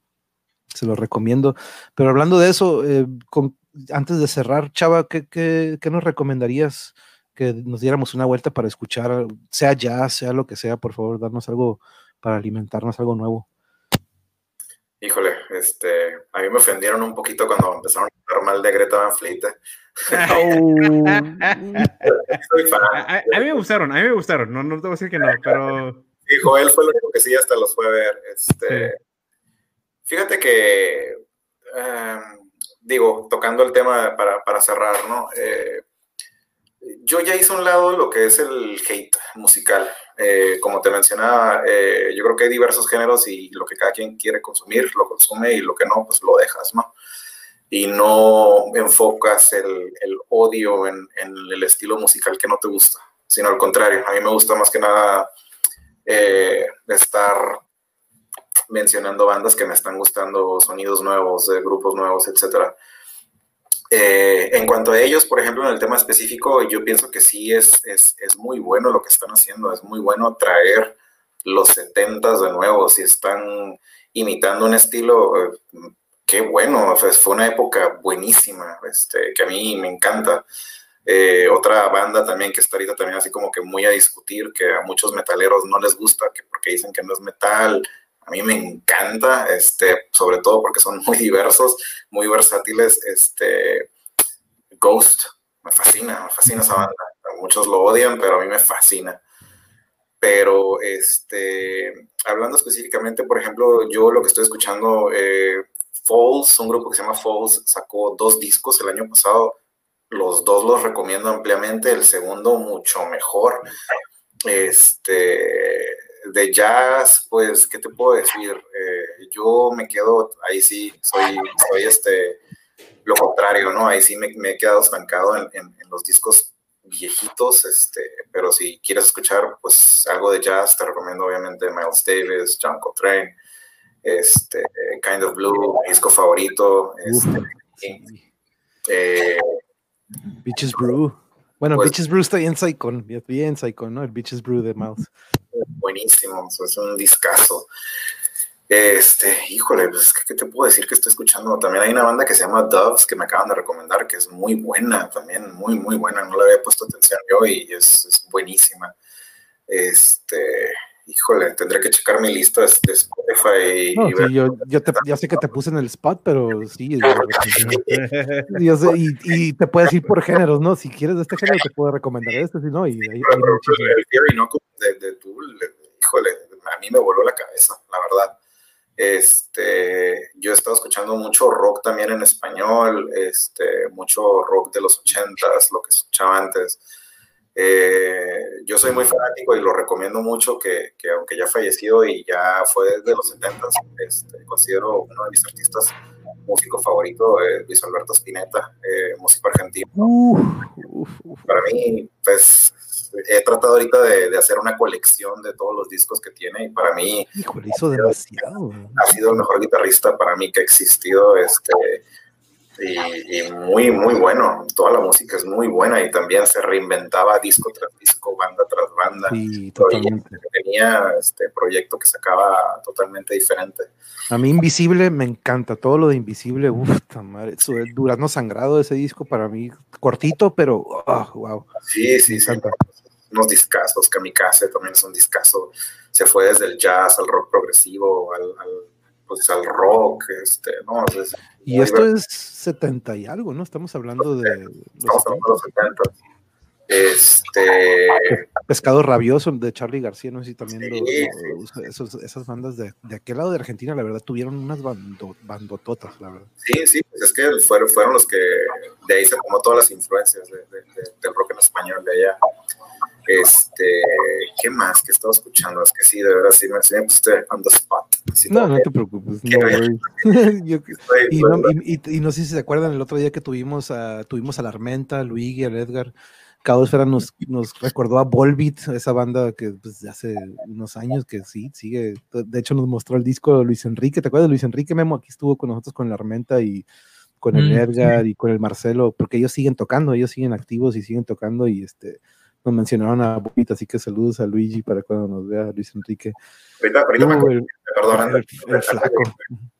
se lo recomiendo. Pero hablando de eso, eh, con- antes de cerrar, Chava, ¿qué, qué, qué nos recomendarías que nos diéramos una vuelta para escuchar, sea jazz, sea lo que sea, por favor, darnos algo para alimentarnos, algo nuevo? Híjole, este, a mí me ofendieron un poquito cuando empezaron a hablar mal de Greta Van Fleet. A, a- a mí me gustaron, a mí me gustaron. No, no te voy a decir que no, pero. Sí, Joel fue el único que sí hasta los fue a ver. Este, Fíjate que, eh, digo, tocando el tema para, para cerrar, ¿no? Eh, yo ya hice un lado lo que es el hate musical. Eh, como te mencionaba, eh, yo creo que hay diversos géneros y lo que cada quien quiere consumir, lo consume y lo que no, pues lo dejas, ¿no? Y no enfocas el, el odio en, en el estilo musical que no te gusta, sino al contrario. A mí me gusta más que nada eh, estar mencionando bandas que me están gustando, sonidos nuevos, de grupos nuevos, etcétera. Eh, en cuanto a ellos, por ejemplo, en el tema específico, yo pienso que sí es, es, es muy bueno lo que están haciendo, es muy bueno traer los 70 de nuevo, si están imitando un estilo, eh, qué bueno, fue una época buenísima, este, que a mí me encanta. Eh, otra banda también que está ahorita también así como que muy a discutir, que a muchos metaleros no les gusta, que porque dicen que no es metal, a mí me encanta, este, sobre todo porque son muy diversos, muy versátiles, este, Ghost, me fascina, me fascina esa banda, muchos lo odian, pero a mí me fascina. Pero, este, hablando específicamente, por ejemplo, yo lo que estoy escuchando, eh, Falls, un grupo que se llama Falls, sacó dos discos el año pasado, los dos los recomiendo ampliamente, el segundo mucho mejor. Este, de jazz, pues, ¿qué te puedo decir? Eh, yo me quedo, ahí sí, soy, soy este, lo contrario, ¿no? Ahí sí me, me he quedado estancado en, en, en, los discos viejitos, este, pero si quieres escuchar, pues, algo de jazz, te recomiendo obviamente Miles Davis, John Coltrane, este, Kind of Blue, mi disco favorito, este, eh, Bitches Brew. Bueno, Pues- Bitches Brew está bien psychon, bien psychon, ¿no? El Bitches Brew de Mouse. buenísimo, es un discazo. Este, híjole, pues, ¿qué te puedo decir que estoy escuchando? También hay una banda que se llama Doves que me acaban de recomendar, que es muy buena, también muy, muy buena. No le había puesto atención yo y es, es buenísima. Este, híjole, tendré que checar mi lista de, Spotify. No, y sí, yo, yo te, ya sé que te puse en el spot, pero sí. yo sé, y, y, te puedes ir por géneros, ¿no? Si quieres de este género, te puedo recomendar este, si no. Y, hay, pero, pero, el Theory no de, de Tool, híjole, a mí me voló la cabeza, la verdad. Este, yo he estado escuchando mucho rock también en español, este, mucho rock de los ochentas, lo que escuchaba antes. Eh, yo soy muy fanático y lo recomiendo mucho, que, que, aunque ya fallecido y ya fue desde los 70, este, considero uno de mis artistas músico favorito, eh, Luis Alberto Spinetta, eh, músico argentino. Para mí, pues he tratado ahorita de, hacer una colección de todos los discos que tiene y para mí hizo demasiado. Ha sido el mejor guitarrista para mí que ha existido este y, muy muy bueno. Toda la música es muy buena y también se reinventaba disco tras disco, banda tras banda. Sí, totalmente. Tenía este proyecto que sacaba totalmente diferente. A mí Invisible me encanta, todo lo de Invisible, uff, madre, Durazno Sangrado ese disco para mí cortito, pero wow. Ah, sí, sí, sí unos discazos, Kamikaze también es un discazo, se fue desde el jazz al rock progresivo, al, pues al rock, este, ¿no? y esto es 70 y algo, ¿no? Estamos hablando de... Estamos hablando de los 70. Este. Pescado Rabioso de Charlie García, no sé si también esas bandas de, de, aquel lado de Argentina, la verdad, tuvieron unas bandototas, la verdad. Sí, sí, pues es que fueron, fueron los que de ahí se tomó todas las influencias del rock en español de allá. Este, ¿qué más que estaba escuchando? Es que sí, de verdad, sí me, sí me on the spot. no, no te preocupes. y, no sé si se acuerdan el otro día que tuvimos a, tuvimos a la Armenta, Luigi, al Edgar. Caosfera nos, nos recordó a Volbeat, esa banda que pues, hace unos años que sí, sigue. De hecho, nos mostró el disco de Luis Enrique. ¿Te acuerdas de Luis Enrique Memo? Aquí estuvo con nosotros con la Armenta y con el mm, Edgar y con el Marcelo, porque ellos siguen tocando, ellos siguen activos y siguen tocando y este nos mencionaron a Bobita, así que saludos a Luigi para cuando nos vea Luis Enrique. Ahorita, ahorita me perdón,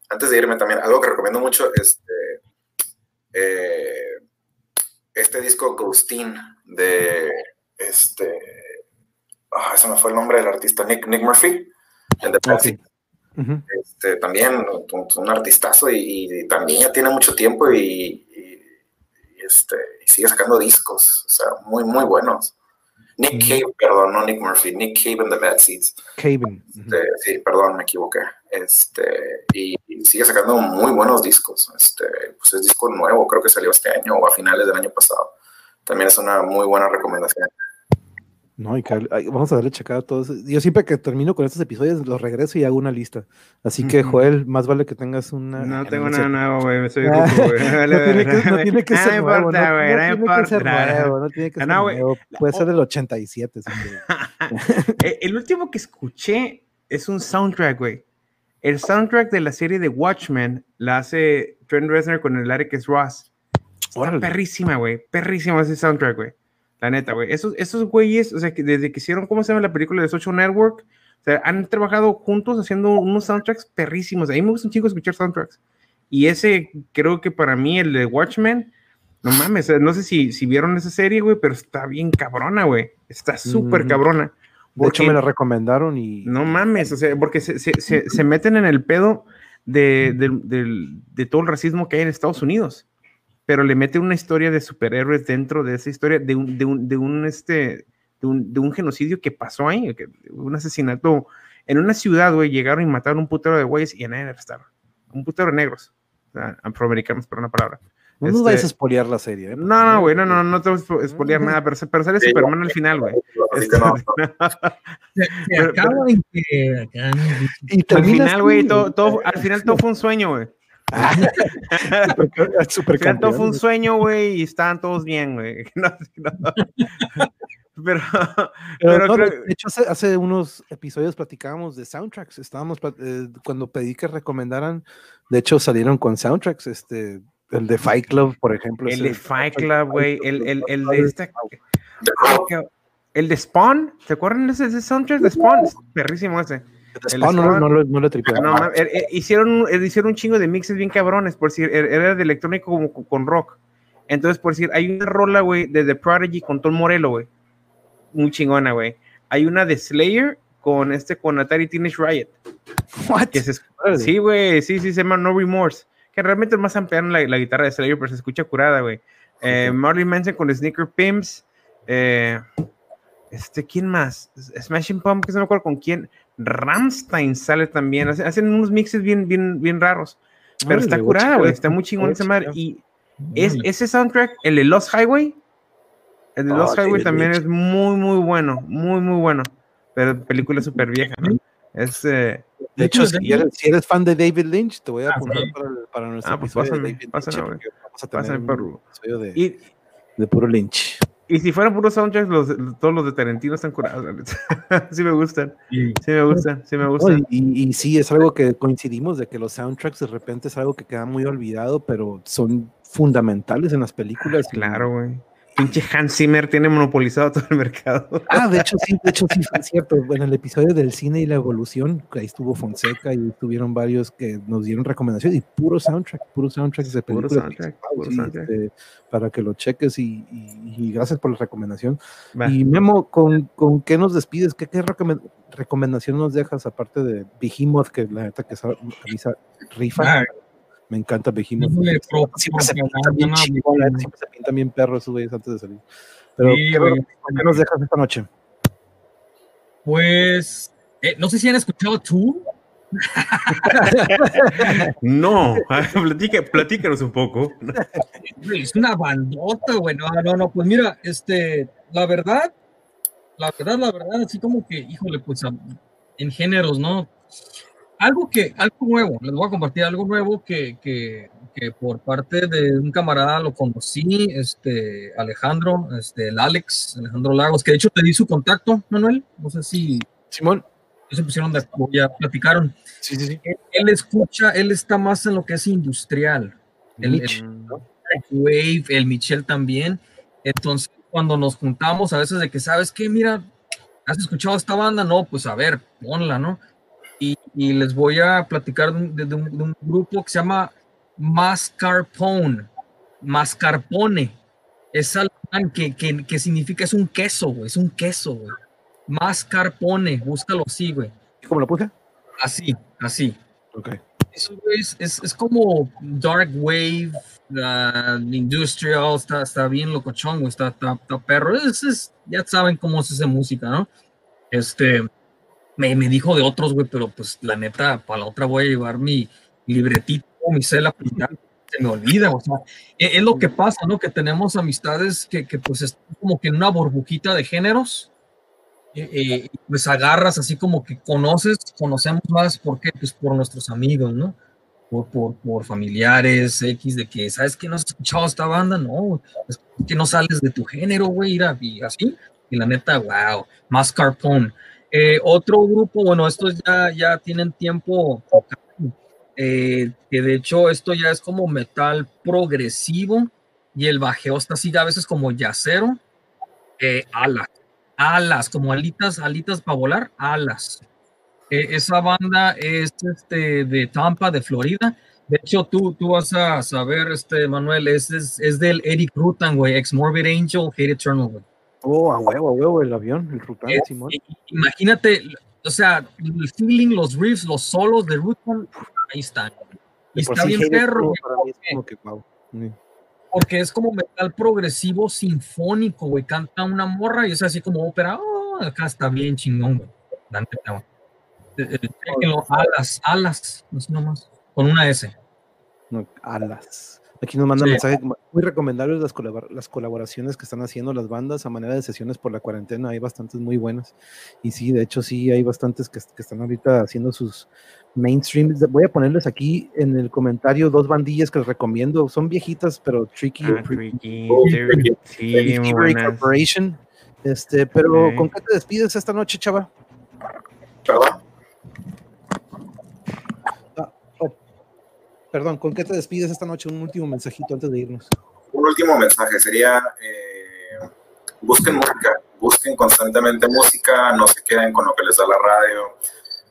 antes, de irme también, algo que recomiendo mucho, este, eh, este disco Ghostin de este, ah, ese me fue el nombre del artista, Nick, Nick Murphy, el de Pepsi. este, también un, artistazo y, también ya tiene mucho tiempo y, este, y sigue sacando discos, o sea, muy, muy buenos. Nick Cave, perdón, no Nick Murphy, Nick Cave and the Bad Seeds. Cave. Este, sí, perdón, me equivoqué. Este, y, sigue sacando muy buenos discos. Este, pues es disco nuevo, creo que salió este año o a finales del año pasado. También es una muy buena recomendación. No, y vamos a darle checada a todos. Yo siempre que termino con estos episodios los regreso y hago una lista. Así que, Joel, más vale que tengas una. No tengo nada nuevo, güey. Me soy güey. no, tiene que, no tiene que ser nuevo. No, tiene que ser nuevo. No tiene que ser nuevo. Puede ser del 87. Eh, el último que escuché es un soundtrack, güey. El soundtrack de la serie de Watchmen la hace Trent Reznor con el Eric Ross. Está perrísima, güey. Perrísima ese soundtrack, güey. La neta, güey. Esos, esos güeyes, o sea, que desde que hicieron, ¿cómo se llama la película de Social Network? O sea, han trabajado juntos haciendo unos soundtracks perrísimos. A mí me gusta un chico escuchar soundtracks. Y ese, creo que para mí, el de Watchmen, no mames, no sé si, si vieron esa serie, güey, pero está bien cabrona, güey. Está súper cabrona. De hecho, me la recomendaron y. No mames, o sea, porque se, se, se, meten en el pedo de, de, de, todo el racismo que hay en Estados Unidos pero le mete una historia de superhéroes dentro de esa historia, de un, de un, de un este, de un, de un, genocidio que pasó ahí, un asesinato en una ciudad, güey, llegaron y mataron un putero de güeyes y en nadie estaba. Un putero de negros, o sea, afroamericanos, por una palabra. No nos vayas a espolear la serie. ¿eh? No, no, güey, no, no, no te voy a espolear nada, pero, pero sale Superman al final, güey. Este, y al final, güey, todo, todo, al final todo fue un sueño, güey. Super fue un sueño, güey, y estaban todos bien, güey. Pero, pero, de hecho, hace, unos episodios platicábamos de soundtracks. Estábamos eh, cuando pedí que recomendaran, de hecho, salieron con soundtracks. Este, el de Fight Club, por ejemplo. El de Fight Club, güey. El, el, el, de esta. El de Spawn, ¿te acuerdan de ese, soundtrack de Spawn? Es perrísimo ese. Spawn, no, no, no, lo. No, er, er, hicieron, er, hicieron un chingo de mixes bien cabrones, por decir, era de electrónico como con rock. Entonces, por decir, hay una rola, güey, de The Prodigy con Tom Morello, güey. Muy chingona, güey. Hay una de Slayer con este, con Atari Teenage Riot. What? sí, güey, sí, sí, se llama No Remorse. Que realmente es más ampliar la, la guitarra de Slayer, pero se escucha curada, güey. Eh, Marley Manson con Sneaker Pimps. Eh, este, ¿quién más? Smashing Pumpkins, no me acuerdo con quién. Ramstein sale también. Hacen unos mixes bien, bien, bien raros. Pero está curada, güey. Está muy chingón esa madre. Y es, ese soundtrack, el de Lost Highway, el de Lost Highway también es muy, muy bueno. Muy, muy bueno. Pero película súper vieja, ¿no? Es, eh, de hecho, si eres, fan de David Lynch, te voy a ah, apuntar para, para, nuestro ah, pues episodio de David Lynch. Vamos a tener un episodio de, y, de puro Lynch. Y si fueran puros soundtracks, los, todos los de Tarantino están curados. sí me gustan. Sí, me gustan. Sí me gustan. y, y, sí, es algo que coincidimos de que los soundtracks de repente es algo que queda muy olvidado, pero son fundamentales en las películas. Claro, güey pinche Hans Zimmer tiene monopolizado todo el mercado. Ah, de hecho sí, de hecho sí, es cierto. Bueno, el episodio del cine y la evolución, ahí estuvo Fonseca y estuvieron varios que nos dieron recomendaciones y puro soundtrack, puro soundtrack de películas. Puro soundtrack, puro soundtrack. Este, para que lo cheques y, y, gracias por la recomendación. Y Memo, ¿con, ¿con, qué nos despides? ¿Qué, qué recomendación nos dejas aparte de Behemoth, que la neta que esa rifa? Ah, me encanta Behemoth. Siempre se, pinta bien siempre se pintan bien perros esos güeyes antes de salir. Pero, ¿qué, nos dejas esta noche? Pues, eh, no sé si han escuchado tú. no, platícanos un poco. Es una bandota, güey. No, no, no, pues mira, este, la verdad, la verdad, la verdad, así como que, híjole, pues en géneros, ¿no? Algo que, algo nuevo, les voy a compartir algo nuevo que, que, que, por parte de un camarada lo conocí, este Alejandro, este el Alex, Alejandro Lagos, que de hecho te di su contacto, Manuel, no sé si Simón se pusieron de ya platicaron. Sí, sí, sí. Él, escucha, él está más en lo que es industrial. El, el, Wave, el Michel también. Entonces, cuando nos juntamos, a veces de que, ¿sabes qué? Mira, ¿has escuchado esta banda? No, pues a ver, ponla, ¿no? Y, les voy a platicar de, un, grupo que se llama Mascarpone. Mascarpone. Es algo que, que, que, significa, es un queso, güey. Es un queso, güey. Mascarpone. Búscalo así, güey. ¿Cómo lo puse? Así, así. Ok. Eso es, es, es, como dark wave, uh, industrial, está, está bien locochón, güey, está, está, está perro. Es, es, ya saben cómo es esa música, ¿no? Este, me, me dijo de otros, güey, pero pues la neta, para la otra voy a llevar mi libretito, mi pues, se me olvida, o sea, e, es, lo que pasa, ¿no? Que tenemos amistades que, que pues como que en una burbujita de géneros, eh, pues agarras así como que conoces, conocemos más, ¿por qué? Pues por nuestros amigos, ¿no? Por, por, por, familiares, X, de que, ¿sabes que no has escuchado esta banda? No, que no sales de tu género, güey, y así. Y la neta, wow, Mascarpone. Eh, otro grupo, bueno, estos ya, ya tienen tiempo, eh, que de hecho esto ya es como metal progresivo y el bajeo está así a veces como yacero, eh, alas, alas, como alitas, alitas para volar, alas. esa banda es este, de Tampa, de Florida. De hecho, tú, tú vas a saber, este, Manuel, es, es, del Eric Rutan, güey, ex Morbid Angel, Hate Eternal, güey. Oh, a huevo, a huevo, el avión, el Rutan, Simón. Imagínate, o sea, el feeling, los riffs, los solos de Rutan, ahí están. Y está bien perro. Porque es como metal progresivo sinfónico, güey. Canta una morra y es así como ópera. Oh, acá está bien chingón, güey. Dante, eh, eh, alas, alas, no sé nomás. Con una S. No, alas. Aquí nos mandan mensajes muy recomendables las, las colaboraciones que están haciendo las bandas a manera de sesiones por la cuarentena. Hay bastantes muy buenas. Y sí, de hecho, sí, hay bastantes que, están ahorita haciendo sus mainstreams. Voy a ponerles aquí en el comentario dos bandillas que les recomiendo. Son viejitas, pero tricky. Ah, tricky. Corporation. Este, pero ¿con qué te despides esta noche, chava? Chava. Perdón, ¿con qué te despides esta noche? Un último mensajito antes de irnos. Un último mensaje sería, eh, busquen música, busquen constantemente música, no se queden con lo que les da la radio,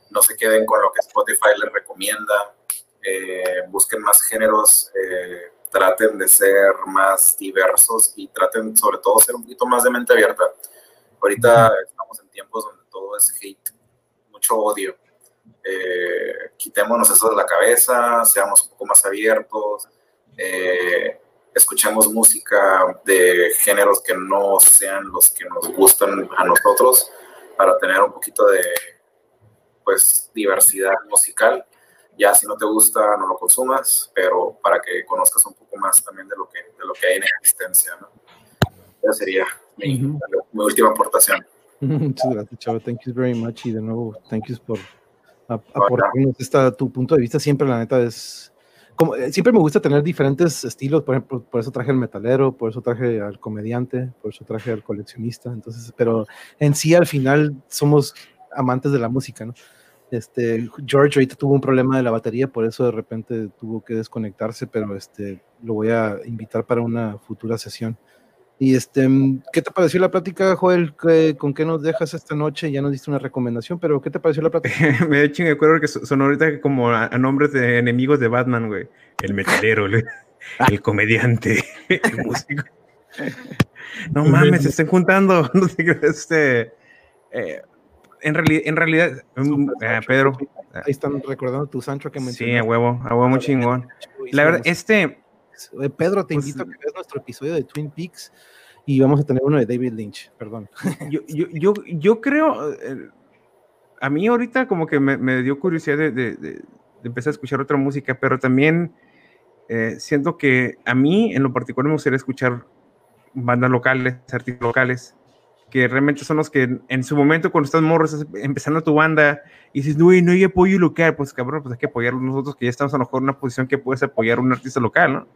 no se queden con lo que Spotify les recomienda, eh, busquen más géneros, eh, traten de ser más diversos y traten sobre todo ser un poquito más de mente abierta. Ahorita estamos en tiempos donde todo es hate, mucho odio. Eh, quitémonos eso de la cabeza, seamos un poco más abiertos, escuchemos música de géneros que no sean los que nos gustan a nosotros para tener un poquito de pues diversidad musical. Ya si no te gusta, no lo consumas, pero para que conozcas un poco más también de lo que, de lo que hay en existencia, ¿no? Esa sería mi, mi última aportación. Muchas gracias, Chavo. Thank you very much. Y de nuevo, thank you por aportarnos esta, tu punto de vista. Siempre, la neta, es. Como, eh, siempre me gusta tener diferentes estilos. Por ejemplo, por eso traje al metalero, por eso traje al comediante, por eso traje al coleccionista. Entonces, pero en sí, al final, somos amantes de la música, ¿no? Este, George ahorita tuvo un problema de la batería, por eso de repente tuvo que desconectarse, pero este, lo voy a invitar para una futura sesión. Y este, ¿qué te pareció la plática, Joel? ¿Con qué nos dejas esta noche? Ya nos diste una recomendación, pero ¿qué te pareció la plática? Me he de acuerdo que son ahorita como a, nombres de enemigos de Batman, güey. El metalero, el, el comediante, el músico. No mames, se están juntando. No sé qué, este. Eh, en, en realidad, mm, eh, Pedro. Ahí están recordando tu Sancho que mencionaste. Sí, a huevo, a huevo muy chingón. La verdad, este. Pedro, te pues, invito a que veas nuestro episodio de Twin Peaks y vamos a tener uno de David Lynch, perdón. Yo, yo, yo, yo creo, eh, a mí ahorita como que me, me dio curiosidad de, de, de, empezar a escuchar otra música, pero también eh, siento que a mí en lo particular me gustaría escuchar bandas locales, artistas locales, que realmente son los que en su momento cuando estás morro, estás empezando tu banda y dices, no, no hay apoyo local, pues cabrón, pues hay que apoyarlo nosotros que ya estamos a lo mejor en una posición que puedes apoyar a un artista local, ¿no?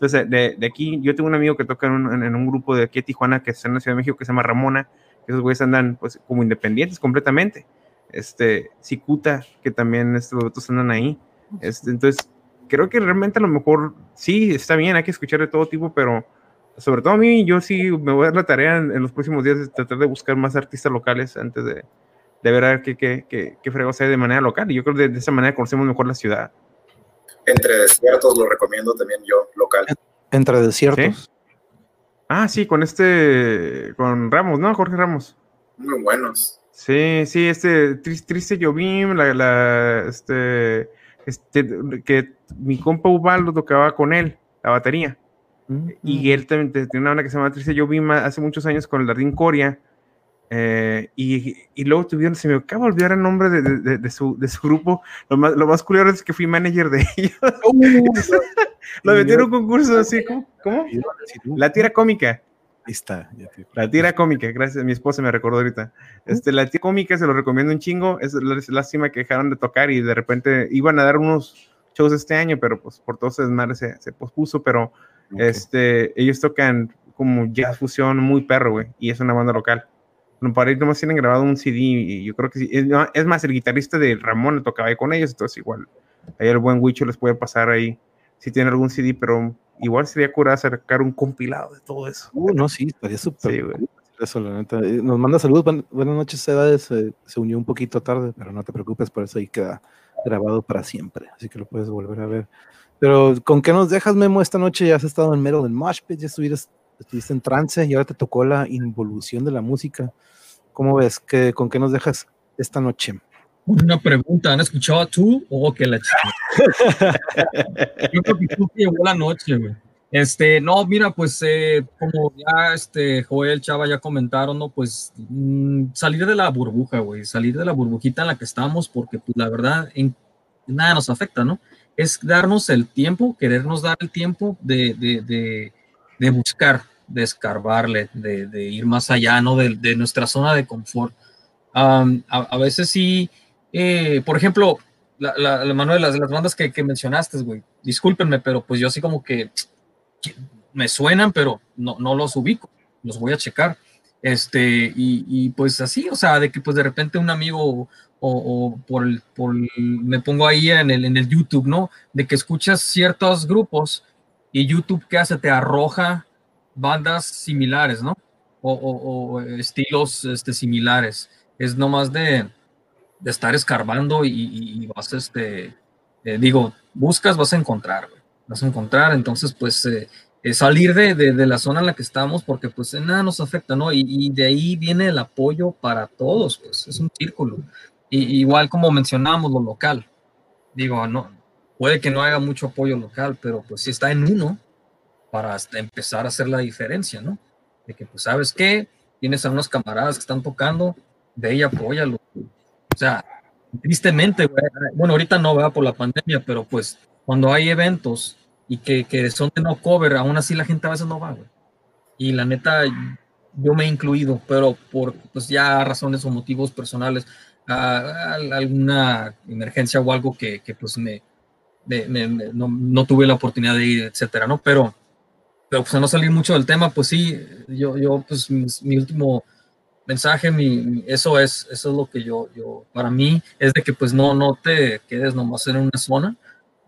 Entonces, de, de aquí, yo tengo un amigo que toca en un, en un, grupo de aquí de Tijuana, que está en la Ciudad de México, que se llama Ramona, que esos güeyes andan pues como independientes completamente. Este, Cicuta, que también estos otros andan ahí. Este, entonces, creo que realmente a lo mejor sí, está bien, hay que escuchar de todo tipo, pero sobre todo a mí, yo sí me voy a dar la tarea en, los próximos días de tratar de buscar más artistas locales antes de, de ver a ver qué, qué, qué, qué fregos hay de manera local. Y yo creo que de, de, esa manera conocemos mejor la ciudad. Entre desiertos lo recomiendo también yo, local. Entre desiertos. ¿Sí? Ah, sí, con este, con Ramos, ¿no? Jorge Ramos. Muy buenos. Sí, sí, este Triste, triste Jovim, la, la, este, este, que mi compa Ubaldo tocaba con él, la batería. Y él también tiene una banda que se llama Triste Yo vi hace muchos años con el Jardín Coria. Eh, y, y, luego tuvieron, se me acaba de olvidar el nombre de, de, de, su, de su grupo. Lo más, lo más curioso es que fui manager de ellos. Uh, lo metieron un concurso así, ¿cómo? ¿Cómo? La tira cómica. Ahí está. La tira cómica, gracias. Mi esposa me recordó ahorita. Este, la tira cómica se lo recomiendo un chingo. Es, es lástima que dejaron de tocar y de repente iban a dar unos shows este año, pero pues por todo ese desmadre se, se pospuso. Pero Okay. Este, ellos tocan como jazz fusión muy perro, güey, y es una banda local. Para ellos nomás tienen grabado un CD y yo creo que sí. Es, es más, el guitarrista de Ramón tocaba ahí con ellos, entonces igual, ahí el buen Wicho les puede pasar ahí si tiene algún CD, pero igual sería cura sacar un compilado de todo eso. Uh, no, sí, estaría súper. Sí, güey. Eso, la neta. Eh, nos manda saludos. Buenas noches, Edades. Se, se unió un poquito tarde, pero no te preocupes, por eso ahí queda grabado para siempre. Así que lo puedes volver a ver. Pero ¿con qué nos dejas, Memo, esta noche? Ya has estado en Metal en Mosh Pit, ya estuviste, estuviste en trance y ahora te tocó la involución de la música. ¿Cómo ves? ¿Qué, ¿Con qué nos dejas esta noche? Una pregunta, ¿han escuchado tú o que la chica? Yo creo que tú llevó la noche, güey. Este, no, mira, pues eh, como ya este Joel, Chava ya comentaron, ¿no? Pues mmm, salir de la burbuja, güey, salir de la burbujita en la que estamos, porque pues la verdad en, nada nos afecta, ¿no? es darnos el tiempo, querernos dar el tiempo de, de, de, de buscar, de escarbarle, de, ir más allá, ¿no? De, nuestra zona de confort. Um, a, a, veces sí, eh, por ejemplo, la, la, la mano de las, las bandas que, que mencionaste, güey, discúlpenme, pero pues yo así como que me suenan, pero no, no los ubico, los voy a checar. Este, y, y, pues así, o sea, de que pues de repente un amigo o, o por, por me pongo ahí en el, en el YouTube, ¿no? De que escuchas ciertos grupos y YouTube, ¿qué hace? Te arroja bandas similares, ¿no? o, estilos este, similares. Es nomás de, de estar escarbando y, vas, este, eh, digo, buscas, vas a encontrar, vas a encontrar, entonces pues eh, salir de, de, la zona en la que estamos porque pues nada nos afecta, ¿no? Y, de ahí viene el apoyo para todos, pues es un círculo. Y, igual como mencionamos lo local, digo, no, puede que no haya mucho apoyo local, pero pues si está en uno para empezar a hacer la diferencia, ¿no? De que pues sabes qué, tienes a unos camaradas que están tocando, de ahí apóyalo. O sea, tristemente, bueno, ahorita no va por la pandemia, pero pues cuando hay eventos y que, que, son de no cover, aún así la gente a veces no va, güey. Y la neta, yo me he incluido, pero por pues ya razones o motivos personales, alguna emergencia o algo que, que pues me, me, no, no, tuve la oportunidad de ir, etcétera, ¿no? Pero, pero pues a no salir mucho del tema, pues sí, yo, yo pues mi, último mensaje, mi, eso es, eso es lo que yo, yo, para mí, es de que pues no, no te quedes nomás en una zona,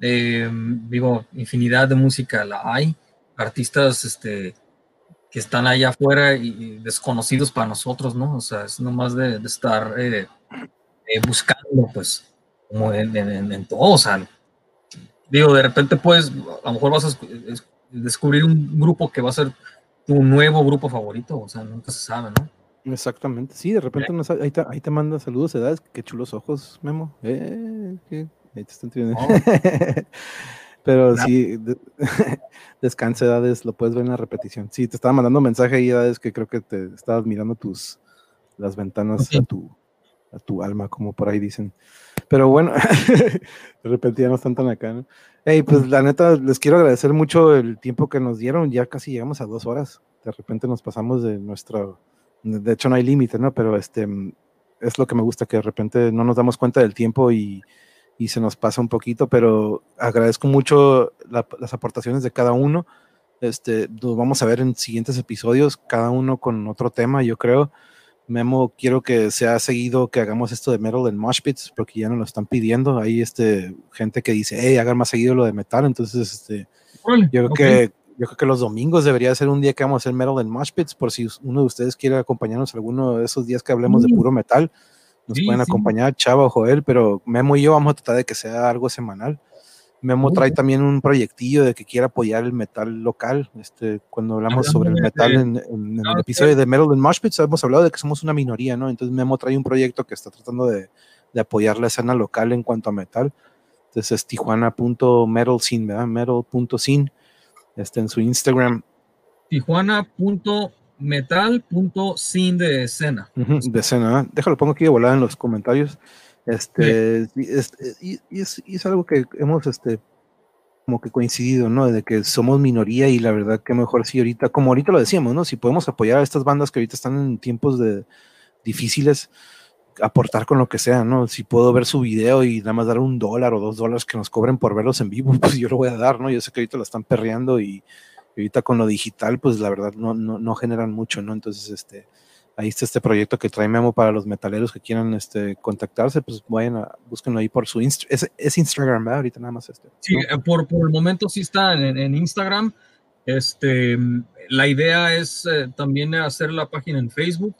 eh, digo, infinidad de música la hay, artistas este, que están allá afuera y, desconocidos para nosotros, ¿no? O sea, es nomás de, de estar eh, eh, buscando, pues, como en, en, en, todo, o sea, digo, de repente pues, a lo mejor vas a descubrir un grupo que va a ser tu nuevo grupo favorito, o sea, nunca se sabe, ¿no? Exactamente, sí, de repente ahí, te, ahí, te, manda saludos, edades, qué chulos ojos, Memo, eh, Ahí te están oh. Pero sí, descansa, edades, lo puedes ver en la repetición. Sí, te estaba mandando mensaje ahí, edades, que creo que te estabas mirando tus las ventanas a tu a tu alma, como por ahí dicen. Pero bueno, de repente ya no están tan acá, ¿no? Hey, pues la neta, les quiero agradecer mucho el tiempo que nos dieron. Ya casi llegamos a dos horas. De repente nos pasamos de nuestro. De hecho, no hay límite, ¿no? Pero este es lo que me gusta, que de repente no nos damos cuenta del tiempo y y se nos pasa un poquito, pero agradezco mucho las aportaciones de cada uno. Este, nos vamos a ver en siguientes episodios, cada uno con otro tema, yo creo. Memo, quiero que sea seguido que hagamos esto de metal en Mosh Pits, porque ya nos lo están pidiendo. Hay este, gente que dice, hey, hagan más seguido lo de metal. Entonces, este, yo, creo que, yo creo que los domingos debería ser un día que vamos a hacer metal en Mosh Pits, por si uno de ustedes quiere acompañarnos alguno de esos días que hablemos de puro metal nos pueden acompañar Chava o Joel, pero Memo y yo vamos a tratar de que sea algo semanal. Memo trae también un proyectillo de que quiere apoyar el metal local. Este, cuando hablamos sobre el metal en, el ah, episodio de Metal and Moshpits, hemos hablado de que somos una minoría, ¿no? Entonces Memo trae un proyecto que está tratando de, de apoyar la escena local en cuanto a metal. Entonces es tijuana.metalscene, ¿verdad? Metal.scene, este, en su Instagram. Tijuana.metal metal.sin de escena. de escena, déjalo, pongo aquí de volada en los comentarios. Este, y, es, algo que hemos este, como que coincidido, ¿no? De que somos minoría y la verdad que mejor si ahorita, como ahorita lo decíamos, ¿no? Si podemos apoyar a estas bandas que ahorita están en tiempos de difíciles, aportar con lo que sea, ¿no? Si puedo ver su video y nada más dar un dólar o dos dólares que nos cobren por verlos en vivo, pues yo lo voy a dar, ¿no? Yo sé que ahorita lo están perreando y, ahorita con lo digital, pues la verdad no, no, no, generan mucho, ¿no? Entonces, este, ahí está este proyecto que trae Memo para los metaleros que quieran este, contactarse, pues vayan a, búsquenlo ahí por su Instagram, es, Instagram, ¿verdad? Ahorita nada más este. Sí, eh, por, por, el momento sí está en, Instagram. Este, la idea es eh, también hacer la página en Facebook,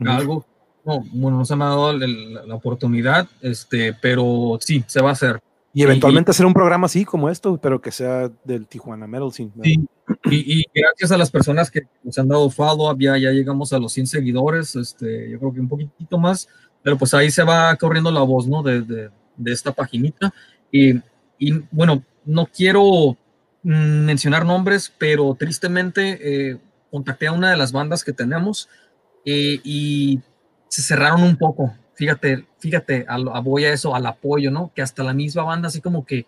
algo, no, bueno, no se me ha dado la, oportunidad, este, pero sí, se va a hacer. Y eventualmente hacer un programa así como esto, pero que sea del Tijuana Metal Scene. Sí, y, gracias a las personas que nos han dado follow ya, ya llegamos a los 100 seguidores, este, yo creo que un poquitito más, pero pues ahí se va corriendo la voz, ¿no? De, de, de esta paginita. Y, y, bueno, no quiero mm, mencionar nombres, pero tristemente eh, contacté a una de las bandas que tenemos eh, y se cerraron un poco. Fíjate, fíjate, voy a eso, al apoyo, ¿no? Que hasta la misma banda así como que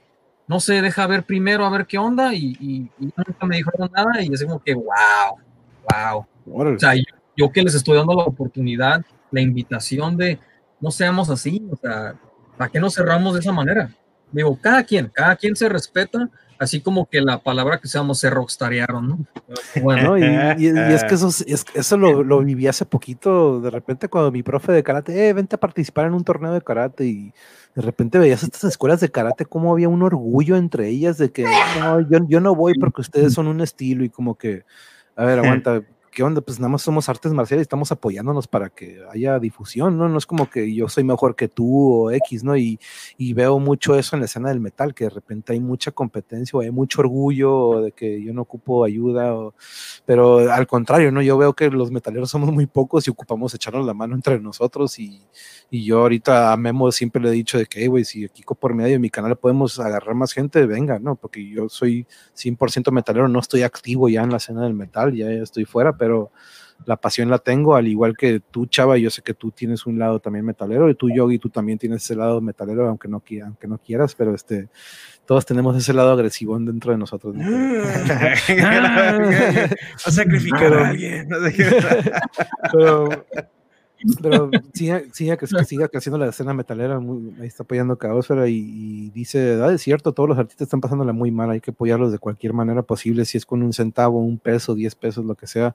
no sé, deja ver primero a ver qué onda y, nunca me dijeron nada y es como que, wow, wow. O sea, yo, que les estoy dando la oportunidad, la invitación de no seamos así, o sea, ¿para qué nos cerramos de esa manera? Digo, cada quien, cada quien se respeta, así como que la palabra que seamos se rockstarearon, ¿no? Bueno, y, es que eso, eso lo, lo, viví hace poquito, de repente cuando mi profe de karate, eh, vente a participar en un torneo de karate y de repente veías estas escuelas de karate, como había un orgullo entre ellas de que no, yo, yo no voy porque ustedes son un estilo y como que, a ver, aguanta, ¿qué onda? Pues nada más somos artes marciales, estamos apoyándonos para que haya difusión, ¿no? No es como que yo soy mejor que tú o X, ¿no? Y, y veo mucho eso en la escena del metal, que de repente hay mucha competencia o hay mucho orgullo de que yo no ocupo ayuda, pero al contrario, ¿no? Yo veo que los metaleros somos muy pocos y ocupamos echarnos la mano entre nosotros y, y yo ahorita a Memo siempre le he dicho de que, güey, si aquí por medio de mi canal podemos agarrar más gente, venga, ¿no? Porque yo soy 100% metalero, no estoy activo ya en la escena del metal, ya estoy fuera, pero la pasión la tengo, al igual que tú, Chava, yo sé que tú tienes un lado también metalero, y tú, Yogi, tú también tienes ese lado metalero, aunque no, aunque no quieras, pero este, todos tenemos ese lado agresivo dentro de nosotros. ¿no? a sacrificar a alguien. pero, pero siga, siga, que, siga creciendo la escena metalera, ahí está apoyando Caosfera y, y, dice, ah, es cierto, todos los artistas están pasándola muy mal, hay que apoyarlos de cualquier manera posible, si es con un centavo, un peso, diez pesos, lo que sea,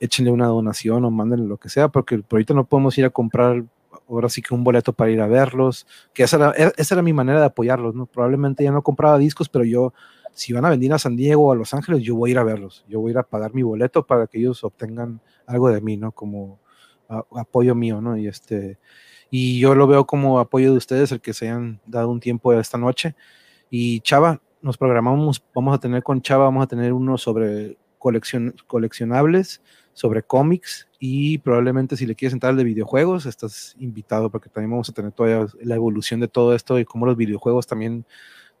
échenle una donación o mándenle lo que sea, porque por ahorita no podemos ir a comprar ahora sí que un boleto para ir a verlos, que esa era, e, esa era mi manera de apoyarlos, ¿no? Probablemente ya no compraba discos, pero yo, si van a venir a San Diego o a Los Ángeles, yo voy a ir a verlos, yo voy a ir a pagar mi boleto para que ellos obtengan algo de mí, ¿no? Como apoyo mío, ¿no? Y este, y yo lo veo como apoyo de ustedes, el que se hayan dado un tiempo esta noche. Y Chava, nos programamos, vamos a tener con Chava, vamos a tener uno sobre coleccion, coleccionables, sobre cómics y probablemente si le quieres entrar al de videojuegos, estás invitado porque también vamos a tener toda la evolución de todo esto y cómo los videojuegos también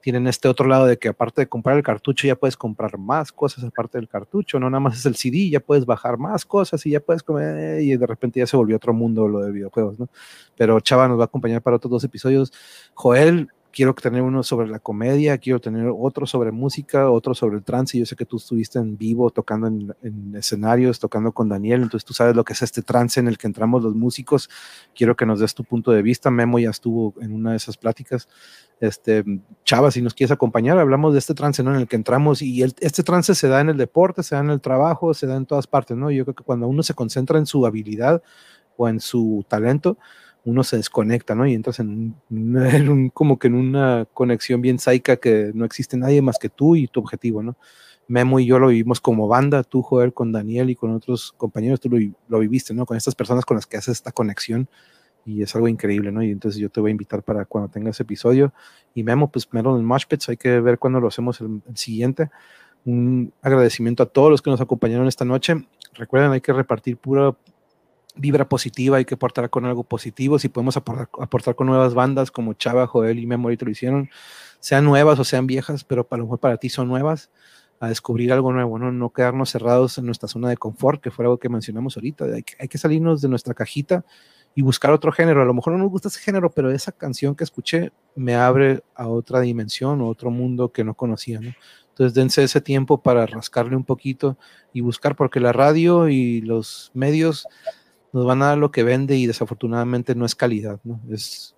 tienen este otro lado de que aparte de comprar el cartucho ya puedes comprar más cosas aparte del cartucho, no nada más es el CD, ya puedes bajar más cosas y ya puedes comer y de repente ya se volvió otro mundo lo de videojuegos, ¿no? Pero Chava nos va a acompañar para otros dos episodios. Joel, quiero tener uno sobre la comedia, quiero tener otro sobre música, otro sobre el trance. Yo sé que tú estuviste en vivo tocando en, escenarios, tocando con Daniel, entonces tú sabes lo que es este trance en el que entramos los músicos. Quiero que nos des tu punto de vista. Memo ya estuvo en una de esas pláticas. Este, Chava, si nos quieres acompañar, hablamos de este trance ¿no? en el que entramos y este trance se da en el deporte, se da en el trabajo, se da en todas partes, ¿no? Yo creo que cuando uno se concentra en su habilidad o en su talento, uno se desconecta, ¿no? Y entras en, un, como que en una conexión bien saica que no existe nadie más que tú y tu objetivo, ¿no? Memo y yo lo vivimos como banda, tú, Joel, con Daniel y con otros compañeros, tú lo, viviste, ¿no? Con estas personas con las que haces esta conexión y es algo increíble, ¿no? Y entonces yo te voy a invitar para cuando tengas episodio. Y Memo, pues Mero en Moshpits, hay que ver cuándo lo hacemos el, el, siguiente. Un agradecimiento a todos los que nos acompañaron esta noche. Recuerden, hay que repartir pura vibra positiva, hay que aportar con algo positivo, si podemos aportar, con nuevas bandas como Chava, Joel y Memory lo hicieron, sean nuevas o sean viejas, pero a lo mejor para ti son nuevas, a descubrir algo nuevo, no, no quedarnos cerrados en nuestra zona de confort, que fue algo que mencionamos ahorita, hay que, hay que salirnos de nuestra cajita y buscar otro género, a lo mejor no nos gusta ese género, pero esa canción que escuché me abre a otra dimensión o otro mundo que no conocía, ¿no? Entonces dense ese tiempo para rascarle un poquito y buscar, porque la radio y los medios nos van a dar lo que vende y desafortunadamente no es calidad, ¿no? Es,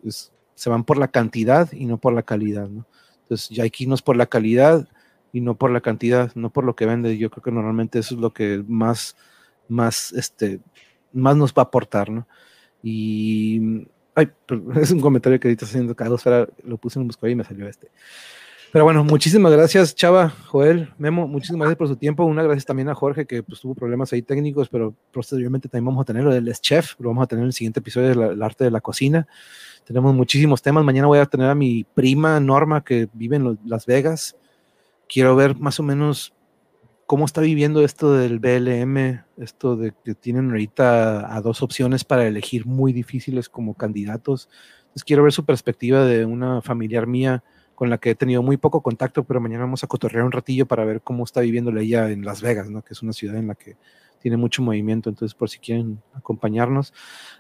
se van por la cantidad y no por la calidad, ¿no? Entonces, ya aquí no es por la calidad y no por la cantidad, no por lo que vende. Yo creo que normalmente eso es lo que más, más, este, más nos va a aportar, ¿no? Y, ay, es un comentario que ahorita haciendo cada dos horas, lo puse en un buscador y me salió este. Pero bueno, muchísimas gracias, Chava, Joel, Memo, muchísimas gracias por su tiempo. Una gracias también a Jorge, que pues, tuvo problemas ahí técnicos, pero posteriormente también vamos a tener lo del chef, lo vamos a tener en el siguiente episodio del arte de la cocina. Tenemos muchísimos temas. Mañana voy a tener a mi prima Norma, que vive en Las Vegas. Quiero ver más o menos cómo está viviendo esto del BLM, esto de que tienen ahorita a dos opciones para elegir muy difíciles como candidatos. Entonces quiero ver su perspectiva de una familiar mía con la que he tenido muy poco contacto, pero mañana vamos a cotorrear un ratillo para ver cómo está viviendo ella en Las Vegas, ¿no? que es una ciudad en la que tiene mucho movimiento, entonces por si quieren acompañarnos.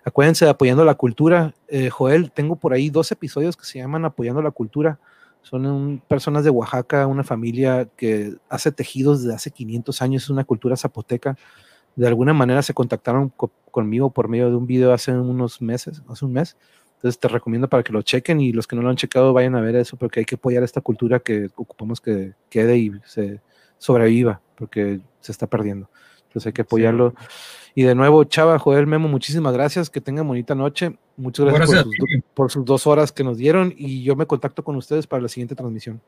Acuérdense de Apoyando la Cultura. Eh, Joel, tengo por ahí dos episodios que se llaman Apoyando la Cultura. Son personas de Oaxaca, una familia que hace tejidos desde hace 500 años, es una cultura zapoteca. De alguna manera se contactaron conmigo por medio de un video hace unos meses, hace un mes, entonces te recomiendo para que lo chequen y los que no lo han checado vayan a ver eso porque hay que apoyar esta cultura que ocupamos que quede y se sobreviva porque se está perdiendo. Entonces hay que apoyarlo. Y de nuevo, Chava, Joel, Memo, muchísimas gracias. Que tengan bonita noche. Muchas gracias, por, sus, por, sus, dos horas que nos dieron y yo me contacto con ustedes para la siguiente transmisión.